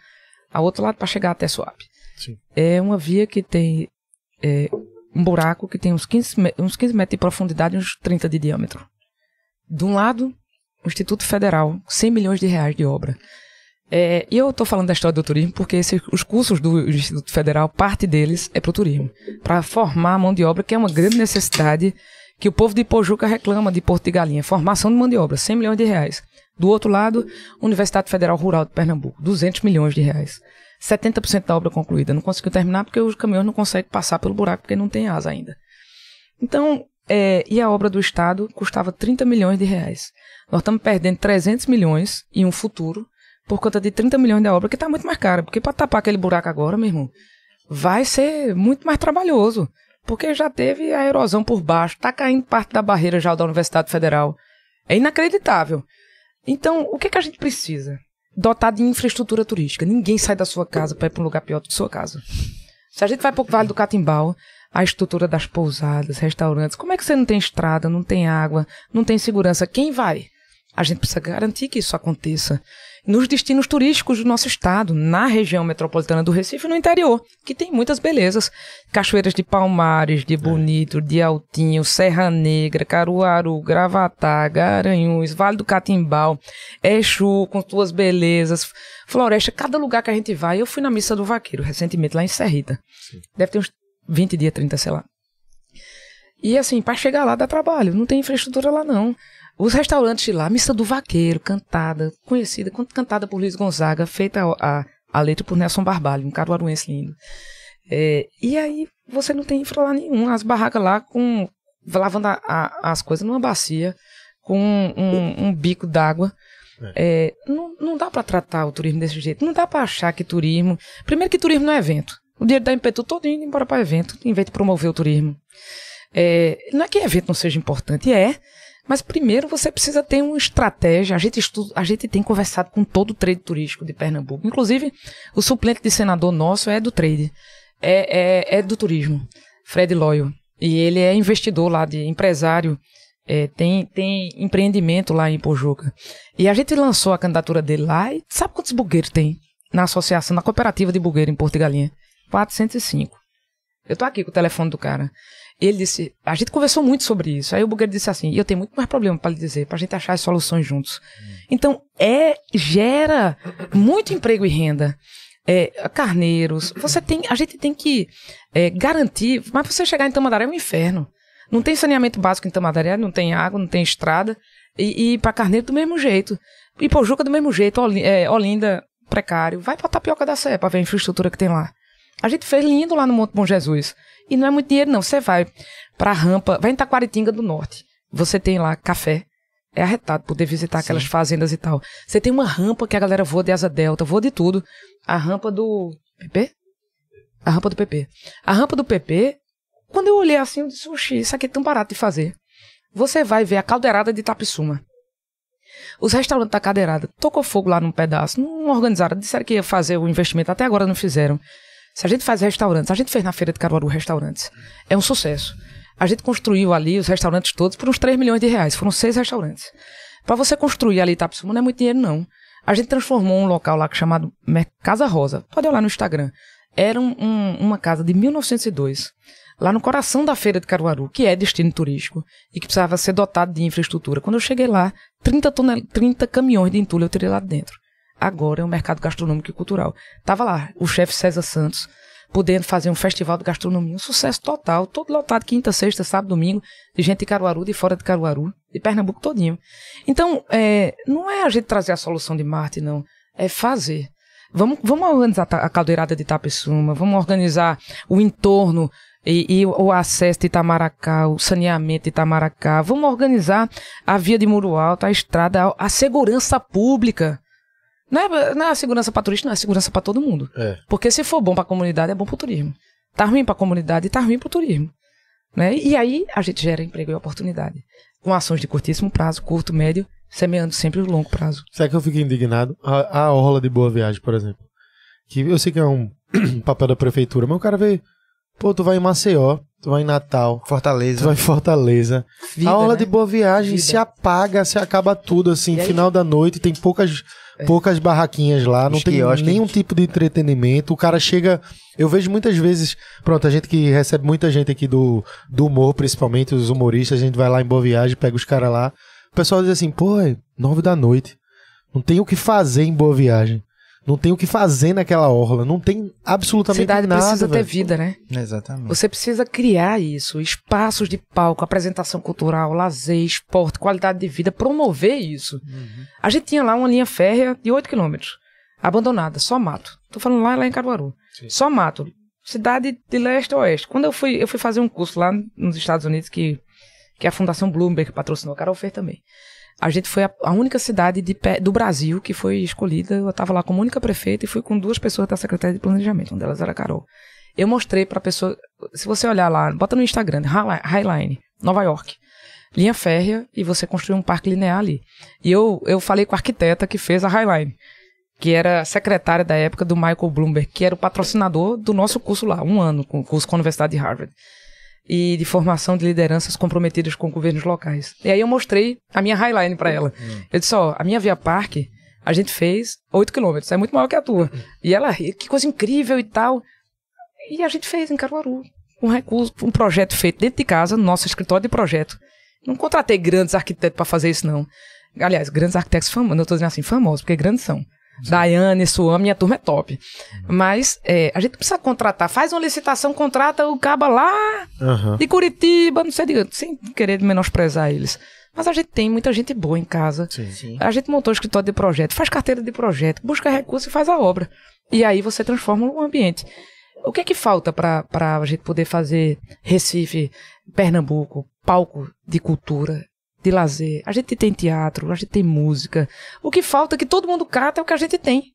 ao outro lado para chegar até Suape.
Sim.
É uma via que tem eh, um buraco que tem uns 15, me- uns 15 metros de profundidade e uns 30 de diâmetro. De um lado, o Instituto Federal, 100 milhões de reais de obra. É, e eu estou falando da história do turismo porque esse- os cursos do Instituto Federal, parte deles é para o turismo. Para formar a mão de obra, que é uma grande necessidade que o povo de Pojuca reclama de Porto de Galinha. Formação de mão de obra, 100 milhões de reais. Do outro lado, Universidade Federal Rural de Pernambuco, 200 milhões de reais. 70% da obra concluída. Não conseguiu terminar porque os caminhões não conseguem passar pelo buraco porque não tem asa ainda. Então, é, e a obra do Estado custava 30 milhões de reais. Nós estamos perdendo 300 milhões em um futuro por conta de 30 milhões da obra, que está muito mais cara. Porque para tapar aquele buraco agora, meu irmão, vai ser muito mais trabalhoso. Porque já teve a erosão por baixo, está caindo parte da barreira já da Universidade Federal. É inacreditável. Então, o que, é que a gente precisa? Dotar de infraestrutura turística. Ninguém sai da sua casa para ir para um lugar pior do que sua casa. Se a gente vai para o Vale do Catimbau, a estrutura das pousadas, restaurantes, como é que você não tem estrada, não tem água, não tem segurança? Quem vai? A gente precisa garantir que isso aconteça nos destinos turísticos do nosso estado, na região metropolitana do Recife e no interior, que tem muitas belezas. Cachoeiras de Palmares, de Bonito, de Altinho, Serra Negra, Caruaru, Gravatá, Garanhuns, Vale do Catimbau, Exu com suas belezas, Floresta, cada lugar que a gente vai. Eu fui na Missa do Vaqueiro recentemente, lá em Serrita. Deve ter uns 20 dias, 30, sei lá. E assim, para chegar lá dá trabalho, não tem infraestrutura lá não. Os restaurantes de lá, Missa do Vaqueiro, cantada, conhecida, cantada por Luiz Gonzaga, feita a, a, letra por Nelson Barbalho, um caruaruense lindo. É, e aí você não tem infra lá nenhum, as barracas lá com lavando a- a- as coisas numa bacia com um, um- um bico d'água. É, não, não dá pra tratar o turismo desse jeito. Não dá pra achar que turismo. Primeiro, que turismo não é evento. O dinheiro da Impetu todo indo embora pra evento, em vez de promover o turismo. É, não é que evento não seja importante, é. Mas primeiro você precisa ter uma estratégia. A gente, estuda, a gente tem conversado com todo o trade turístico de Pernambuco. Inclusive, o suplente de senador nosso é do trade. É, é, é do turismo. Fred Loyo. E ele é investidor lá, de empresário. É, tem, tem empreendimento lá em Pojuca. E a gente lançou a candidatura dele lá e sabe quantos bugueiros tem na associação, na cooperativa de bugueiro em Porto de Galinha? 405. Eu tô aqui com o telefone do cara. Ele disse, a gente conversou muito sobre isso. Aí o bugueiro disse assim, e eu tenho muito mais problema para lhe dizer, pra gente achar as soluções juntos. Então, é, gera muito emprego e renda. É, carneiros, você tem, a gente tem que é, garantir, mas você chegar em Tamandaré é um inferno. Não tem saneamento básico em Tamandaré, não tem água, não tem estrada. E, e para Carneiro do mesmo jeito. E Pojuca do mesmo jeito, é, Olinda, precário. Vai pra Tapioca da Sé pra ver a infraestrutura que tem lá. A gente fez lindo lá no Monte Bom Jesus. E não é muito dinheiro, não. Você vai pra rampa, vai em Taquaritinga do Norte. Você tem lá café. É arretado poder visitar aquelas fazendas e tal. Você tem uma rampa que a galera voa de asa delta, voa de tudo. A rampa do PP? A rampa do PP. A rampa do PP, quando eu olhei assim, eu disse, oxi, isso aqui é tão barato de fazer. Você vai ver a caldeirada de Tapissuma. Os restaurantes da cadeirada tocou fogo lá num pedaço, não organizaram, disseram que ia fazer o investimento, até agora não fizeram. Se a gente faz restaurantes, a gente fez na Feira de Caruaru restaurantes, é um sucesso. A gente construiu ali os restaurantes todos por uns 3 milhões de reais, foram seis restaurantes. Para você construir ali Itapissuma não é muito dinheiro não. A gente transformou um local lá chamado Mer- Casa Rosa, pode olhar no Instagram. Era um- um- uma casa de 1902, lá no coração da Feira de Caruaru, que é destino turístico e que precisava ser dotado de infraestrutura. Quando eu cheguei lá, 30, tonel 30 caminhões de entulho eu tirei lá de dentro. Agora é um mercado gastronômico e cultural. Tava lá o chefe César Santos, podendo fazer um festival de gastronomia, um sucesso total, todo lotado quinta, sexta, sábado, domingo, de gente de Caruaru, de fora de Caruaru, de Pernambuco todinho. Então, é, não é a gente trazer a solução de Marte, não, é fazer. Vamos, vamos organizar a caldeirada de Itapissuma, vamos organizar o entorno e, e o acesso de Itamaracá, o saneamento de Itamaracá, vamos organizar a via de Muro Alto, a estrada, a segurança pública. Não é, não é a segurança para turista, não é a segurança para todo mundo.
É.
Porque se for bom para a comunidade, é bom para o turismo. Tá ruim para a comunidade e tá ruim para o turismo. Né? E aí a gente gera emprego e oportunidade. Com ações de curtíssimo prazo, curto, médio, semeando sempre o longo prazo.
Sabe que eu fico indignado? A, a Orla de Boa Viagem, por exemplo. Que eu sei que é um papel da prefeitura, mas o cara vê, pô, tu vai em Maceió, tu vai em Natal, tu
Fortaleza.
vai em Fortaleza.
Vida,
a Orla
né?
de Boa Viagem
Vida.
se apaga, se acaba tudo, assim,
E aí-
final da noite, tem poucas, poucas barraquinhas lá, não
Os
tem
quiosques.
nenhum tipo de entretenimento. O cara chega. Eu vejo muitas vezes. Pronto, a gente que recebe muita gente aqui do, do humor, principalmente os humoristas, a gente vai lá em Boa Viagem, pega os caras lá. O pessoal diz assim, pô, é nove da noite. Não tem o que fazer em Boa Viagem. Não tem o que fazer naquela orla. Não tem absolutamente
Cidade
nada.
precisa ter
velho.
vida, né?
Exatamente.
Você precisa criar isso, espaços de palco, apresentação cultural, lazer, esporte, qualidade de vida, promover isso. A gente tinha lá uma linha férrea de 8 quilômetros, abandonada, só mato. Tô falando lá, lá em Caruaru. Só mato. Cidade de leste a oeste. Quando eu fui, eu fui fazer um curso lá nos Estados Unidos que, que a Fundação Bloomberg patrocinou, a Carol fez também. A gente foi a, a única cidade de do Brasil que foi escolhida. Eu estava lá como única prefeita e fui com duas pessoas da Secretaria de Planejamento. Uma delas era a Carol. Eu mostrei pra pessoa. Se você olhar lá, bota no Instagram, Highline, Nova York. Linha férrea e você construiu um parque linear ali. E eu, eu falei com a arquiteta que fez a Highline, que era secretária da época do Michael Bloomberg, que era o patrocinador do nosso curso lá, um ano, com o curso com a Universidade de Harvard. E de formação de lideranças comprometidas com governos locais. E aí eu mostrei a minha Highline pra ela. Eu disse, ó, a minha Via Parque, a gente fez 8 quilômetros, é muito maior que a tua. E ela, ri, que coisa incrível e tal. E a gente fez em Caruaru. Um recurso, um projeto feito dentro de casa, no nosso escritório de projeto. Não contratei grandes arquitetos para fazer isso, não. Aliás, grandes arquitetos famosos, não estou dizendo assim, famosos, porque grandes são. Daiane, Suam, minha turma é top. Mas é, a gente precisa contratar. Faz uma licitação, contrata o caba lá
Aham.
de Curitiba, não sei, de, sem querer menosprezar eles. Mas a gente tem muita gente boa em casa.
Sim.
Sim.
A gente montou escritório de projeto, faz carteira de projeto, busca recurso e faz a obra. E aí você transforma o ambiente. O que é que falta para a gente poder fazer Recife, Pernambuco, palco de cultura, de lazer? A gente tem teatro, a gente tem música. O que falta é que todo mundo cata é o que a gente tem.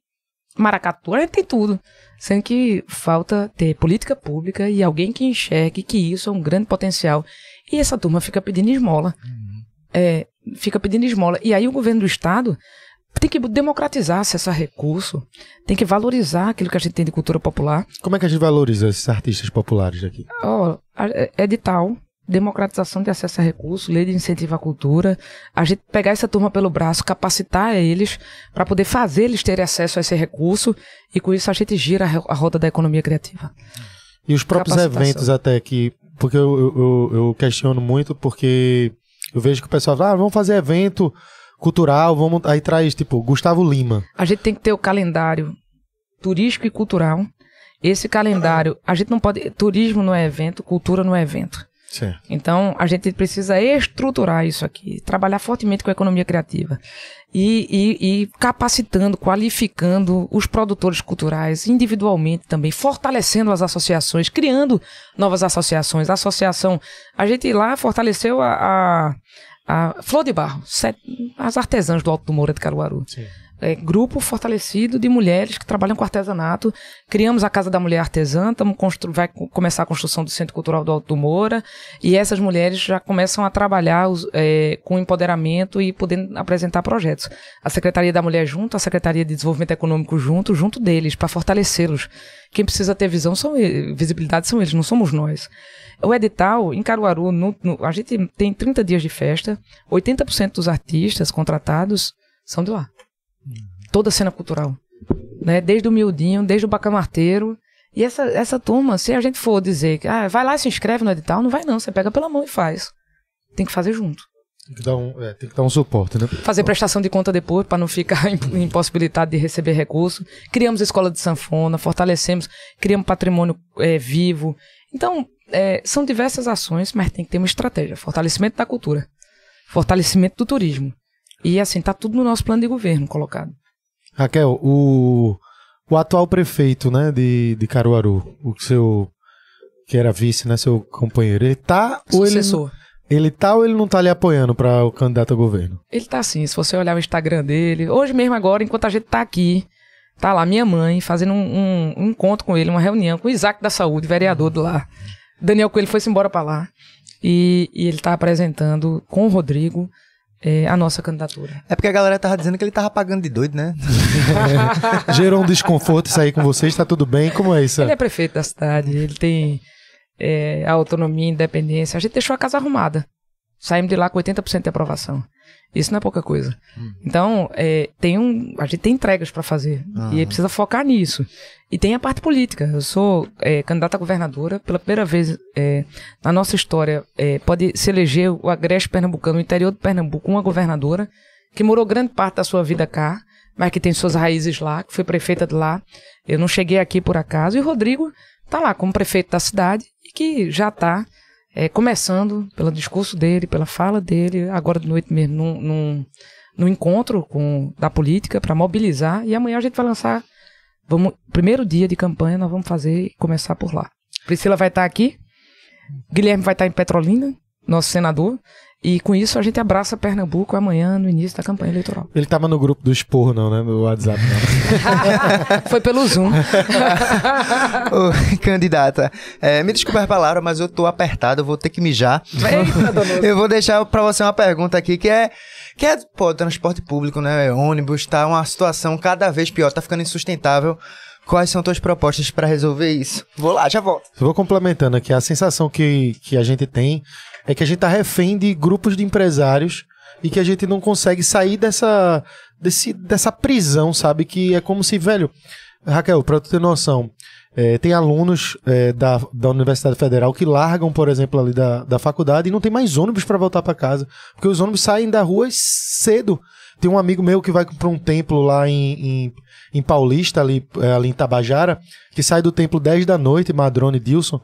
Maracatu, a gente tem tudo. Sendo que falta ter política pública e alguém que enxergue que isso é um grande potencial. E essa turma fica pedindo esmola. Uhum. É, fica pedindo esmola. E aí o governo do estado tem que democratizar acesso a recurso, tem que valorizar aquilo que a gente tem de cultura popular.
Como é que a gente valoriza esses artistas populares aqui?
Oh, edital, democratização de acesso a recurso, lei de incentivo à cultura, a gente pegar essa turma pelo braço, capacitar eles para poder fazer eles terem acesso a esse recurso e com isso a gente gira a roda da economia criativa.
E os próprios eventos até que, porque eu, eu, eu, questiono muito porque eu vejo que o pessoal fala, ah, vamos fazer evento cultural, vamos aí traz tipo Gustavo Lima.
A gente tem que ter o calendário turístico e cultural. Esse calendário, a gente não pode, turismo não é evento, cultura não é evento. Então, a gente precisa estruturar isso aqui, trabalhar fortemente com a economia criativa e, e, e, capacitando, qualificando os produtores culturais individualmente também, fortalecendo as associações, criando novas associações. A associação, a gente lá fortaleceu a, a, a Flor de Barro, as artesãs do Alto do Moura de Caruaru. Sim é, grupo fortalecido de mulheres que trabalham com artesanato. Criamos a Casa da Mulher Artesã, tamo vai começar a construção do Centro Cultural do Alto do Moura, e essas mulheres já começam a trabalhar os, é, com empoderamento e podendo apresentar projetos. A Secretaria da Mulher junto, a Secretaria de Desenvolvimento Econômico junto, junto deles, para fortalecê-los. Quem precisa ter visão são visibilidade são eles, não somos nós. O edital, em Caruaru, no, no, a gente tem 30 dias de festa, 80% dos artistas contratados são de lá toda a cena cultural. Né? Desde o miudinho, desde o bacamarteiro. E essa, essa turma, se a gente for dizer que ah, vai lá e se inscreve no edital, não vai não, você pega pela mão e faz. Tem que fazer junto.
Tem que dar um, é, tem que dar um suporte, né?
Fazer prestação de conta depois, para não ficar impossibilitado de receber recurso. Criamos escola de sanfona, fortalecemos, criamos patrimônio é, vivo. Então, é, são diversas ações, mas tem que ter uma estratégia. Fortalecimento da cultura, fortalecimento do turismo. E assim, tá tudo no nosso plano de governo colocado.
Raquel, o, o atual prefeito, né, de, de Caruaru, o seu que era vice, né, seu companheiro, ele tá
ou Sucessor.
ele ele tá ou ele não tá lhe apoiando para o candidato a governo?
Ele tá sim, se você olhar o Instagram dele, hoje mesmo agora, enquanto a gente tá aqui, tá lá minha mãe fazendo um, um, um encontro com ele, uma reunião com o Isaac da Saúde, vereador de lá. Daniel Coelho foi-se embora para lá. E, e ele tá apresentando com o Rodrigo é, a nossa candidatura.
É porque a galera tava dizendo que ele tava pagando de doido, né?
Gerou um desconforto isso aí com vocês, tá tudo bem? Como é isso?
Ele é prefeito da cidade, ele tem é, autonomia, independência. A gente deixou a casa arrumada. Saímos de lá com 80% de aprovação. Isso não é pouca coisa. Hum. Então, é, tem um, a gente tem entregas para fazer. Uhum. E precisa focar nisso. E tem a parte política. Eu sou é, candidata a governadora. Pela primeira vez é, na nossa história, é, pode se eleger o Agreste Pernambucano, no interior de Pernambuco, uma governadora que morou grande parte da sua vida cá, mas que tem suas raízes lá, que foi prefeita de lá. Eu não cheguei aqui por acaso. E o Rodrigo está lá como prefeito da cidade e que já está é, começando pelo discurso dele, pela fala dele, agora de noite mesmo, num, num, num encontro com, da política para mobilizar. E amanhã a gente vai lançar. Vamos, primeiro dia de campanha, nós vamos fazer e começar por lá. Priscila vai estar aqui, Guilherme vai estar em Petrolina, nosso senador. E com isso a gente abraça Pernambuco amanhã no início da campanha eleitoral.
Ele tava no grupo do Esporro, não, né? No WhatsApp, não.
Foi pelo Zoom.
Ô, candidata, é, me desculpe a palavra, mas eu tô apertado, eu vou ter que mijar. Eita, eu vou deixar para você uma pergunta aqui que é que é, pô, transporte público, né? Ônibus, tá uma situação cada vez pior, tá ficando insustentável. Quais são tuas propostas para resolver isso? Vou lá, já volto.
Vou complementando aqui. A sensação que, que a gente tem é que a gente tá refém de grupos de empresários e que a gente não consegue sair dessa, desse, dessa prisão, sabe? Que é como se, velho. Raquel, pra tu ter noção, é, tem alunos é, da, da Universidade Federal que largam, por exemplo, ali da, da faculdade e não tem mais ônibus para voltar para casa. Porque os ônibus saem da rua cedo. Tem um amigo meu que vai para um templo lá em, em, em Paulista, ali, é, ali em Tabajara, que sai do templo 10 da noite, Madrone Dilson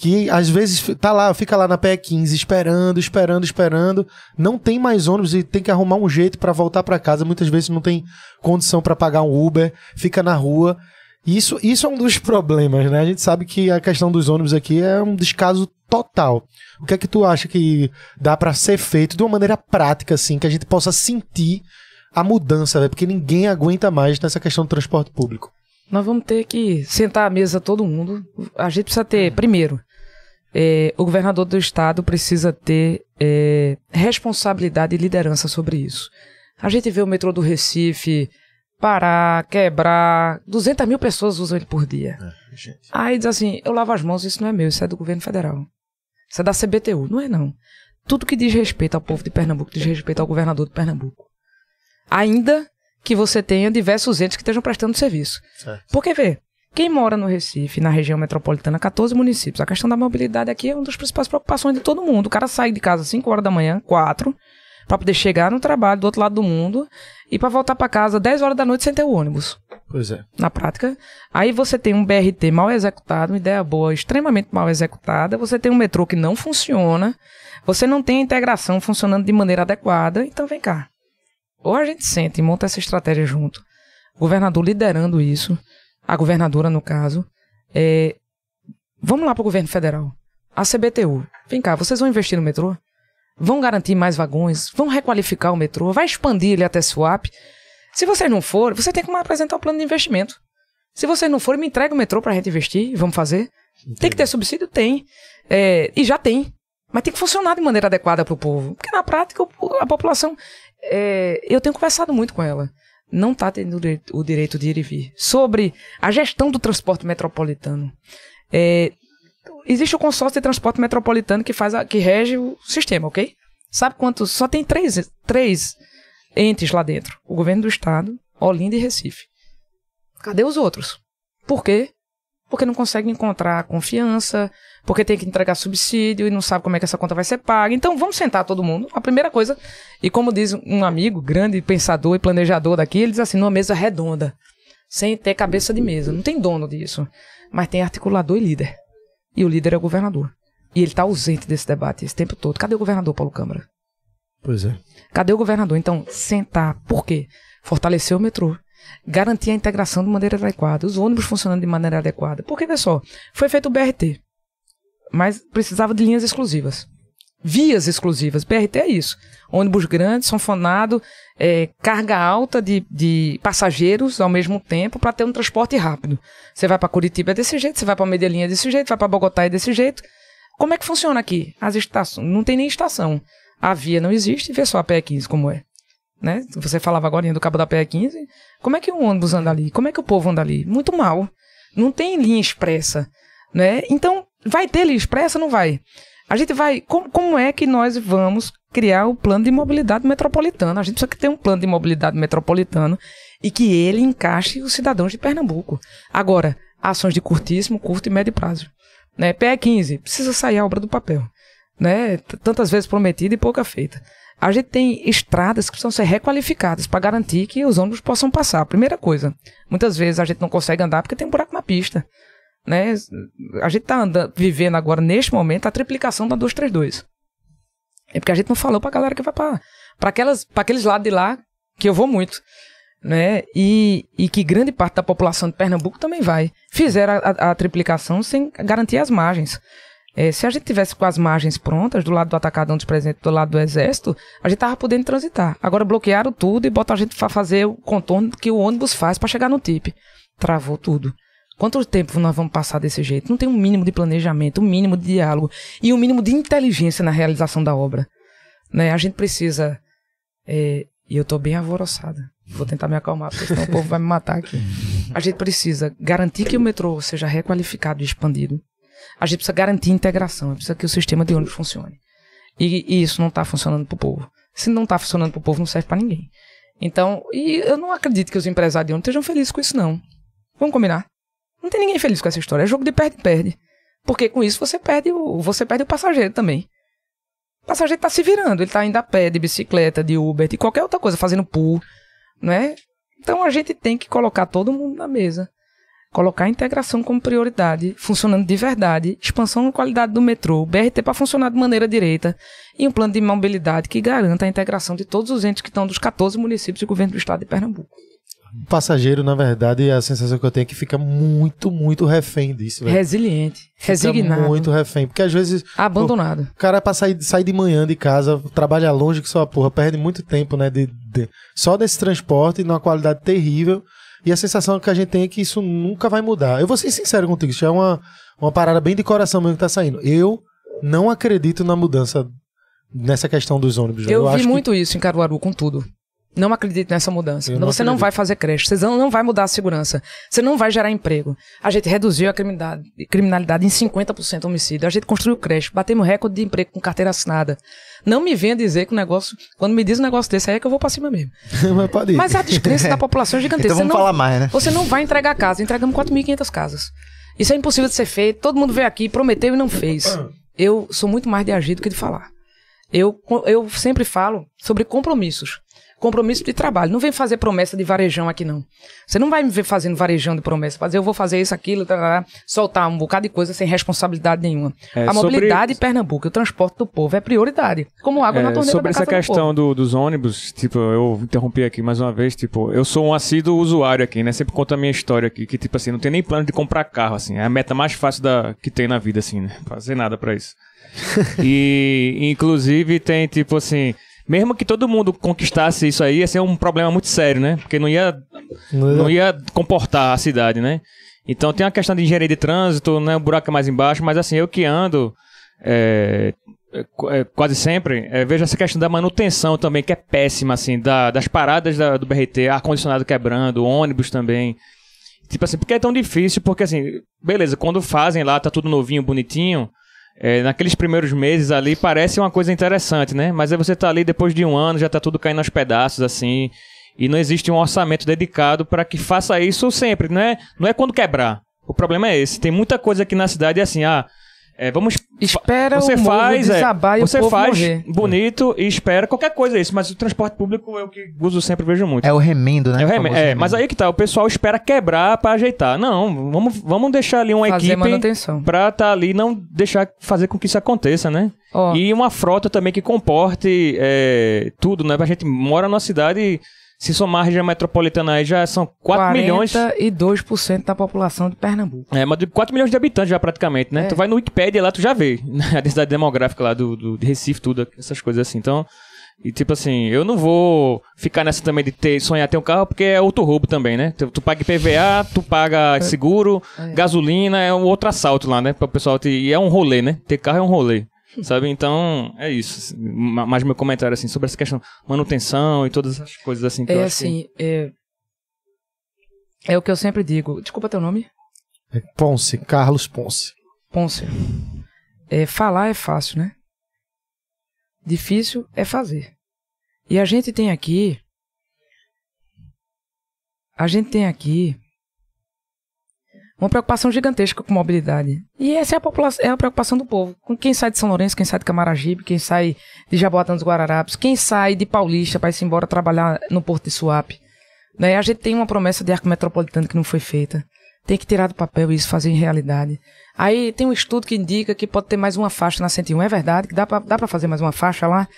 que às vezes tá lá, fica lá na PE15 esperando, esperando, esperando, não tem mais ônibus e tem que arrumar um jeito para voltar para casa, muitas vezes não tem condição para pagar um Uber, fica na rua Isso, isso é um dos problemas, né? A gente sabe que a questão dos ônibus aqui é um descaso total. O que é que tu acha que dá para ser feito de uma maneira prática, assim, que a gente possa sentir a mudança, porque ninguém aguenta mais nessa questão do transporte público.
Nós vamos ter que sentar à mesa todo mundo. A gente precisa ter, primeiro, é, o governador do estado precisa ter é, responsabilidade e liderança sobre isso. A gente vê o metrô do Recife parar, quebrar. 200 mil pessoas usam ele por dia. É, Aí diz assim: eu lavo as mãos, isso não é meu, isso é do governo federal. Isso é da CBTU. Não é, não. Tudo que diz respeito ao povo de Pernambuco diz respeito ao governador de Pernambuco. Ainda que você tenha diversos entes que estejam prestando serviço. Certo. Porque, vê, quem mora no Recife, na região metropolitana, 14 municípios, a questão da mobilidade aqui é uma das principais preocupações de todo mundo. O cara sai de casa às 5 horas da manhã, 4, para poder chegar no trabalho do outro lado do mundo e para voltar para casa 10 horas da noite sem ter o ônibus.
Pois é.
Na prática. Aí você tem um BRT mal executado, uma ideia boa, extremamente mal executada. Você tem um metrô que não funciona. Você não tem a integração funcionando de maneira adequada. Então vem cá. Ou a gente senta e monta essa estratégia junto. O governador liderando isso. A governadora, no caso. É... Vamos lá para o governo federal. A CBTU. Vem cá, vocês vão investir no metrô? Vão garantir mais vagões? Vão requalificar o metrô? Vai expandir ele até Swap? Se você não for, você tem que me apresentar o plano de investimento. Se você não for, me entrega o metrô para a gente investir. Vamos fazer. Entendi. Tem que ter subsídio? Tem. É, e já tem. Mas tem que funcionar de maneira adequada para o povo. Porque na prática a população. É, eu tenho conversado muito com ela. Não está tendo o direito de ir e vir. Sobre a gestão do transporte metropolitano. É, existe o consórcio de transporte metropolitano que faz a, que rege o sistema, ok? Sabe quantos? Só tem três, três entes lá dentro: o governo do estado, Olinda e Recife. Cadê os outros? Por quê? Porque não consegue encontrar confiança, porque tem que entregar subsídio e não sabe como é que essa conta vai ser paga. Então vamos sentar todo mundo. A primeira coisa, e como diz um amigo, grande pensador e planejador daqui, ele diz assim: numa mesa redonda, sem ter cabeça de mesa. Não tem dono disso, mas tem articulador e líder. E o líder é o governador. E ele está ausente desse debate esse tempo todo. Cadê o governador, Paulo Câmara?
Pois é.
Cadê o governador? Então, sentar. Por quê? Fortalecer o metrô. Garantir a integração de maneira adequada. Os ônibus funcionando de maneira adequada. Porque, só, foi feito o BRT. Mas precisava de linhas exclusivas. Vias exclusivas. BRT é isso. Ônibus grandes, sanfonado, é, carga alta de, de passageiros ao mesmo tempo para ter um transporte rápido. Você vai para Curitiba é desse jeito, você vai para Medellín é desse jeito, vai para Bogotá é desse jeito. Como é que funciona aqui? As estações, não tem nem estação. A via não existe, vê só a PE15 como é. Né? Você falava agora do cabo da PE15. Como é que o ônibus anda ali? Como é que o povo anda ali? Muito mal. Não tem linha expressa. Né? Então, vai ter linha expressa? Não vai. A gente vai. Como, como é que nós vamos criar o plano de mobilidade metropolitana? A gente precisa ter um plano de mobilidade metropolitano e que ele encaixe os cidadãos de Pernambuco. Agora, ações de curtíssimo, curto e médio prazo. Né? PE 15, precisa sair a obra do papel. Né? Tantas vezes prometida e pouca feita. A gente tem estradas que precisam ser requalificadas para garantir que os ônibus possam passar. Primeira coisa, muitas vezes a gente não consegue andar porque tem um buraco na pista. Né? A gente está vivendo agora, neste momento, a triplicação da 232. É porque a gente não falou pra galera que vai para para aqueles lados de lá, que eu vou muito. Né? E, e que grande parte da população de Pernambuco também vai. Fizeram a, a, a triplicação sem garantir as margens. É, se a gente tivesse com as margens prontas, do lado do atacadão dos presentes, do lado do exército, a gente tava podendo transitar. Agora bloquearam tudo e botaram a gente para fazer o contorno que o ônibus faz para chegar no TIP. Travou tudo. Quanto tempo nós vamos passar desse jeito? Não tem um mínimo de planejamento, um mínimo de diálogo e um mínimo de inteligência na realização da obra. Né? A gente precisa. É, e eu estou bem alvoroçada. Vou tentar me acalmar, porque senão o povo vai me matar aqui. A gente precisa garantir que o metrô seja requalificado e expandido. A gente precisa garantir integração, precisa que o sistema de ônibus funcione. E, e isso não está funcionando para o povo. Se não está funcionando para o povo, não serve para ninguém. Então, e eu não acredito que os empresários de ônibus estejam felizes com isso, não. Vamos combinar? Não tem ninguém feliz com essa história. É jogo de perde-perde. Porque com isso você perde o, você perde o passageiro também. O passageiro está se virando, ele está indo a pé, de bicicleta, de Uber, de qualquer outra coisa, fazendo pool, né? Então a gente tem que colocar todo mundo na mesa. Colocar a integração como prioridade, funcionando de verdade, expansão da qualidade do metrô, BRT para funcionar de maneira direita e um plano de mobilidade que garanta a integração de todos os entes que estão dos 14 municípios do governo do estado de Pernambuco.
O passageiro, na verdade, a sensação que eu tenho é que fica muito, muito refém disso, velho.
Resiliente,
Fica
resignado,
muito refém. Porque às vezes
abandonado.
o cara pra sair, sair de manhã de casa, trabalha longe que sua porra, perde muito tempo, né? De, de- só desse transporte, numa qualidade terrível. E a sensação que a gente tem é que isso nunca vai mudar. Eu vou ser sincero contigo, isso é uma, uma parada bem de coração mesmo que tá saindo. Eu não acredito na mudança nessa questão dos ônibus.
Eu,
acho
vi
que-
muito isso em Caruaru com tudo. Não acredito nessa mudança.
Não
você não
acredito.
vai fazer creche, você não, não vai mudar a segurança, você não vai gerar emprego. A gente reduziu a criminalidade, criminalidade em 50% homicídio. A gente construiu creche, batemos recorde de emprego com carteira assinada. Não me venha dizer que o negócio, quando me diz um negócio desse aí é que eu vou pra cima mesmo.
Mas.
Mas a descrença da população é gigantesca.
Então vamos
Você não-
falar mais, né?
Você não vai entregar casa. Entregamos 4.500 casas. Isso é impossível de ser feito. Todo mundo veio aqui, prometeu e não fez. Eu sou muito mais de agir do que de falar. Eu, eu sempre falo sobre compromissos. Compromisso de trabalho. Não vem fazer promessa de varejão aqui, não. Você não vai me ver fazendo varejão de promessa. Fazer, eu vou fazer isso, aquilo, tá, tá, tá, soltar um bocado de coisa sem responsabilidade nenhuma.
É,
a
sobre-
mobilidade em Pernambuco, o transporte do povo é prioridade. Como água na
É,
torneira
sobre essa
casa do
questão do- dos ônibus, tipo, eu interrompi aqui mais uma vez, tipo, eu sou um assíduo usuário aqui, né? Sempre conto a minha história aqui, que, tipo assim, não tem nem plano de comprar carro, assim. É a meta mais fácil da, que tem na vida, assim, né? Fazer nada pra isso. e, inclusive, tem, tipo assim, mesmo que todo mundo conquistasse isso aí, ia ser um problema muito sério, né? Porque não ia não ia comportar a cidade, né? Então tem uma questão de engenharia de trânsito, né? O buraco é mais embaixo, mas assim, eu que ando é, é, quase sempre, é, vejo essa questão da manutenção também, que é péssima, assim, da- das paradas da- do BRT, ar-condicionado quebrando, ônibus também. Tipo assim, porque é tão difícil? Porque assim, beleza, quando fazem lá, tá tudo novinho, bonitinho. É, naqueles primeiros meses ali parece uma coisa interessante, né? Mas aí você tá ali depois de um ano, já tá tudo caindo aos pedaços, assim. E não existe um orçamento dedicado para que faça isso sempre, não é, não é quando quebrar. O problema é esse. Tem muita coisa aqui na cidade assim, ah, é, vamos
Espera
você
o morro
faz, é,
desabar e o
você
povo
faz
morrer.
bonito e espera qualquer coisa isso, mas o transporte público é o que uso sempre vejo muito.
É o remendo, né?
É, o é,
remendo.
mas aí que tá, o pessoal espera quebrar pra ajeitar. Não, vamos, vamos deixar ali uma
Fazer
equipe
manutenção.
pra tá ali e não deixar fazer com que isso aconteça, né?
Ó,
E uma frota também que comporte é, tudo, né? A gente mora numa cidade, se somar a região metropolitana aí, já são 4 milhões.
42% da população de Pernambuco.
É, mas de 4 milhões de habitantes já praticamente, né?
É.
Tu vai no Wikipedia lá, tu já vê né? a densidade demográfica lá do, do de Recife, tudo, essas coisas assim. Então, e tipo assim, eu não vou ficar nessa também de ter, sonhar ter um carro, porque é outro roubo também, né? Tu, tu paga IPVA, tu paga seguro,
É.
gasolina, é um outro assalto lá, né? Para o pessoal ter, e é um rolê, né? Ter carro é um rolê. Sabe? Então, é isso. Ma- Mais meu comentário, assim, sobre essa questão manutenção e todas essas coisas, assim, que eu
É
acho que-
assim, é... é o que eu sempre digo. Desculpa teu nome?
É Ponce, Carlos Ponce.
Pôncio. É, falar é fácil, né? Difícil é fazer. E a gente tem aqui. A gente tem aqui. Uma preocupação gigantesca com mobilidade. E essa é a, população, é a preocupação do povo. Com quem sai de São Lourenço, quem sai de Camaragibe, quem sai de Jaboatão dos Guararapes, quem sai de Paulista para ir embora trabalhar no Porto de Suape. Né? A gente tem uma promessa de arco metropolitano que não foi feita. Tem que tirar do papel isso, fazer em realidade. Aí tem um estudo que indica que pode ter mais uma faixa na 101. É verdade que dá pra fazer mais uma faixa lá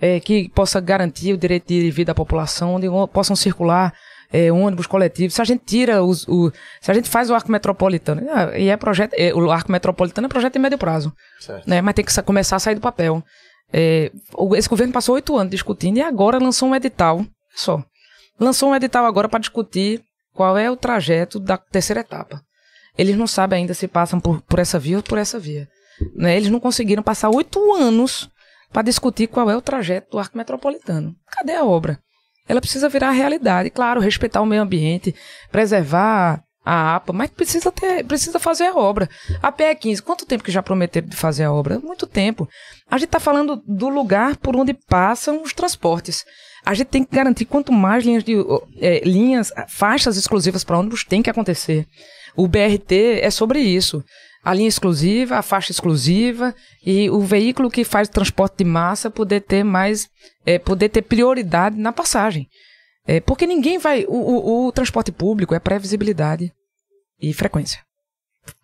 é, que possa garantir o direito de vida da população, onde possam circular é, ônibus coletivos. Se a gente tira os. O, se a gente faz o arco metropolitano, ah, e é projeto. é, o arco metropolitano é projeto de médio prazo. Né, mas tem que começar a sair do papel. É, esse governo passou oito anos discutindo e agora lançou um edital. Só. Lançou um edital agora para discutir qual é o trajeto da terceira etapa. Eles não sabem ainda se passam por, por essa via ou por essa via. Né? Eles não conseguiram passar oito anos para discutir qual é o trajeto do arco metropolitano. Cadê a obra? Ela precisa virar realidade. Claro, respeitar o meio ambiente, preservar a APA, mas precisa, ter, precisa fazer a obra. A PE 15, quanto tempo que já prometeram de fazer a obra? Muito tempo. A gente está falando do lugar por onde passam os transportes. A gente tem que garantir quanto mais linhas de eh, linhas, faixas exclusivas para ônibus tem que acontecer. O BRT é sobre isso. A linha exclusiva, a faixa exclusiva e o veículo que faz transporte de massa poder ter mais, eh, poder ter prioridade na passagem. Eh, porque ninguém vai. O, o- o transporte público é previsibilidade e frequência.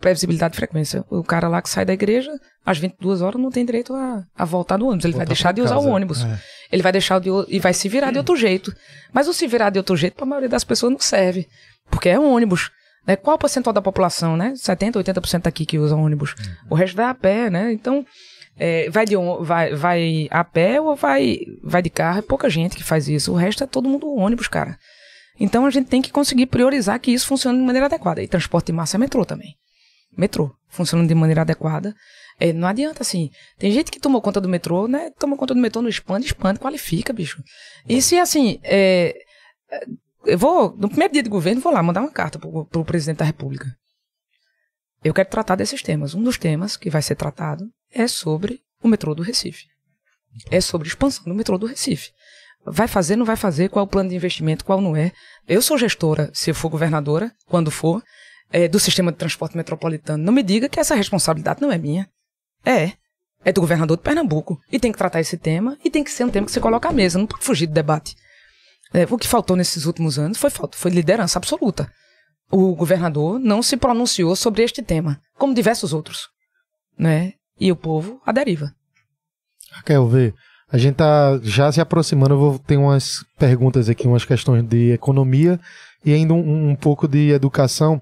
previsibilidade de frequência. O cara lá que sai da igreja, às 22 horas, não tem direito a, a voltar no ônibus. Ele vai deixar de usar
casa.
o ônibus.
É.
Ele vai deixar de, e vai se virar de outro jeito. Mas o se virar de outro jeito, para a maioria das pessoas, não serve. Porque é ônibus. Né? Qual o percentual da população, né? 70, 80% aqui que usa ônibus. O resto vai a pé, né? Então, é, vai, de, vai, vai a pé ou vai, vai de carro? É pouca gente que faz isso. O resto é todo mundo ônibus, cara. Então a gente tem que conseguir priorizar que isso funcione de maneira adequada. E transporte de massa é metrô também. Metrô. Funcionando de maneira adequada. É, não adianta assim. Tem gente que tomou conta do metrô, né? Toma conta do metrô, não expande, expande, qualifica, bicho. E se assim, é, eu vou, no primeiro dia de governo, vou lá mandar uma carta pro, pro presidente da República. Eu quero tratar desses temas. Um dos temas que vai ser tratado é sobre o metrô do Recife. É sobre expansão do metrô do Recife. Vai fazer, não vai fazer, qual é o plano de investimento, qual não é. Eu sou gestora, se eu for governadora, quando for, é, do sistema de transporte metropolitano. Não me diga que essa responsabilidade não é minha. É. É do governador de Pernambuco. E tem que tratar esse tema, e tem que ser um tema que você coloca à mesa, não pode fugir do debate. É, o que faltou nesses últimos anos foi foi liderança absoluta. O governador não se pronunciou sobre este tema, como diversos outros. Né? E o povo à deriva.
Raquel, vê. A gente tá já se aproximando, eu vou ter umas perguntas aqui, umas questões de economia e ainda um, um pouco de educação.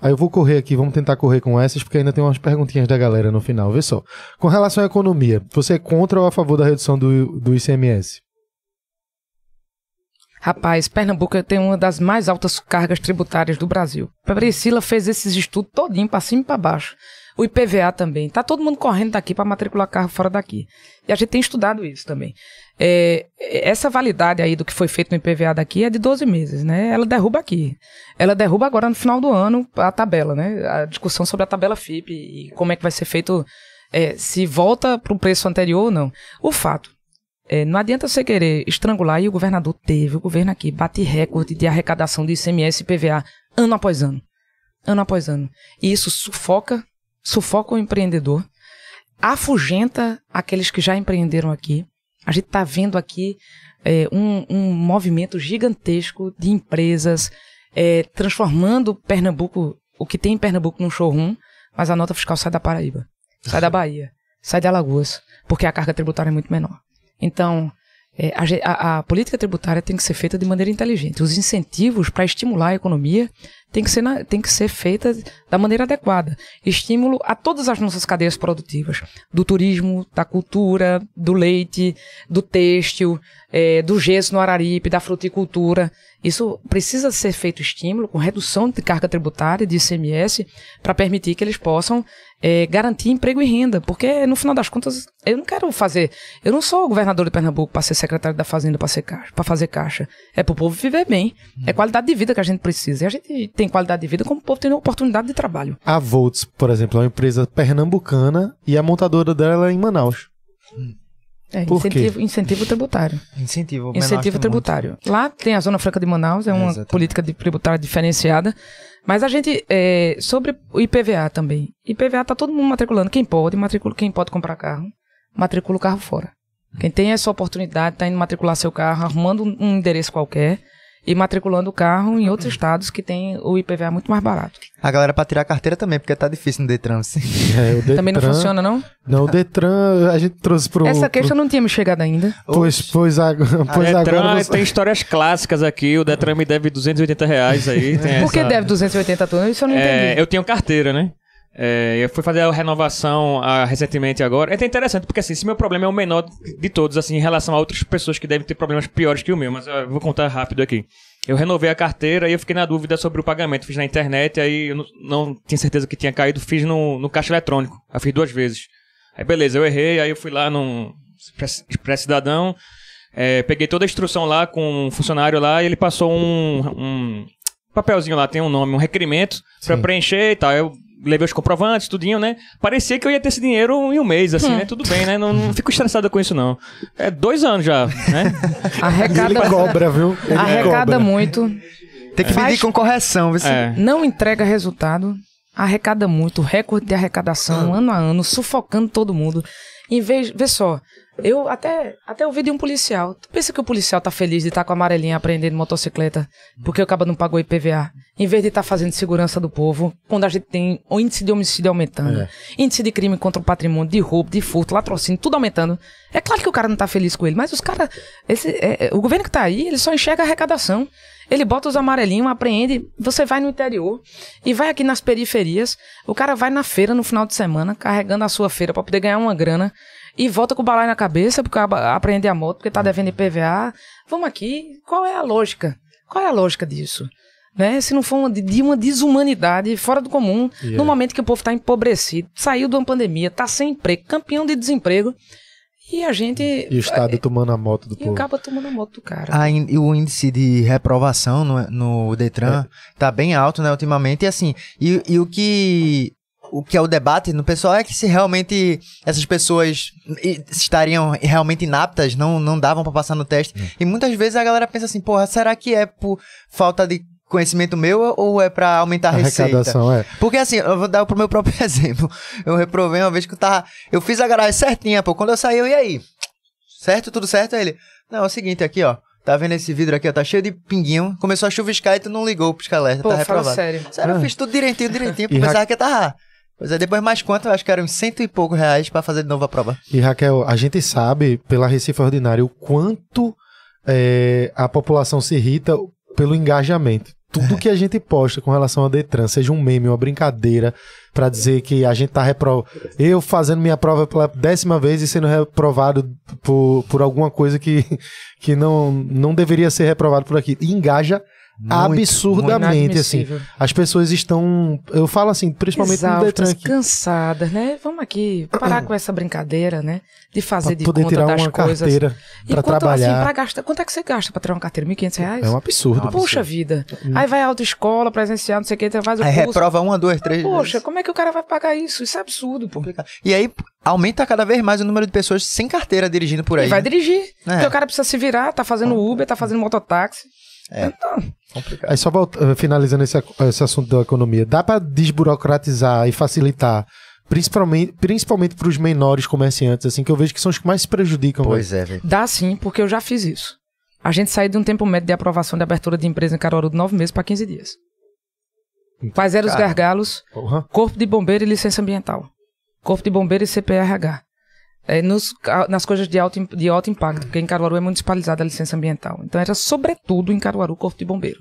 Aí eu vou correr aqui, vamos tentar correr com essas, porque ainda tem umas perguntinhas da galera no final. Vê só. Com relação à economia, você é contra ou a favor da redução do, do ICMS?
Rapaz, Pernambuco tem uma das mais altas cargas tributárias do Brasil. Priscila fez esses estudos todinho pra cima e pra baixo. O IPVA também. Tá todo mundo correndo daqui para matricular carro fora daqui. E a gente tem estudado isso também. É, essa validade aí do que foi feito no IPVA daqui é de 12 meses, né? Ela derruba aqui. Ela derruba agora no final do ano a tabela, né? A discussão sobre a tabela FIP e como é que vai ser feito, é, se volta para o preço anterior ou não. O fato é, não adianta você querer estrangular, e o governador teve, o governo aqui, bate recorde de arrecadação de ICMS e PVA ano após ano. Ano após ano. E isso sufoca, sufoca o empreendedor, afugenta aqueles que já empreenderam aqui. A gente está vendo aqui é, um, um movimento gigantesco de empresas é, transformando Pernambuco, o que tem em Pernambuco num showroom, mas a nota fiscal sai da Paraíba, sai da Bahia, sai de Alagoas, porque a carga tributária é muito menor. Então, é, a, a política tributária tem que ser feita de maneira inteligente. Os incentivos para estimular a economia tem que, ser na- tem que ser feita da maneira adequada. Estímulo a todas as nossas cadeias produtivas. Do turismo, da cultura, do leite, do têxtil, é, do gesso no Araripe, da fruticultura. Isso precisa ser feito estímulo com redução de carga tributária, de ICMS, para permitir que eles possam é, garantir emprego e renda. Porque, no final das contas, eu não quero fazer. Eu não sou governador de Pernambuco para ser secretário da Fazenda para caixa, para fazer caixa. É para o povo viver bem. É qualidade de vida que a gente precisa. E a gente tem qualidade de vida como o povo tem oportunidade de trabalho.
A Volts, por exemplo, é uma empresa pernambucana e a montadora dela é em Manaus.
É,
Por quê?
incentivo, incentivo tributário.
Incentivo.
Incentivo tributário. Lá tem a Zona Franca de Manaus, é uma
Exatamente.
política de tributária diferenciada. Mas a gente, é, sobre o IPVA também. IPVA tá todo mundo matriculando. Quem pode, matricula, quem pode comprar carro, matricula o carro fora. Quem tem essa oportunidade tá indo matricular seu carro, arrumando um um endereço qualquer e matriculando o carro em outros estados que tem o IPVA muito mais barato.
A galera pra tirar a carteira também, porque tá difícil no Detran. assim.
É, o Detran,
Também não funciona, não?
Não, o Detran a gente trouxe pro.
Essa
pro-
queixa não tinha me chegado ainda.
Pois, pois, ag- pois
Detran
agora. você-
tem histórias clássicas aqui. O Detran me deve 280 reais aí. tem
Por que
essa-
deve 280 tonos? Isso eu não
É,
entendi.
eu tenho carteira, né? É, eu fui fazer a renovação ah, recentemente agora. É até interessante, porque assim, esse meu problema é o menor de todos, assim, em relação a outras pessoas que devem ter problemas piores que o meu, mas eu vou contar rápido aqui. Eu renovei a carteira e eu fiquei na dúvida sobre o pagamento. Fiz na internet, aí eu não, não tinha certeza que tinha caído, fiz no, no caixa eletrônico. Aí fiz duas vezes. Aí beleza, eu errei, aí eu fui lá no Express Cidadão, é, peguei toda a instrução lá com um funcionário lá e ele passou um, um papelzinho lá, tem um nome, um requerimento pra
Sim.
preencher e tal. Eu levei os comprovantes, tudinho, né? Parecia que eu ia ter esse dinheiro em um mês, assim, né? Tudo bem, né? Não, não fico estressado com isso, não. É dois anos já, né?
Ele
Arrecada,
cobra, viu? Ele
arrecada
cobra.
muito.
Tem que medir com correção. Viu?
É.
não entrega resultado, arrecada muito, recorde de arrecadação ano a ano, sufocando todo mundo. Em vez, vê só, Eu até, até ouvi de um policial. Tu pensa que o policial tá feliz de estar com a amarelinha aprendendo motocicleta porque o cabo não pagou IPVA? Em vez de estar fazendo segurança do povo, quando a gente tem o índice de homicídio aumentando,
É.
índice de crime contra o patrimônio, de roubo, de furto, latrocínio, tudo aumentando. É claro que o cara não tá feliz com ele, mas os caras. é- é- o governo que tá aí, ele só enxerga a arrecadação. Ele bota os amarelinhos, apreende. Você vai no interior e vai aqui nas periferias. O cara vai na feira no final de semana, carregando a sua feira para poder ganhar uma grana. E volta com o balai na cabeça, porque apreende a moto, porque tá devendo IPVA. Vamos aqui. Qual é a lógica? Qual é a lógica disso? Né? Se não for uma, de- uma desumanidade fora do comum,
Yeah.
no momento que o povo está empobrecido, saiu de uma pandemia, tá sem emprego, campeão de desemprego, e a gente.
E o Estado tomando a moto do
E
povo.
acaba tomando a moto do cara.
A in- o índice de reprovação no, no Detran tá bem alto, né, ultimamente. E assim, e, e o que. O que é o debate no pessoal é que se realmente essas pessoas estariam realmente inaptas, não, não davam pra passar no teste. E muitas vezes a galera pensa assim, porra, será que é por falta de conhecimento meu ou é pra aumentar a receita?
Arrecadação, é.
Porque assim, eu vou dar pro meu próprio exemplo. Eu reprovei uma vez que eu tava. Eu fiz a garagem certinha, pô. Quando eu saí, eu e aí? Certo? Tudo certo? Aí ele. Não, é o seguinte aqui, ó. Tá vendo esse vidro aqui, ó? Tá cheio de pinguinho. Começou a chuviscar e tu não ligou o pisca-alerta. Tá reprovado.
sério.
Sério, eu
Ah.
fiz tudo direitinho, direitinho. Pensava que ia tá. Pois é, depois mais quanto? Eu acho que eram cento e poucos reais pra fazer de novo a prova.
E Raquel, a gente sabe pela Recife Ordinária o quanto é, a população se irrita pelo engajamento. Tudo que a gente posta com relação ao Detran, seja um meme, uma brincadeira, pra dizer que a gente tá reprovado. Eu fazendo minha prova pela décima vez e sendo reprovado por, por alguma coisa que, que não, não deveria ser reprovado por aqui. E engaja
Muito,
absurdamente, assim.
Inadmissível.
As pessoas estão. Eu falo assim, principalmente no Detran
Exaustas,
aqui.
cansadas, né? Vamos aqui parar com essa brincadeira, né? De fazer
Pra
de
poder
conta
tirar
das
uma
coisas.
carteira
E
pra
quanto,
trabalhar.
Assim, pra gastar, quanto é que você gasta pra tirar uma carteira? 1.500 reais?
É um absurdo.
Poxa vida. Aí vai a autoescola, presencial, não sei o que, faz o
Aí
curso.
reprova uma, duas, três.
Poxa,
vezes.
como é que o cara vai pagar isso? Isso é absurdo, pô.
E aí aumenta cada vez mais o número de pessoas sem carteira dirigindo por aí.
E vai
né?
dirigir.
É.
Porque o cara precisa se virar, tá fazendo Uber, tá fazendo mototáxi.
É.
Então,
Complicado.
Aí só volta- eh, finalizando esse, esse assunto da economia, dá pra desburocratizar e facilitar, principalmente, principalmente para os menores comerciantes, assim, que eu vejo que são os que mais se prejudicam.
Pois é, velho.
dá sim, porque eu já fiz isso. A gente saiu de um tempo médio de aprovação de abertura de empresa em Caruaru de 9 meses para 15 dias. Quais eram os gargalos?
Porra.
Corpo de bombeiro e licença ambiental. Corpo de bombeiro e CPRH. É, nos, nas coisas de alto, de alto impacto, porque em Caruaru é municipalizada a licença ambiental. Então era sobretudo em Caruaru Corpo de Bombeiro.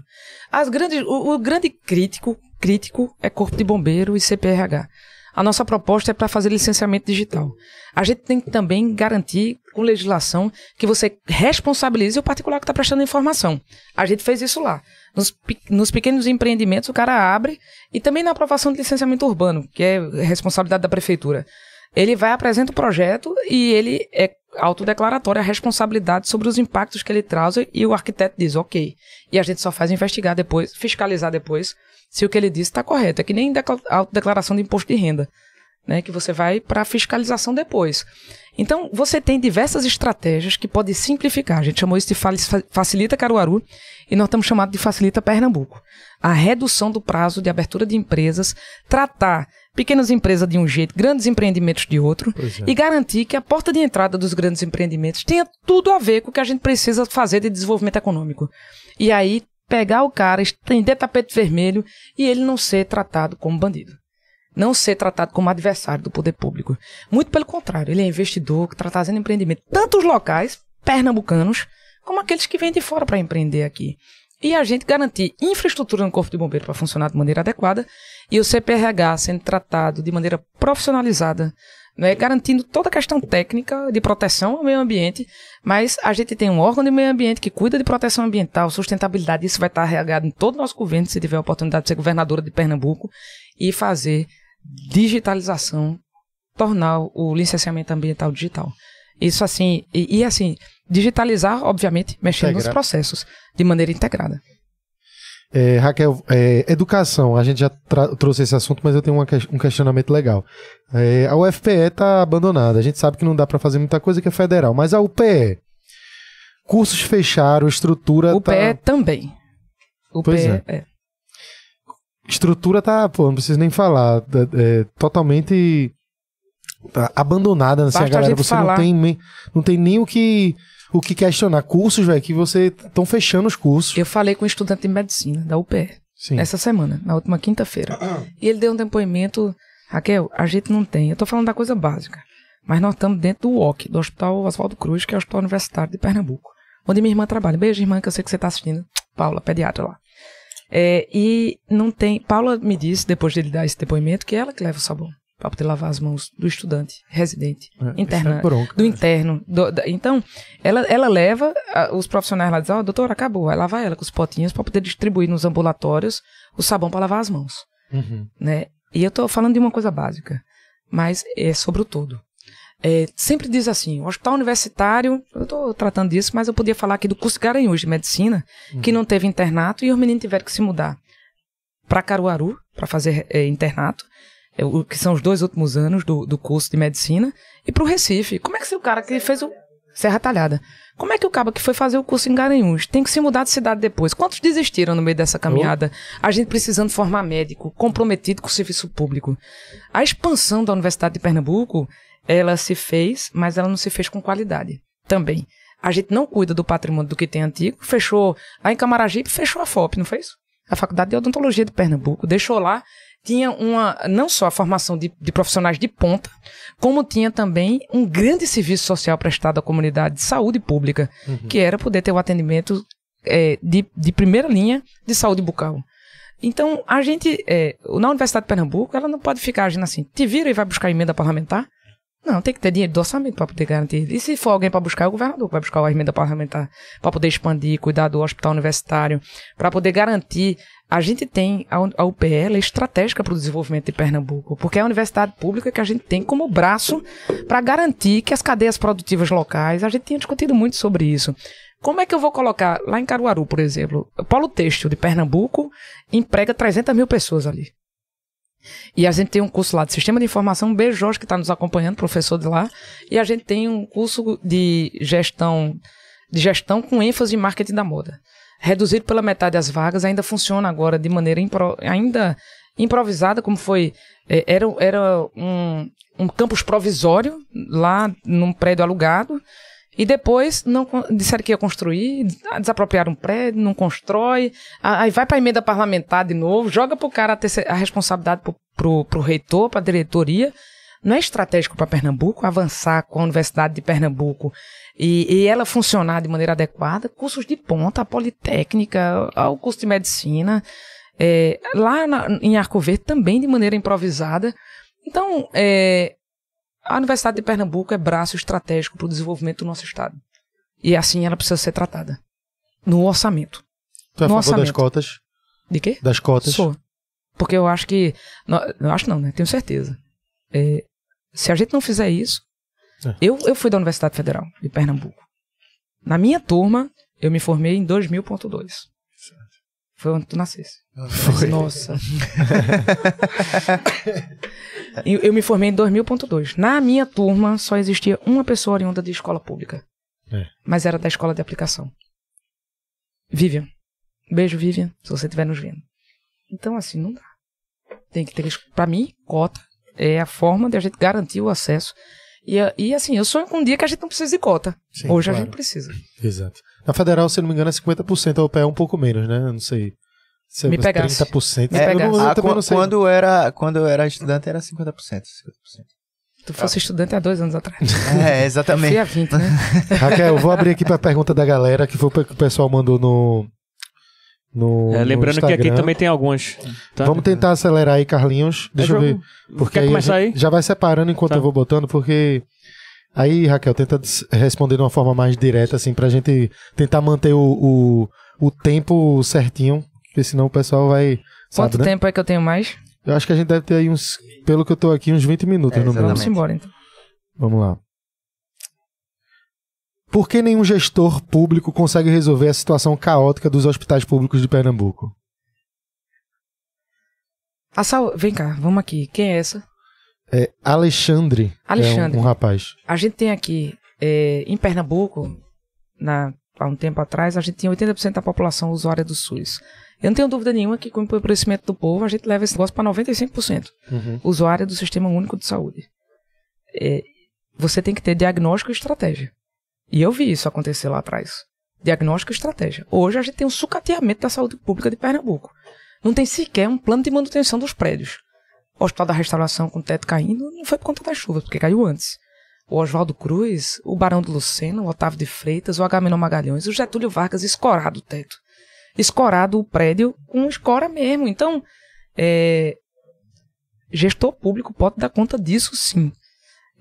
As grandes, o, o grande crítico, crítico é Corpo de Bombeiro e CPRH. A nossa proposta é para fazer licenciamento digital. A gente tem que também garantir, com legislação, que você responsabilize o particular que está prestando informação. A gente fez isso lá. Nos, nos pequenos empreendimentos, o cara abre, e também na aprovação de licenciamento urbano, que é responsabilidade da prefeitura. Ele vai, apresenta o projeto e ele é autodeclaratório a responsabilidade sobre os impactos que ele traz e o arquiteto diz, ok. E a gente só faz investigar depois, fiscalizar depois, se o que ele disse está correto. É que nem decla- autodeclaração de imposto de renda, né? Que você vai para fiscalização depois. Então, você tem diversas estratégias que podem simplificar. A gente chamou isso de Facilita Caruaru e nós estamos chamando de Facilita Pernambuco. A redução do prazo de abertura de empresas, tratar pequenas empresas de um jeito, grandes empreendimentos de outro,
é.
e garantir que a porta de entrada dos grandes empreendimentos tenha tudo a ver com o que a gente precisa fazer de desenvolvimento econômico. E aí, pegar o cara, estender tapete vermelho e ele não ser tratado como bandido. Não ser tratado como adversário do poder público. Muito pelo contrário, ele é investidor que está trazendo empreendimento, tanto os locais, pernambucanos, como aqueles que vêm de fora para empreender aqui. E a gente garantir infraestrutura no Corpo de Bombeiro para funcionar de maneira adequada e o CPRH sendo tratado de maneira profissionalizada, né, garantindo toda a questão técnica de proteção ao meio ambiente, mas a gente tem um órgão de meio ambiente que cuida de proteção ambiental, sustentabilidade, isso vai estar regado em todo o nosso governo, se tiver a oportunidade de ser governadora de Pernambuco, e fazer digitalização, tornar o licenciamento ambiental digital. Isso assim, e, e assim, digitalizar, obviamente, mexendo nos processos de maneira integrada.
É, Raquel, é, educação, a gente já trouxe esse assunto, mas eu tenho uma um questionamento legal. É, a UFPE está abandonada, a gente sabe que não dá para fazer muita coisa que é federal, mas a UPE, cursos fecharam, estrutura
O
tá,
também. O
Pois
PE,
é. Estrutura tá, pô, não preciso nem falar, é, totalmente tá abandonada, assim, a
Basta a
galera,
gente
você não
falar.
tem, me- não tem nem o que, o que questionar. Cursos, velho, que você estão fechando os cursos.
Eu falei com um estudante de medicina da UPE
Sim.
essa semana, na última quinta-feira. E ele deu um depoimento. Raquel, a gente não tem. Eu tô falando da coisa básica. Mas nós estamos dentro do UOC, do Hospital Oswaldo Cruz, que é o Hospital Universitário de Pernambuco. Onde minha irmã trabalha. Beijo, irmã, que eu sei que você tá assistindo. Paula, pediatra lá. É, e não tem. Paula me disse, depois de ele dar esse depoimento, que ela que leva o sabão para poder lavar as mãos do estudante, residente,
É,
interna,
isso é bronca.
do interno. do- da- então, ela, ela leva a- os profissionais lá dizem, ó, doutora, acabou. Vai lavar ela com os potinhos para poder distribuir nos ambulatórios o sabão para lavar as mãos,
Uhum.
né? E eu tô falando de uma coisa básica, mas é sobre o todo. É, sempre diz assim, o hospital universitário, eu tô tratando disso, mas eu podia falar aqui do curso Garanhuns de Medicina, que não teve internato e os meninos tiveram que se mudar para Caruaru para fazer é, internato, é, o que são os dois últimos anos do, do curso de medicina, e para o Recife. Como é que se o cara que fez o Serra Talhada, como é que o cara que foi fazer o curso em Garanhuns tem que se mudar de cidade depois? Quantos desistiram no meio dessa caminhada? A gente precisando formar médico, comprometido com o serviço público. A expansão da Universidade de Pernambuco, ela se fez, mas ela não se fez com qualidade também. A gente não cuida do patrimônio do que tem antigo. Fechou lá em Camaragibe, fechou a FOP, não foi isso? A Faculdade de Odontologia de Pernambuco deixou lá. Tinha uma, não só a formação de, de profissionais de ponta, como tinha também um grande serviço social prestado à comunidade de saúde pública, que era poder ter o atendimento é, de, de primeira linha de saúde bucal. Então, a gente, é, na Universidade de Pernambuco, ela não pode ficar agindo assim, te vira e vai buscar emenda parlamentar? Não, tem que ter dinheiro do orçamento para poder garantir. E se for alguém para buscar, é o governador que vai buscar a emenda parlamentar para poder expandir, cuidar do hospital universitário, para poder garantir. A gente tem a, UPL é estratégica para o desenvolvimento de Pernambuco, porque é a universidade pública que a gente tem como braço para garantir que as cadeias produtivas locais, a gente tinha discutido muito sobre isso. Como é que eu vou colocar lá em Caruaru, por exemplo, o Polo Têxtil de Pernambuco emprega 300 mil pessoas ali. E a gente tem um curso lá de Sistema de Informação, um beijo Jorge que está nos acompanhando, professor de lá. E a gente tem um curso de gestão, de gestão com ênfase em marketing da moda. Reduzido pela metade as vagas, ainda funciona agora de maneira impro- ainda improvisada, como foi. eh, Era, era um, um campus provisório lá num prédio alugado. E depois não disseram que ia construir, desapropriaram um prédio, não constrói, a- aí vai para a emenda parlamentar de novo, joga pro cara a, terce- a responsabilidade pro, pro reitor, pra diretoria. Não é estratégico para Pernambuco avançar com a Universidade de Pernambuco e, e ela funcionar de maneira adequada, cursos de ponta, a Politécnica, o curso de Medicina, é, lá na- em Arco Verde também de maneira improvisada. Então, é, a Universidade de Pernambuco é braço estratégico para o desenvolvimento do nosso estado. E assim ela precisa ser tratada. No orçamento.
Tu é a
No
favor das cotas?
De quê?
Das cotas?
Sou. Porque eu acho que. Não, eu acho não, né? Tenho certeza. É, se a gente não fizer isso.
É.
Eu, eu fui da Universidade Federal de Pernambuco. Na minha turma, eu me formei em 2000.2. Foi onde tu nascesse.
Foi.
Nossa. eu, eu me formei em 2000.2. Na minha turma, só existia uma pessoa oriunda de escola pública.
É.
Mas era da escola de aplicação. Vivian. Beijo, Vivian, se você estiver nos vendo. Então, assim, não dá. Tem que ter. Pra mim, cota é a forma de a gente garantir o acesso. E, e assim, eu sonho com um dia que a gente não precisa de cota.
Sim,
Hoje a
claro.
gente precisa.
Exato. Na federal, se não me engano, é 50%, a UPE é um pouco menos, né? Eu não sei. É
Me pegasse.
30%.
Me
eu, não, eu
Ah,
também não sei.
quando, era, quando eu era estudante era 50%. 50%.
Tu fosse estudante há dois anos atrás.
É,
Fui
exatamente.
a 20, né?
Raquel, eu vou abrir aqui pra pergunta da galera, que foi o que o pessoal mandou no. no
É,
no
lembrando que aqui também tem algumas. tá?
Vamos tentar acelerar aí, Carlinhos. Deixa eu ver. Porque
Quer
aí a
aí?
Já vai separando enquanto
Tá.
eu vou botando, porque. Aí, Raquel, tenta responder de uma forma mais direta, assim, pra gente tentar manter o, o, o tempo certinho, porque senão o pessoal vai.
Quanto
Sabe, né?
tempo é que eu tenho mais?
Eu acho que a gente deve ter aí uns. Pelo que eu tô aqui, uns 20 minutos
É,
no mínimo.
Vamos embora, então.
Vamos lá. Por que nenhum gestor público consegue resolver a situação caótica dos hospitais públicos de Pernambuco?
A sal... Vem cá, vamos aqui. Quem é essa?
É Alexandre.
Alexandre.
É um, um rapaz.
A gente tem aqui, é, em Pernambuco, na, há um tempo atrás, a gente tinha 80% da população usuária do SUS. Eu não tenho dúvida nenhuma que com o empobrecimento do povo, a gente leva esse negócio para 95%.
Uhum.
Usuária do Sistema Único de Saúde. é, você tem que ter diagnóstico e estratégia. E eu vi isso acontecer lá atrás. Diagnóstico e estratégia. Hoje a gente tem um sucateamento da saúde pública de Pernambuco. Não tem sequer um plano de manutenção dos prédios. O Hospital da Restauração com o teto caindo não foi por conta das chuvas, porque caiu antes. O Oswaldo Cruz, o Barão do Lucena, o Otávio de Freitas, o Agamenon Magalhães, o Getúlio Vargas escorado o teto. Escorado o prédio com escora mesmo. Então, é, gestor público pode dar conta disso sim.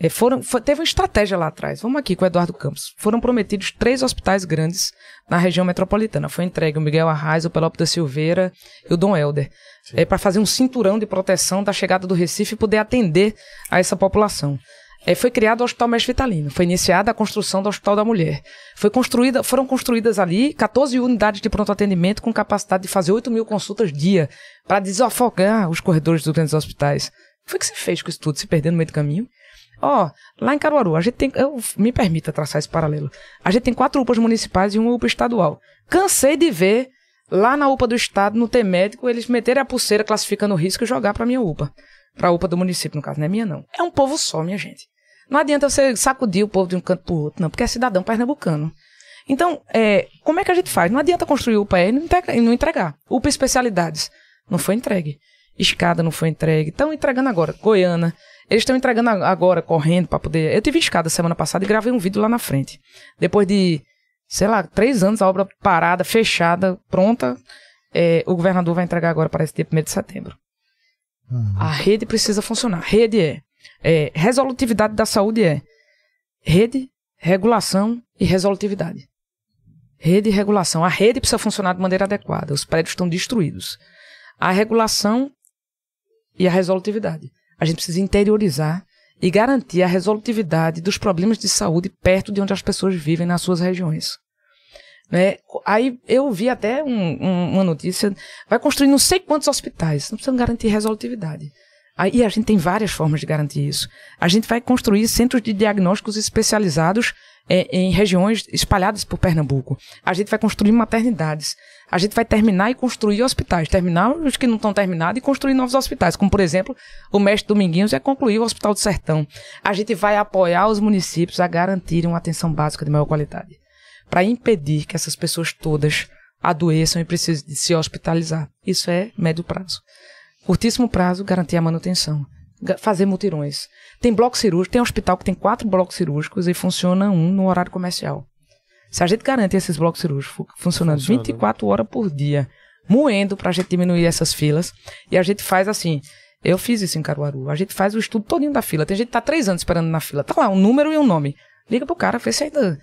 É, foram, foi, teve uma estratégia lá atrás. Vamos aqui com o Eduardo Campos. Foram prometidos três hospitais grandes na região metropolitana. Foi entregue o Miguel Arraes, o Pelopo da Silveira e o Dom Helder. É, para fazer um cinturão de proteção da chegada do Recife e poder atender a essa população. É, foi criado o Hospital Mestre Vitalino. Foi iniciada a construção do Hospital da Mulher. Foi construída, foram construídas ali 14 unidades de pronto atendimento com capacidade de fazer 8 mil consultas dia para desafogar os corredores dos grandes hospitais. O que foi que você fez com isso tudo? Se perdeu no meio do caminho? Ó, oh, lá em Caruaru, a gente tem. Eu, me permita traçar esse paralelo. A gente tem quatro UPAs municipais e uma UPA estadual. Cansei de ver lá na UPA do estado, no T médico, eles meterem a pulseira classificando o risco e jogar pra minha UPA. Pra UPA do município, no caso, não é minha, não. É um povo só, minha gente. Não adianta você sacudir o povo de um canto pro outro, não, porque é cidadão pernambucano. Então, é, como é que a gente faz? Não adianta construir UPA e não entregar. UPA especialidades. Não foi entregue. Escada não foi entregue. Estão entregando agora. Goiânia. Eles estão entregando agora, correndo para poder. Eu tive escada semana passada e gravei um vídeo lá na frente. Depois de, sei lá, três anos, a obra parada, fechada, pronta. É, o governador vai entregar agora, parece dia 1 de setembro. Uhum. A rede precisa funcionar. Rede é, é. Resolutividade da saúde é rede, regulação e resolutividade. Rede e regulação. A rede precisa funcionar de maneira adequada. Os prédios estão destruídos. A regulação e a resolutividade. A gente precisa interiorizar e garantir a resolutividade dos problemas de saúde perto de onde as pessoas vivem nas suas regiões. Né? Aí eu vi até um, um, uma notícia, vai construir não sei quantos hospitais, não precisam garantir resolutividade. Aí a gente tem várias formas de garantir isso. A gente vai construir centros de diagnósticos especializados é, em regiões espalhadas por Pernambuco. A gente vai construir maternidades. A gente vai terminar e construir hospitais. Terminar os que não estão terminados e construir novos hospitais. Como, por exemplo, o mestre Dominguinhos é concluir o Hospital do Sertão. A gente vai apoiar os municípios a garantirem uma atenção básica de maior qualidade. Para impedir que essas pessoas todas adoeçam e precisem de se hospitalizar. Isso é médio prazo. Curtíssimo prazo, garantir a manutenção fazer mutirões. Tem bloco cirúrgico, tem um hospital que tem quatro blocos cirúrgicos e funciona um no horário comercial. Se a gente garante esses blocos cirúrgicos funcionando Funciona. 24 horas por dia, moendo para a gente diminuir essas filas, e a gente faz assim. Eu fiz isso em Caruaru. A gente faz o estudo todinho da fila. Tem gente que tá três anos esperando na fila. Tá lá, um número e um nome. Liga pro cara, vê se ainda.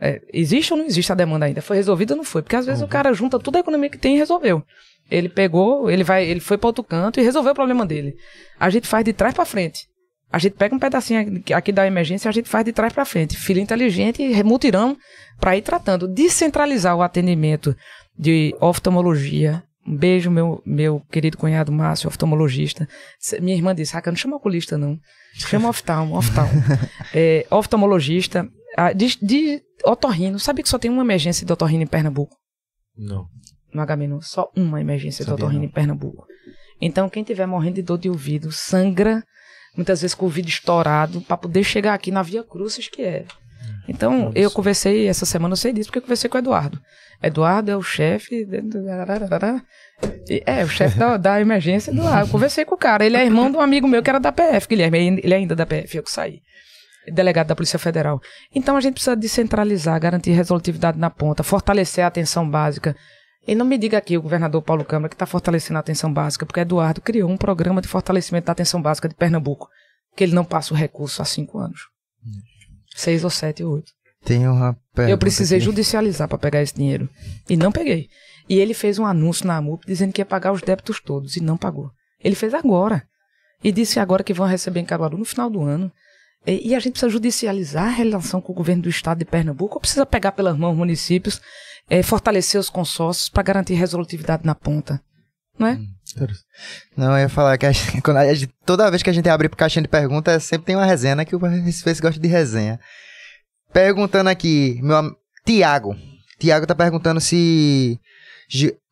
É, existe ou não existe a demanda ainda? Foi resolvida ou não foi? Porque às vezes uhum. o cara junta toda a economia que tem e resolveu. Ele pegou, ele vai, ele foi para outro canto e resolveu o problema dele. A gente faz de trás para frente. A gente pega um pedacinho aqui da emergência e a gente faz de trás para frente. Filho inteligente e mutirão para ir tratando. Descentralizar o atendimento de oftalmologia. Um beijo, meu, meu querido cunhado Márcio, oftalmologista. Minha irmã disse, Raca, não chama oculista, não. Chama oftalmo, oftalmo. é, oftalmologista. De, de otorrino. Sabe que só tem uma emergência de otorrino em Pernambuco?
Não
no HMNU, só uma emergência Sabia de otorrino em Pernambuco. Então, quem tiver morrendo de dor de ouvido, sangra, muitas vezes com o ouvido estourado, para poder chegar aqui na Via Crucis, que é. Então, eu conversei essa semana, eu sei disso, porque eu conversei com o Eduardo. Eduardo é o chefe. É, o chefe da, da emergência do ar. Eu conversei com o cara. Ele é irmão de um amigo meu que era da PF, Guilherme. Ele é ainda da PF, eu que saí. Delegado da Polícia Federal. Então a gente precisa descentralizar, garantir resolutividade na ponta, fortalecer a atenção básica, e não me diga aqui o governador Paulo Câmara que está fortalecendo a atenção básica, porque Eduardo criou um programa de fortalecimento da atenção básica de Pernambuco, que ele não passa o recurso há cinco anos. Seis ou sete ou oito.
Tem uma
Eu precisei aqui. judicializar para pegar esse dinheiro. E não peguei. E ele fez um anúncio na AMUP dizendo que ia pagar os débitos todos e não pagou. Ele fez agora. E disse agora que vão receber em Caruaru no final do ano. E, a gente precisa judicializar a relação com o governo do estado de Pernambuco ou precisa pegar pelas mãos municípios é, fortalecer os consórcios para garantir resolutividade na ponta. Não é? Hum,
não, eu ia falar que a gente, a gente, toda vez que a gente abre caixinha de perguntas, sempre tem uma resenha, né? Que o Face gosta de resenha. Perguntando aqui, meu Tiago. Tiago tá perguntando se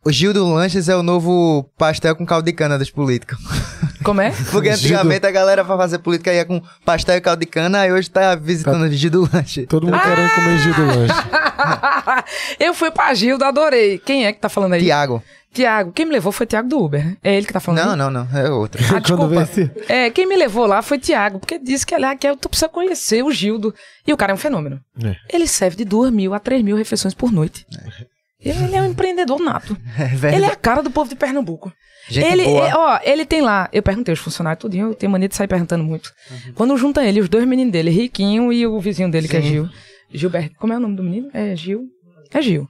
o Gil do Lanches é o novo pastel com caldo de cana dos políticos.
Como é?
Porque antigamente a galera pra fazer política ia com pastel e caldo de cana, aí hoje tá visitando o Gil do Lanche.
Todo mundo querendo comer Gil do lanche.
eu fui pra Gilda, adorei. Quem é que tá falando aí?
Tiago.
Tiago. Quem me levou foi Tiago do Uber. né? É ele que tá falando
Não,
aí?
não, não. É outro.
Ah,
Quando
desculpa. É, quem me levou lá foi Tiago, porque disse que, aliás, que tu precisa conhecer o Gildo. E o cara é um fenômeno.
É.
Ele serve de 2 mil a 3 mil refeições por noite. Ele é um empreendedor nato.
É.
Ele é a cara do povo de Pernambuco.
Gente
ele, é- ó, ele tem lá, eu perguntei aos funcionários tudinho, eu tenho mania de sair perguntando muito.
Uhum.
Quando junta ele, os dois meninos dele, Riquinho e o vizinho dele, que é
Sim.
Gil. Gilberto, como é o nome do menino? É Gil. É Gil.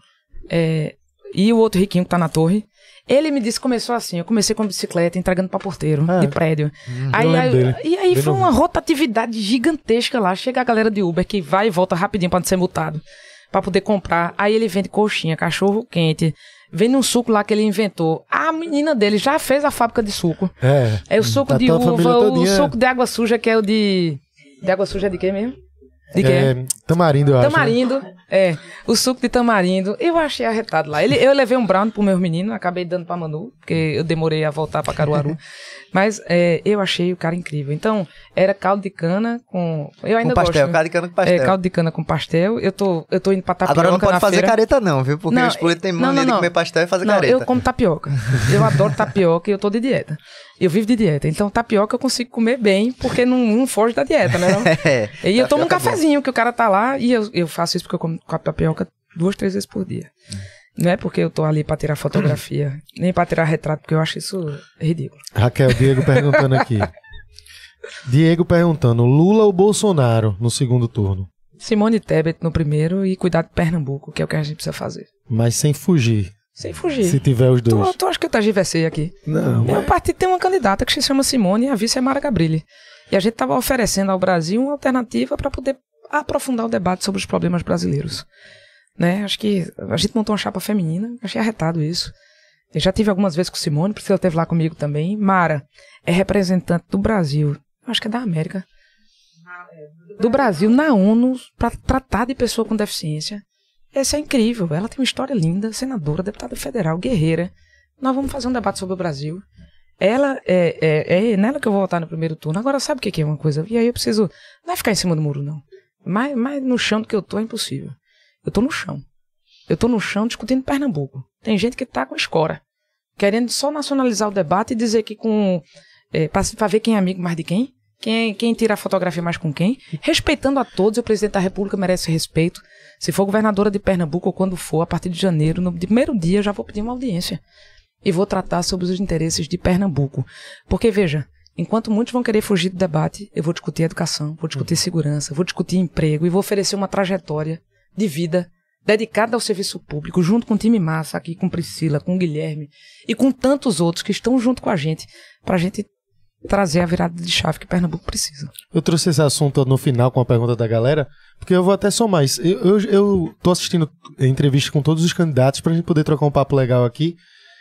É, e o outro Riquinho que tá na torre. Ele me disse que começou assim, eu comecei com bicicleta, entregando pra porteiro,
Ah.
de prédio. Aí,
lembro
aí-
dele.
e aí
Bem
foi
novinho.
uma rotatividade gigantesca lá. Chega a galera de Uber que vai e volta rapidinho pra não ser multado. Pra poder comprar. Aí ele vende coxinha, cachorro quente. Vende um suco lá que ele inventou. A menina dele já fez a fábrica de suco.
É.
É o suco
Tá
de uva, o suco de água suja, que é o de. De água suja é de quê mesmo? De quê?
É, tamarindo, eu acho. né?
Tamarindo, é. O suco de tamarindo. Eu achei arretado lá. Ele, eu levei um brownie pro meus meninos, acabei dando pra Manu, porque eu demorei a voltar pra Caruaru. Mas é, eu achei o cara incrível. Então, era caldo de cana com. Eu ainda
Com pastel,
gosto.
caldo de cana com pastel.
É, caldo de cana com pastel. Eu tô, eu tô indo pra tapioca
Agora não pode fazer
feira.
careta não, viu? Porque
Não,
os políticos têm mania
não,
de
não.
comer pastel e fazer
Não,
careta.
eu como tapioca. Eu adoro tapioca e eu tô de dieta. Eu vivo de dieta. Então, tapioca eu consigo comer bem, porque não, não foge da dieta, né?
É.
E eu tomo um
é bom.
cafezinho, que o cara tá lá, e eu, eu faço isso porque eu como com a tapioca duas, três vezes por dia. Não é porque eu tô ali pra tirar fotografia, nem pra tirar retrato, porque eu acho isso ridículo.
Raquel, Diego perguntando aqui. Diego perguntando: Lula ou Bolsonaro no segundo turno?
Simone Tebet no primeiro e cuidar de Pernambuco, que é o que a gente precisa fazer.
Mas sem fugir.
Sem fugir.
Se tiver os
Tu,
dois.
tu acha que eu tergiversei aqui?
Não.
É, o partido tem uma candidata que se chama Simone e a vice é Mara Gabrilli. E a gente estava oferecendo ao Brasil uma alternativa para poder aprofundar o debate sobre os problemas brasileiros. Né? Acho que a gente montou uma chapa feminina, achei arretado isso. Eu já tive algumas vezes com Simone, Priscila esteve lá comigo também. Mara é representante do Brasil, acho que é da América, do Brasil na ONU para tratar de pessoa com deficiência. Essa é incrível, ela tem uma história linda, senadora, deputada federal, guerreira. Nós vamos fazer um debate sobre o Brasil. Ela é, é, é nela que eu vou votar no primeiro turno. Agora, sabe o que é uma coisa? E aí eu preciso. Não é ficar em cima do muro, não. Mas, mas no chão do que eu tô é impossível. Eu tô no chão. Eu tô no chão discutindo Pernambuco. Tem gente que tá com escora. Querendo só nacionalizar o debate e dizer que com. É, pra ver quem é amigo mais de quem. Quem, quem tira a fotografia mais com quem. Respeitando a todos, o presidente da República merece respeito. Se for governadora de Pernambuco ou quando for, a partir de janeiro, no primeiro dia, eu já vou pedir uma audiência e vou tratar sobre os interesses de Pernambuco. Porque, veja, enquanto muitos vão querer fugir do debate, eu vou discutir educação, vou discutir segurança, vou discutir emprego e vou oferecer uma trajetória de vida dedicada ao serviço público, junto com o time massa aqui, com Priscila, com Guilherme e com tantos outros que estão junto com a gente, pra gente trazer a virada de chave que Pernambuco precisa.
Eu trouxe esse assunto no final com a pergunta da galera, porque eu vou até somar isso. Eu, eu, eu tô assistindo entrevista com todos os candidatos pra gente poder trocar um papo legal aqui.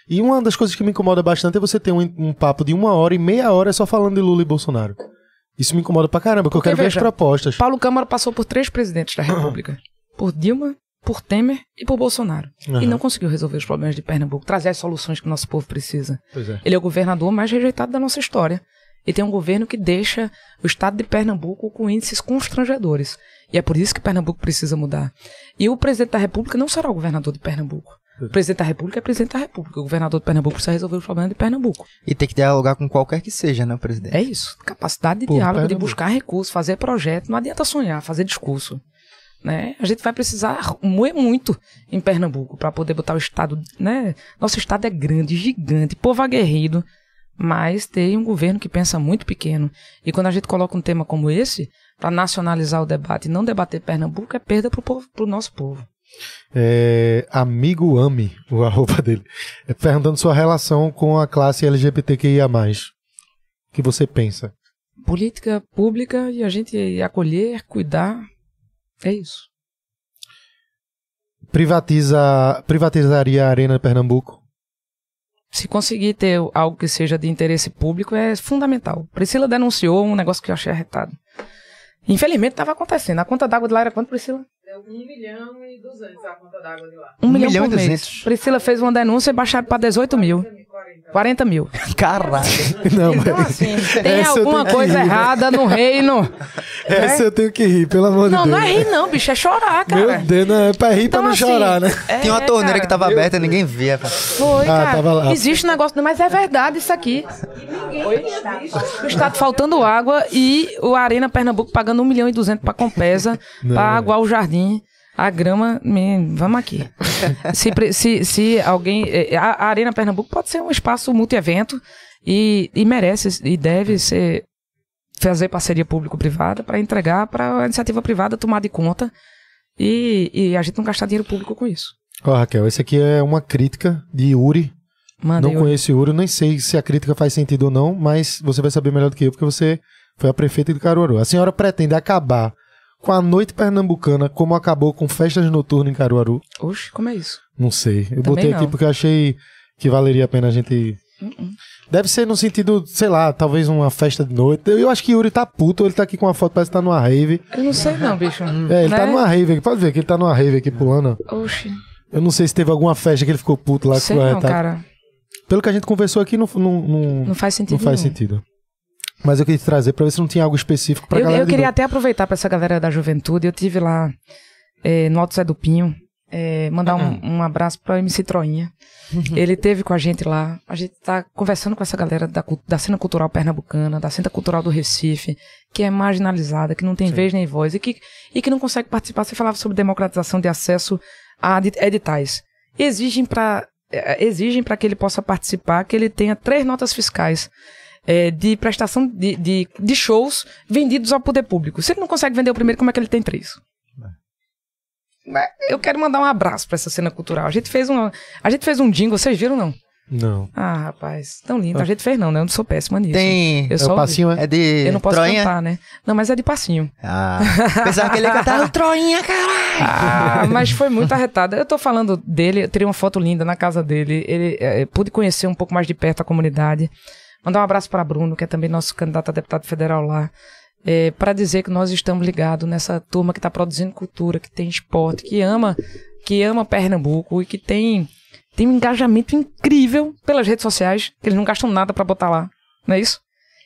E uma das coisas que me incomoda bastante é você ter um, um papo de uma hora e meia hora só falando de Lula e Bolsonaro. Isso me incomoda pra caramba, porque eu
Porque,
quero ver as
veja,
propostas.
Paulo Câmara passou por três presidentes da República. Por Dilma, por Temer e por Bolsonaro. E
Aham.
não conseguiu resolver os problemas de Pernambuco, trazer as soluções que o nosso povo precisa.
É.
Ele é o governador mais rejeitado da nossa história. E tem um governo que deixa o estado de Pernambuco com índices constrangedores. E é por isso que Pernambuco precisa mudar. E o presidente da República não será o governador de Pernambuco. O presidente da República é presidente da República. O governador de Pernambuco precisa resolver os problemas de Pernambuco.
E tem que dialogar com qualquer que seja, né, presidente?
É isso. Capacidade de
Por
diálogo, de
Pernambuco.
buscar recursos, fazer projeto. Não adianta sonhar, fazer discurso. Né? A gente vai precisar moer muito em Pernambuco para poder botar o estado, né? Nosso estado é grande, gigante, povo aguerrido, mas tem um governo que pensa muito pequeno. E quando a gente coloca um tema como esse para nacionalizar o debate e não debater Pernambuco é perda pro povo, pro nosso povo.
É, amigo Ame, o arroba dele, é perguntando sua relação com a classe LGBTQIA+. O que você pensa?
Política pública e a gente acolher, cuidar, é isso.
Privatiza, privatizaria a Arena de Pernambuco?
Se conseguir ter algo que seja de interesse público é fundamental. Priscila denunciou um negócio que eu achei arretado. Infelizmente estava acontecendo. A conta d'água de lá era quanto, Priscila?
Deu 1 milhão e 200 a conta d'água de lá.
Um,
Um
milhão,
milhão e
mês.
200.
Priscila fez uma denúncia e baixaram para 18 mil.
40
40 mil.
Caraca.
Não,
Então,
mas
assim, tem alguma coisa
rir, né?
errada no reino.
essa eu tenho que rir, pelo amor
Não,
de
não
Deus.
é rir, não, bicho, é chorar, cara.
Meu Deus, não é pra rir
Então,
pra não
assim,
chorar, né?
é,
Tinha uma torneira
cara,
que tava aberta e ninguém via. pô.
Foi,
Ah,
cara.
tava lá.
Existe um negócio, mas é verdade isso aqui. Oi? O estado faltando água e o Arena Pernambuco pagando 1 milhão e 200 pra Compesa,
Não.
pra aguar o jardim. A grama, man, vamos aqui. se, se, se alguém. eh, A, a Arena Pernambuco pode ser um espaço multi-evento e, e merece e deve ser fazer parceria público-privada para entregar para a iniciativa privada tomar de conta e, e a gente não gastar dinheiro público com isso.
Ó, Raquel, esse aqui é uma crítica de Yuri.
Manda
não conheço Yuri, nem sei se a crítica faz sentido ou não, mas você vai saber melhor do que eu, porque você foi a prefeita de Caruaru. A senhora pretende acabar com a noite pernambucana como acabou com festas noturnas em Caruaru?
Oxe, como é isso?
Não sei. Eu
Também
botei aqui
não.
porque eu achei que valeria a pena a gente.
Uh-uh.
Deve ser no sentido, sei lá, talvez uma festa de noite. Eu acho que Yuri tá puto, ele tá aqui com uma foto, parece que tá numa rave.
Eu não sei não, bicho.
É, ele tá
Né?
numa rave aqui. Pode ver que ele tá numa rave aqui pulando.
Oxe,
Eu não sei se teve alguma festa que ele ficou puto lá.
sei
com
não,
tá-
cara.
Pelo que a gente conversou aqui, não, não, não,
Não faz sentido
não faz
nenhum.
sentido. Mas eu queria te trazer pra ver se não tinha algo específico
Eu,
galera
eu queria até aproveitar pra essa galera da juventude. Eu tive lá é, no Alto Zé do Pinho. é, mandar um, um abraço pra MC Troinha. Ele teve com a gente lá. A gente tá conversando com essa galera da, da cena cultural pernambucana, da cena cultural do Recife, que é marginalizada, que não tem vez nem voz e que, e que não consegue participar. Você falava sobre democratização de acesso a edi- editais. Exigem para exigem para que ele possa participar que ele tenha três notas fiscais é, de prestação de, de, de shows vendidos ao poder público. Se ele não consegue vender o primeiro, como é que ele tem três? Mas Eu quero mandar um abraço para essa cena cultural. A gente fez um, a gente fez um jingle, vocês viram não?
Não.
Ah, rapaz, tão lindo. A gente fez não, né? Eu não sou péssima nisso.
Tem.
Eu
É
só
o
ouvi.
passinho, é?
É de.
Eu não posso
Troinha?
cantar, né? Não, mas é de passinho.
Ah. Pensava que ele ia cantar Troinha, caralho.
Ah, mas foi muito arretada. Eu tô falando dele, eu tirei uma foto linda na casa dele. Ele é, pude conhecer um pouco mais de perto a comunidade. Mandar um abraço para Bruno, que é também nosso candidato a deputado federal lá. É, para dizer que nós estamos ligados nessa turma que está produzindo cultura, que tem esporte, que ama, que ama Pernambuco e que tem, tem um engajamento incrível pelas redes sociais, que eles não gastam nada para botar lá, não é isso?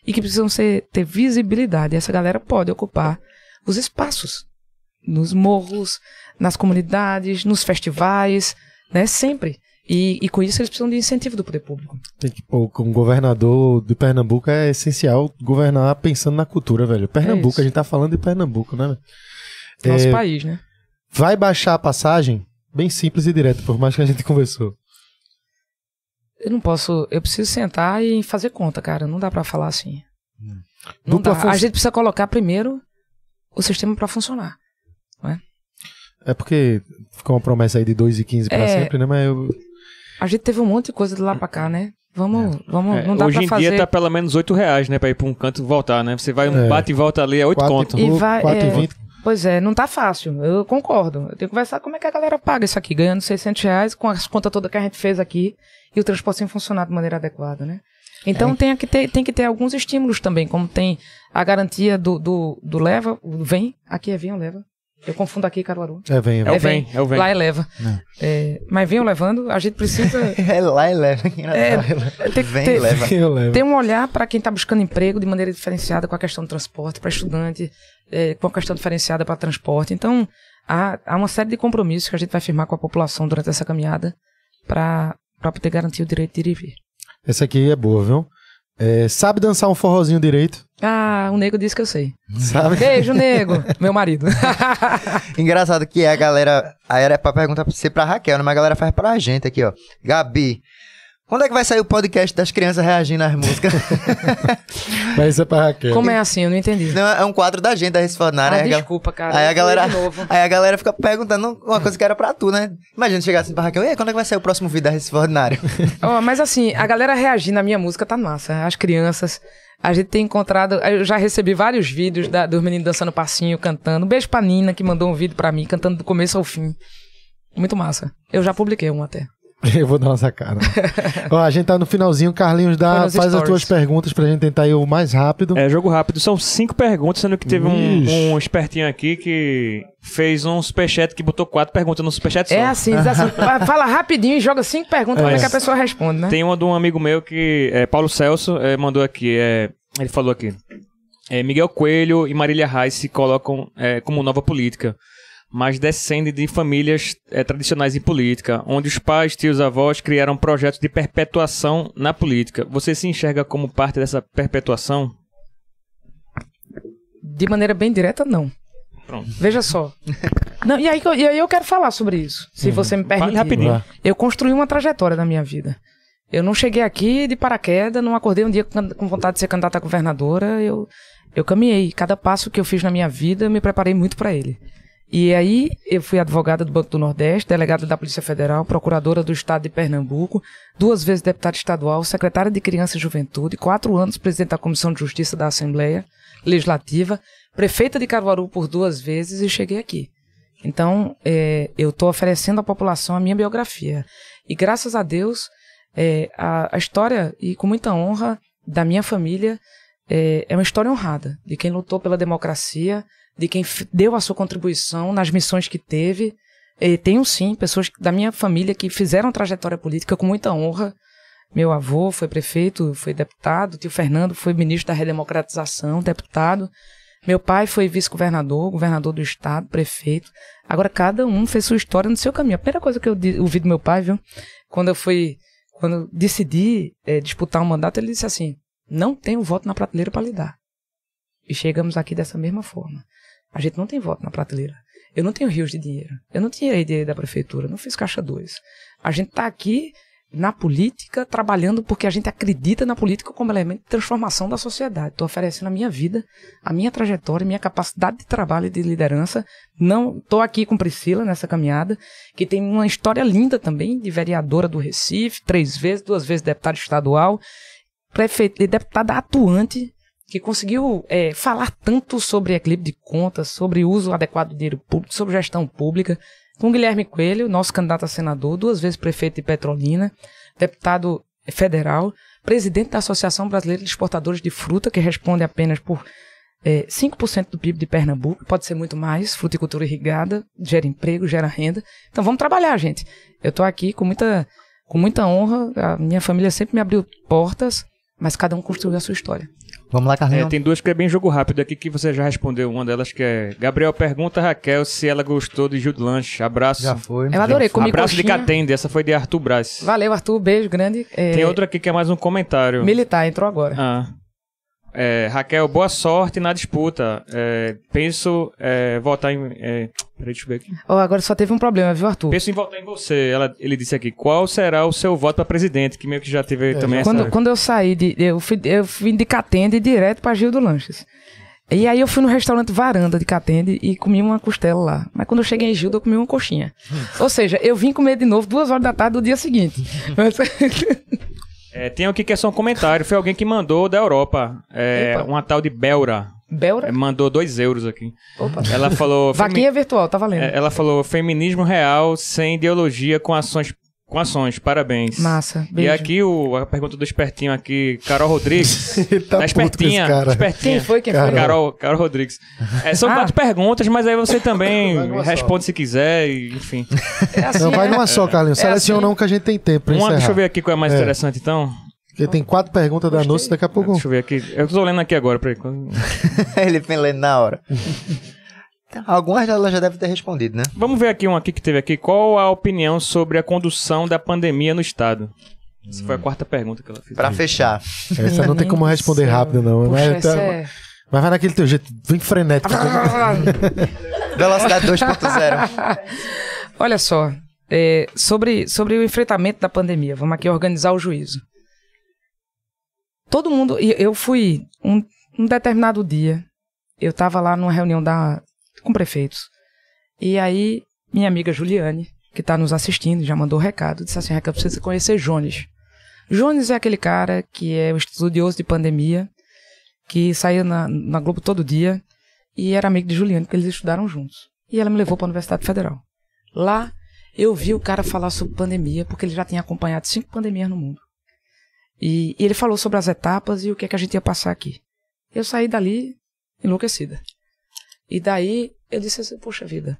E que precisam ser, ter visibilidade. E essa galera pode ocupar os espaços nos morros, nas comunidades, nos festivais, né? Sempre. E, e com isso eles precisam de incentivo do poder público.
Tem que, pô, como governador de Pernambuco é essencial governar pensando na cultura, velho. Pernambuco,
isso.
a gente tá falando de Pernambuco, né?
Nosso
É,
país, né?
Vai baixar a passagem? Bem simples e direto, por mais que a gente conversou.
Eu não posso. Eu preciso sentar e fazer conta, cara. Não dá pra falar assim. Não
Dupla
dá.
fun-
A gente precisa colocar primeiro o sistema pra funcionar.
É porque ficou uma promessa aí de 2,15 pra
É.
sempre, né? Mas eu,
A gente teve um monte de coisa de lá pra cá, né? Vamos, vamos.
É,
não dá
hoje
pra
em
fazer.
dia tá pelo menos 8 reais, né? Pra ir pra um canto e voltar, né? Você vai um
É.
bate e volta ali, é 8
quatro
conto.
e
E
pouco,
vai-
4,20.
Pois é, não tá fácil. Eu concordo. Eu tenho que conversar como é que a galera paga isso aqui, ganhando 600 reais com as contas todas que a gente fez aqui e o transporte sem funcionar de maneira adequada, né? Então tem, que ter, tem que ter alguns estímulos também, como tem a garantia do, do, do leva, vem, aqui é vem ou leva. Eu confundo aqui Caruaru.
É, vem,
É
vem.
o vem, é o vem.
Lá é leva. É, mas venham levando, a gente precisa
É lá e leva.
É, tem que
Vem
ter-
e leva.
Ter um olhar para quem está buscando emprego de maneira diferenciada com a questão do transporte, para estudante, é, com a questão diferenciada para transporte. Então, há, há uma série de compromissos que a gente vai firmar com a população durante essa caminhada para poder garantir o direito de ir e vir.
Essa aqui é boa, viu? É, sabe dançar um forrozinho direito?
Ah, o nego disse que eu sei.
Sabe?
Beijo, nego, meu marido.
Engraçado que a galera. Aí era pra perguntar pra você pra Raquel, né? Mas a galera faz pra gente aqui, ó. Gabi, quando é que vai sair o podcast das crianças reagindo às músicas?
Mas isso é pra Raquel.
Como é assim? Eu não entendi.
Não, é um quadro da gente, da Recife Ordinária.
Ah,
aí
desculpa, cara.
Aí a galera,
fui de novo.
aí a galera fica perguntando uma coisa que era pra tu, né? Imagina chegar assim pra Raquel, e aí, quando é que vai sair o próximo vídeo da Recife Ordinário?
Ó, mas assim, a galera reagir na minha música tá massa. As crianças. A gente tem encontrado. Eu já recebi vários vídeos da- dos meninos dançando passinho, cantando. Um beijo pra Nina, que mandou um vídeo pra mim, cantando do começo ao fim. Muito massa. Eu já publiquei um até.
Eu vou dar uma sacada. Ó, a gente tá no finalzinho, Carlinhos, dá, faz as
stories.
tuas perguntas pra gente tentar ir o mais rápido.
É, jogo rápido. São cinco perguntas, sendo que teve um, um espertinho aqui que fez um superchat que botou quatro perguntas no superchat só.
É assim, diz assim, fa- fala rapidinho e joga cinco perguntas pra
É.
ver que a pessoa responde, né?
Tem uma de um amigo meu que, é, Paulo Celso, é, mandou aqui. É, ele falou aqui. É, Miguel Coelho e Marília Reis se colocam é, como nova política, mas descendem de famílias é, tradicionais em política, onde os pais, tios, avós criaram projetos de perpetuação na política. Você se enxerga como parte dessa perpetuação?
De maneira bem direta, não.
Pronto.
Veja só. Não, e, aí, e aí eu quero falar sobre isso, se você me permitir.
rapidinho.
Eu construí uma trajetória na minha vida. Eu não cheguei aqui de paraquedas, não acordei um dia com com vontade de ser candidata a governadora. Eu, eu caminhei. Cada passo que eu fiz na minha vida, eu me preparei muito para ele. E aí, eu fui advogada do Banco do Nordeste, delegada da Polícia Federal, procuradora do Estado de Pernambuco, duas vezes deputada estadual, secretária de Criança e Juventude, quatro anos presidente da Comissão de Justiça da Assembleia Legislativa, prefeita de Caruaru por duas vezes e cheguei aqui. Então, é, eu estou oferecendo à população a minha biografia. E graças a Deus, é, a, a história, e com muita honra, da minha família é, é uma história honrada, de quem lutou pela democracia, de quem deu a sua contribuição nas missões que teve. E tenho sim pessoas da minha família que fizeram trajetória política com muita honra. Meu avô foi prefeito, foi deputado, tio Fernando foi ministro da redemocratização, deputado. Meu pai foi vice-governador, governador do estado, prefeito. Agora cada um fez sua história no seu caminho. A primeira coisa que eu ouvi do meu pai, viu? Quando eu fui, quando eu decidi eh, disputar um mandato, ele disse assim: "Não tenho voto na prateleira para lhe dar". E chegamos aqui dessa mesma forma. A gente não tem voto na prateleira. Eu não tenho rios de dinheiro. Eu não tirei dinheiro da prefeitura, não fiz caixa 2. A gente está aqui na política, trabalhando porque a gente acredita na política como elemento de transformação da sociedade. Estou oferecendo a minha vida, a minha trajetória, minha capacidade de trabalho e de liderança. Não estou aqui com Priscila nessa caminhada, que tem uma história linda também, de vereadora do Recife, três vezes, duas vezes deputada estadual, prefeito, deputada atuante, que conseguiu é, falar tanto sobre equilíbrio de contas, sobre uso adequado do dinheiro público, sobre gestão pública, com Guilherme Coelho, nosso candidato a senador, duas vezes prefeito de Petrolina, deputado federal, presidente da Associação Brasileira de Exportadores de Fruta, que responde apenas por é, 5% do PIB de Pernambuco, pode ser muito mais, fruticultura irrigada, gera emprego, gera renda. Então vamos trabalhar, gente. Eu estou aqui com muita, com muita honra, a minha família sempre me abriu portas, mas cada um construiu a sua história.
Vamos lá,
É,
Carlinhos.
tem duas que é bem jogo rápido aqui que você já respondeu. Uma delas que é. Gabriel pergunta a Raquel se ela gostou de do Lanche. Abraço.
Já foi.
Eu adorei, comi
Abraço de
coxinha.
Catende. Essa foi de Arthur Braz.
Valeu, Arthur, beijo grande. É,
Tem outra aqui que é mais um comentário.
Militar, entrou agora.
Ah. É, Raquel, boa sorte na disputa. É, penso é, votar em. É, peraí, deixa eu ver aqui.
Ó, agora só teve um problema, viu, Arthur?
Penso em votar em você. Ela, ele disse aqui: qual será o seu voto para presidente? Que meio que já teve também essa.
Quando, quando eu saí de. Eu fui, eu fui de Catende direto pra Gil do Lanches. E aí eu fui no restaurante Varanda de Catende e comi uma costela lá. Mas quando eu cheguei em Gilda, eu comi uma coxinha. Ou seja, eu vim comer de novo duas horas da tarde do dia seguinte. Mas-
É, tem aqui que é só um comentário. Foi alguém que mandou da Europa. É, uma tal de Belra.
Belra?
É, mandou dois euros aqui.
Opa.
Ela falou.
Vaquinha virtual, tá valendo.
é, Ela falou feminismo real sem ideologia com ações. Com ações, parabéns.
Massa,
E
beijo.
aqui o, a pergunta do espertinho aqui, Carol Rodrigues.
Ele tá
da
puto com esse
espertinha.
cara.
espertinha.
Quem foi? Quem foi?
Carol.
Carol, Carol Rodrigues. É, são
Ah.
quatro perguntas, mas aí você também
numa só.
responde se quiser, e, enfim.
É assim,
Não, vai
é.
numa só, Carlinhos.
É
Seleciona
assim.
um que a gente tem tempo pra
Uma,
encerrar.
deixa eu ver aqui qual é mais
É.
interessante, então.
Porque tem quatro perguntas da noite, daqui a pouco...
Deixa eu ver aqui. Eu tô lendo aqui agora, peraí.
Ele vem lendo na hora. Algumas delas já devem ter respondido, né?
Vamos ver aqui um aqui que teve aqui. Qual a opinião sobre a condução da pandemia no Estado? Essa foi a quarta pergunta que ela fez.
Pra fechar.
Essa não tem como responder rápido, não.
Puxa,
Mas, tá-
é...
mas vai naquele teu jeito, bem frenético.
Velocidade 2.0.
Olha só, é, sobre, sobre o enfrentamento da pandemia, vamos aqui organizar o juízo. Todo mundo, eu fui um, um determinado dia, eu estava lá numa reunião da, com prefeitos, e aí minha amiga Juliane, que está nos assistindo, já mandou recado, disse assim, Raquel, precisa conhecer Jones. Jones é aquele cara que é o estudioso de pandemia, que saía na, na Globo todo dia, e era amigo de Juliane, porque eles estudaram juntos. E ela me levou para a Universidade Federal. Lá Eu vi o cara falar sobre pandemia, porque ele já tinha acompanhado cinco pandemias no mundo. E, e ele falou sobre as etapas e o que é que a gente ia passar aqui. Eu saí dali enlouquecida. E daí eu disse assim, poxa vida,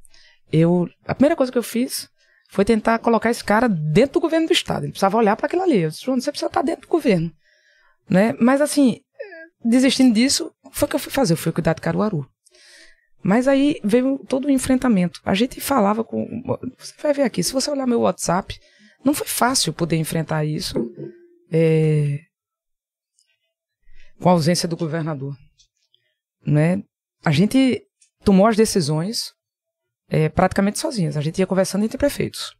eu a primeira coisa que eu fiz foi tentar colocar esse cara dentro do governo do estado. Ele precisava olhar para aquilo ali. Eu disse, você precisa estar dentro do governo, né? Mas assim, desistindo disso, foi o que eu fui fazer, eu fui cuidar de Caruaru. Mas aí veio todo o enfrentamento. A gente falava com. Você vai ver aqui, se você olhar meu WhatsApp, não foi fácil poder enfrentar isso é, com a ausência do governador. Né? A gente tomou as decisões é, praticamente sozinhas. A gente ia conversando entre prefeitos.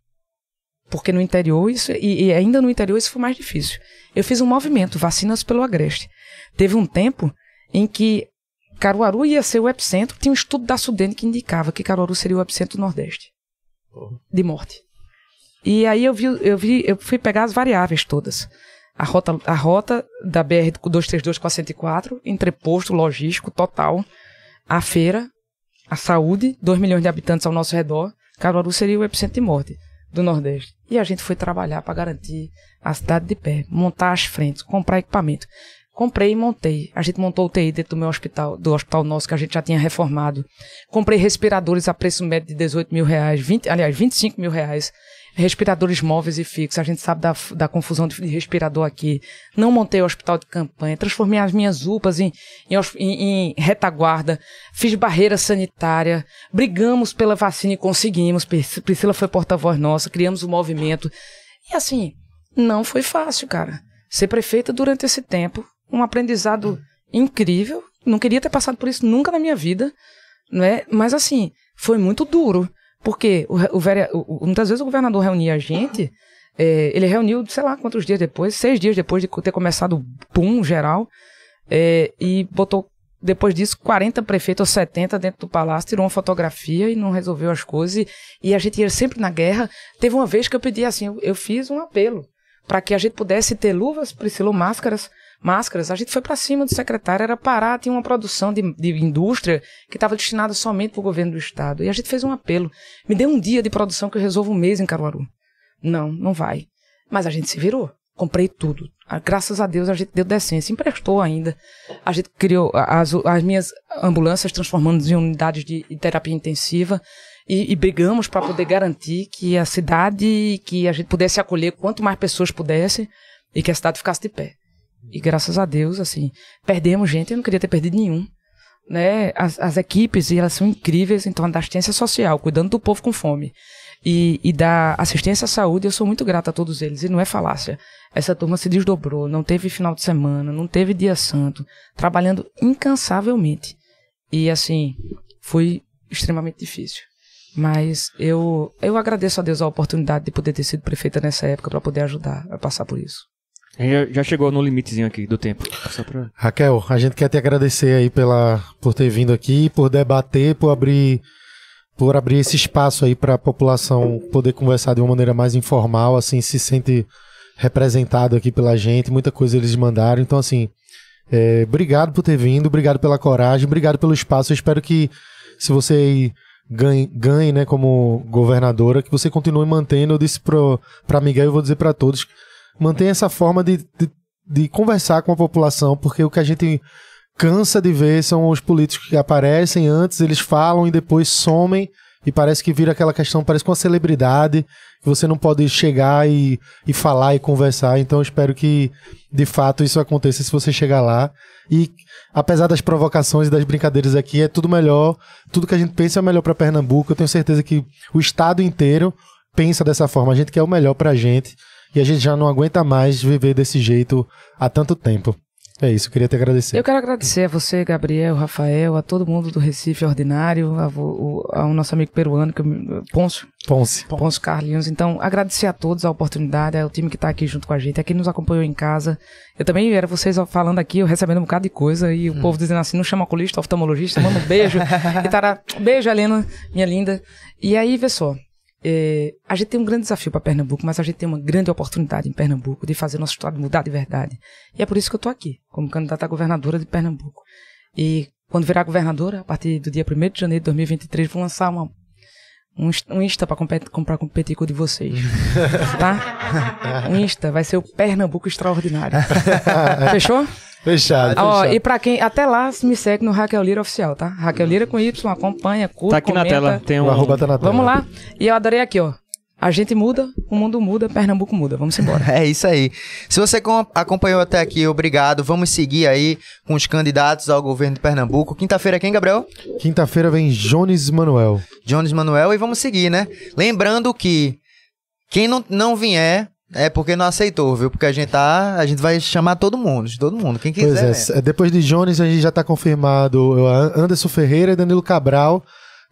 Porque no interior, isso, e, e, ainda no interior, isso foi mais difícil. Eu fiz um movimento, vacinas pelo Agreste. Teve um tempo em que Caruaru ia ser o epicentro, tinha um estudo da Sudene que indicava que Caruaru seria o epicentro do Nordeste. De morte. E aí eu vi, eu vi, eu fui pegar as variáveis todas. A rota, a rota da BR 232 com a 104, entreposto logístico total, a feira, a saúde, 2 milhões de habitantes ao nosso redor, Caruaru seria o epicentro de morte do Nordeste. E a gente foi trabalhar para garantir a cidade de pé, montar as frentes, comprar equipamento. Comprei e montei. A gente montou o TI dentro do meu hospital, do hospital nosso, que a gente já tinha reformado. Comprei respiradores a preço médio de 18 mil reais, 20, aliás, 25 mil reais. Respiradores móveis e fixos. A gente sabe da, da confusão de respirador aqui. Não montei o hospital de campanha. Transformei as minhas UPAs em, em, em, em retaguarda. Fiz barreira sanitária. Brigamos pela vacina e conseguimos. Priscila foi porta-voz nossa. Criamos o um movimento. E assim, não foi fácil, cara. Ser prefeita durante esse tempo um aprendizado incrível. Não queria ter passado por isso nunca na minha vida, né? Mas assim, foi muito duro. Porque o, o, o, muitas vezes o governador reunia a gente, é, ele reuniu, sei lá quantos dias depois, seis dias depois de ter começado o boom geral, é, e botou, depois disso, 40 prefeitos ou 70 dentro do palácio, tirou uma fotografia e não resolveu as coisas. E, e a gente ia sempre na guerra. Teve uma vez que eu pedi assim, eu, eu fiz um apelo para que a gente pudesse ter luvas, Priscila, máscaras, máscaras, a gente foi para cima do secretário, era parar, tinha uma produção de, de indústria que estava destinada somente para o governo do estado. E a gente fez um apelo. Me dê um dia de produção que eu resolvo um mês em Caruaru. Não, não vai. Mas a gente se virou. Comprei tudo. Graças a Deus a gente deu decência, emprestou ainda. A gente criou as, as minhas ambulâncias transformando em unidades de, de terapia intensiva e, e brigamos para poder garantir que a cidade, que a gente pudesse acolher quanto mais pessoas pudessem e que a cidade ficasse de pé. E graças a Deus, assim, perdemos gente, eu não queria ter perdido nenhum. Né? As, as equipes, elas são incríveis, então, da assistência social, cuidando do povo com fome. E, e da assistência à saúde, eu sou muito grata a todos eles, e não é falácia. Essa turma se desdobrou, não teve final de semana, não teve dia santo, trabalhando incansavelmente. E assim, foi extremamente difícil. Mas eu, eu agradeço a Deus a oportunidade de poder ter sido prefeita nessa época para poder ajudar a passar por isso.
Já, já chegou no limitezinho aqui do tempo.
Pra... Raquel, a gente quer te agradecer aí pela, por ter vindo aqui, por debater, por abrir, por abrir esse espaço aí para a população poder conversar de uma maneira mais informal, assim, se sente representado aqui pela gente, muita coisa eles mandaram. Então, assim, é, obrigado por ter vindo, obrigado pela coragem, obrigado pelo espaço. Eu espero que se você ganhe, ganhe né, como governadora, que você continue mantendo. Eu disse para Miguel e vou dizer para todos mantém essa forma de, de, de conversar com a população, porque o que a gente cansa de ver são os políticos que aparecem antes, eles falam e depois somem. E parece que vira aquela questão, parece com uma celebridade, que você não pode chegar e, e falar e conversar. Então espero que, de fato, isso aconteça se você chegar lá. E apesar das provocações e das brincadeiras aqui, é tudo melhor. Tudo que a gente pensa é melhor para Pernambuco. Eu tenho certeza que o estado inteiro pensa dessa forma. A gente quer o melhor para a gente e a gente já não aguenta mais viver desse jeito há tanto tempo. É isso, queria te agradecer.
Eu quero agradecer a você, Gabriel, Rafael, a todo mundo do Recife Ordinário, ao nosso amigo peruano, que, Ponce.
Ponce.
Ponce Carlinhos. Então, agradecer a todos a oportunidade, ao time que está aqui junto com a gente, a quem nos acompanhou em casa. Eu também era vocês falando aqui, eu recebendo um bocado de coisa, e o hum. povo dizendo assim, não chama oculista, oftalmologista, manda um beijo. e tará, beijo, Helena, minha linda. E aí, vê só, é, a gente tem um grande desafio para Pernambuco, mas a gente tem uma grande oportunidade em Pernambuco de fazer nosso estado mudar de verdade. E é por isso que eu estou aqui, como candidata a governadora de Pernambuco. E quando virar governadora, a partir do dia 1 de janeiro de 2023, vou lançar uma, um, Insta- um Insta pra compet- comprar competir com o de vocês. tá? Um Insta vai ser o Pernambuco Extraordinário. Fechou?
Fechado.
Ó,
fechado.
e pra quem. Até lá, me segue no Raquel Lira Oficial, tá? Raquel Lira com Y, acompanha, curte.
Tá aqui na
comenta.
tela. Tem um.
O arroba tá na tela.
Vamos lá. E eu adorei aqui, ó. A gente muda, o mundo muda, Pernambuco muda. Vamos embora.
É isso aí. Se você com- acompanhou até aqui, obrigado. Vamos seguir aí com os candidatos ao governo de Pernambuco. Quinta-feira quem, Gabriel?
Quinta-feira vem Jones Manuel.
Jones Manuel e vamos seguir, né? Lembrando que quem não, não vier é porque não aceitou, viu? Porque a gente tá, a gente vai chamar todo mundo, de todo mundo, quem quiser.
Pois é,
né?
depois de Jones a gente já tá confirmado Anderson Ferreira e Danilo Cabral.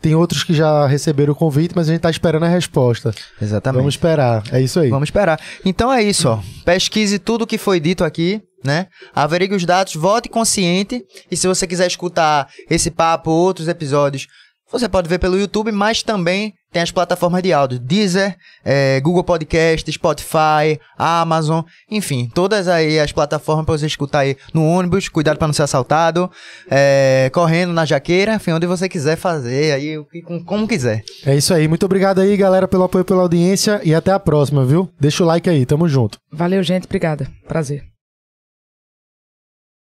Tem outros que já receberam o convite, mas a gente tá esperando a resposta.
Exatamente.
Vamos esperar. É isso aí.
Vamos esperar. Então é isso, ó. Pesquise tudo o que foi dito aqui, né? Averigue os dados, vote consciente. E se você quiser escutar esse papo ou outros episódios, você pode ver pelo YouTube, mas também tem as plataformas de áudio. Deezer, eh, Google Podcast, Spotify, Amazon, enfim, todas aí as plataformas para você escutar aí no ônibus, cuidado para não ser assaltado, eh, correndo na jaqueira, enfim, onde você quiser fazer, aí o que- com- como quiser.
É isso aí. Muito obrigado aí, galera, pelo apoio, pela audiência e até a próxima, viu? Deixa o like aí. Tamo junto.
Valeu, gente. Obrigada. Prazer.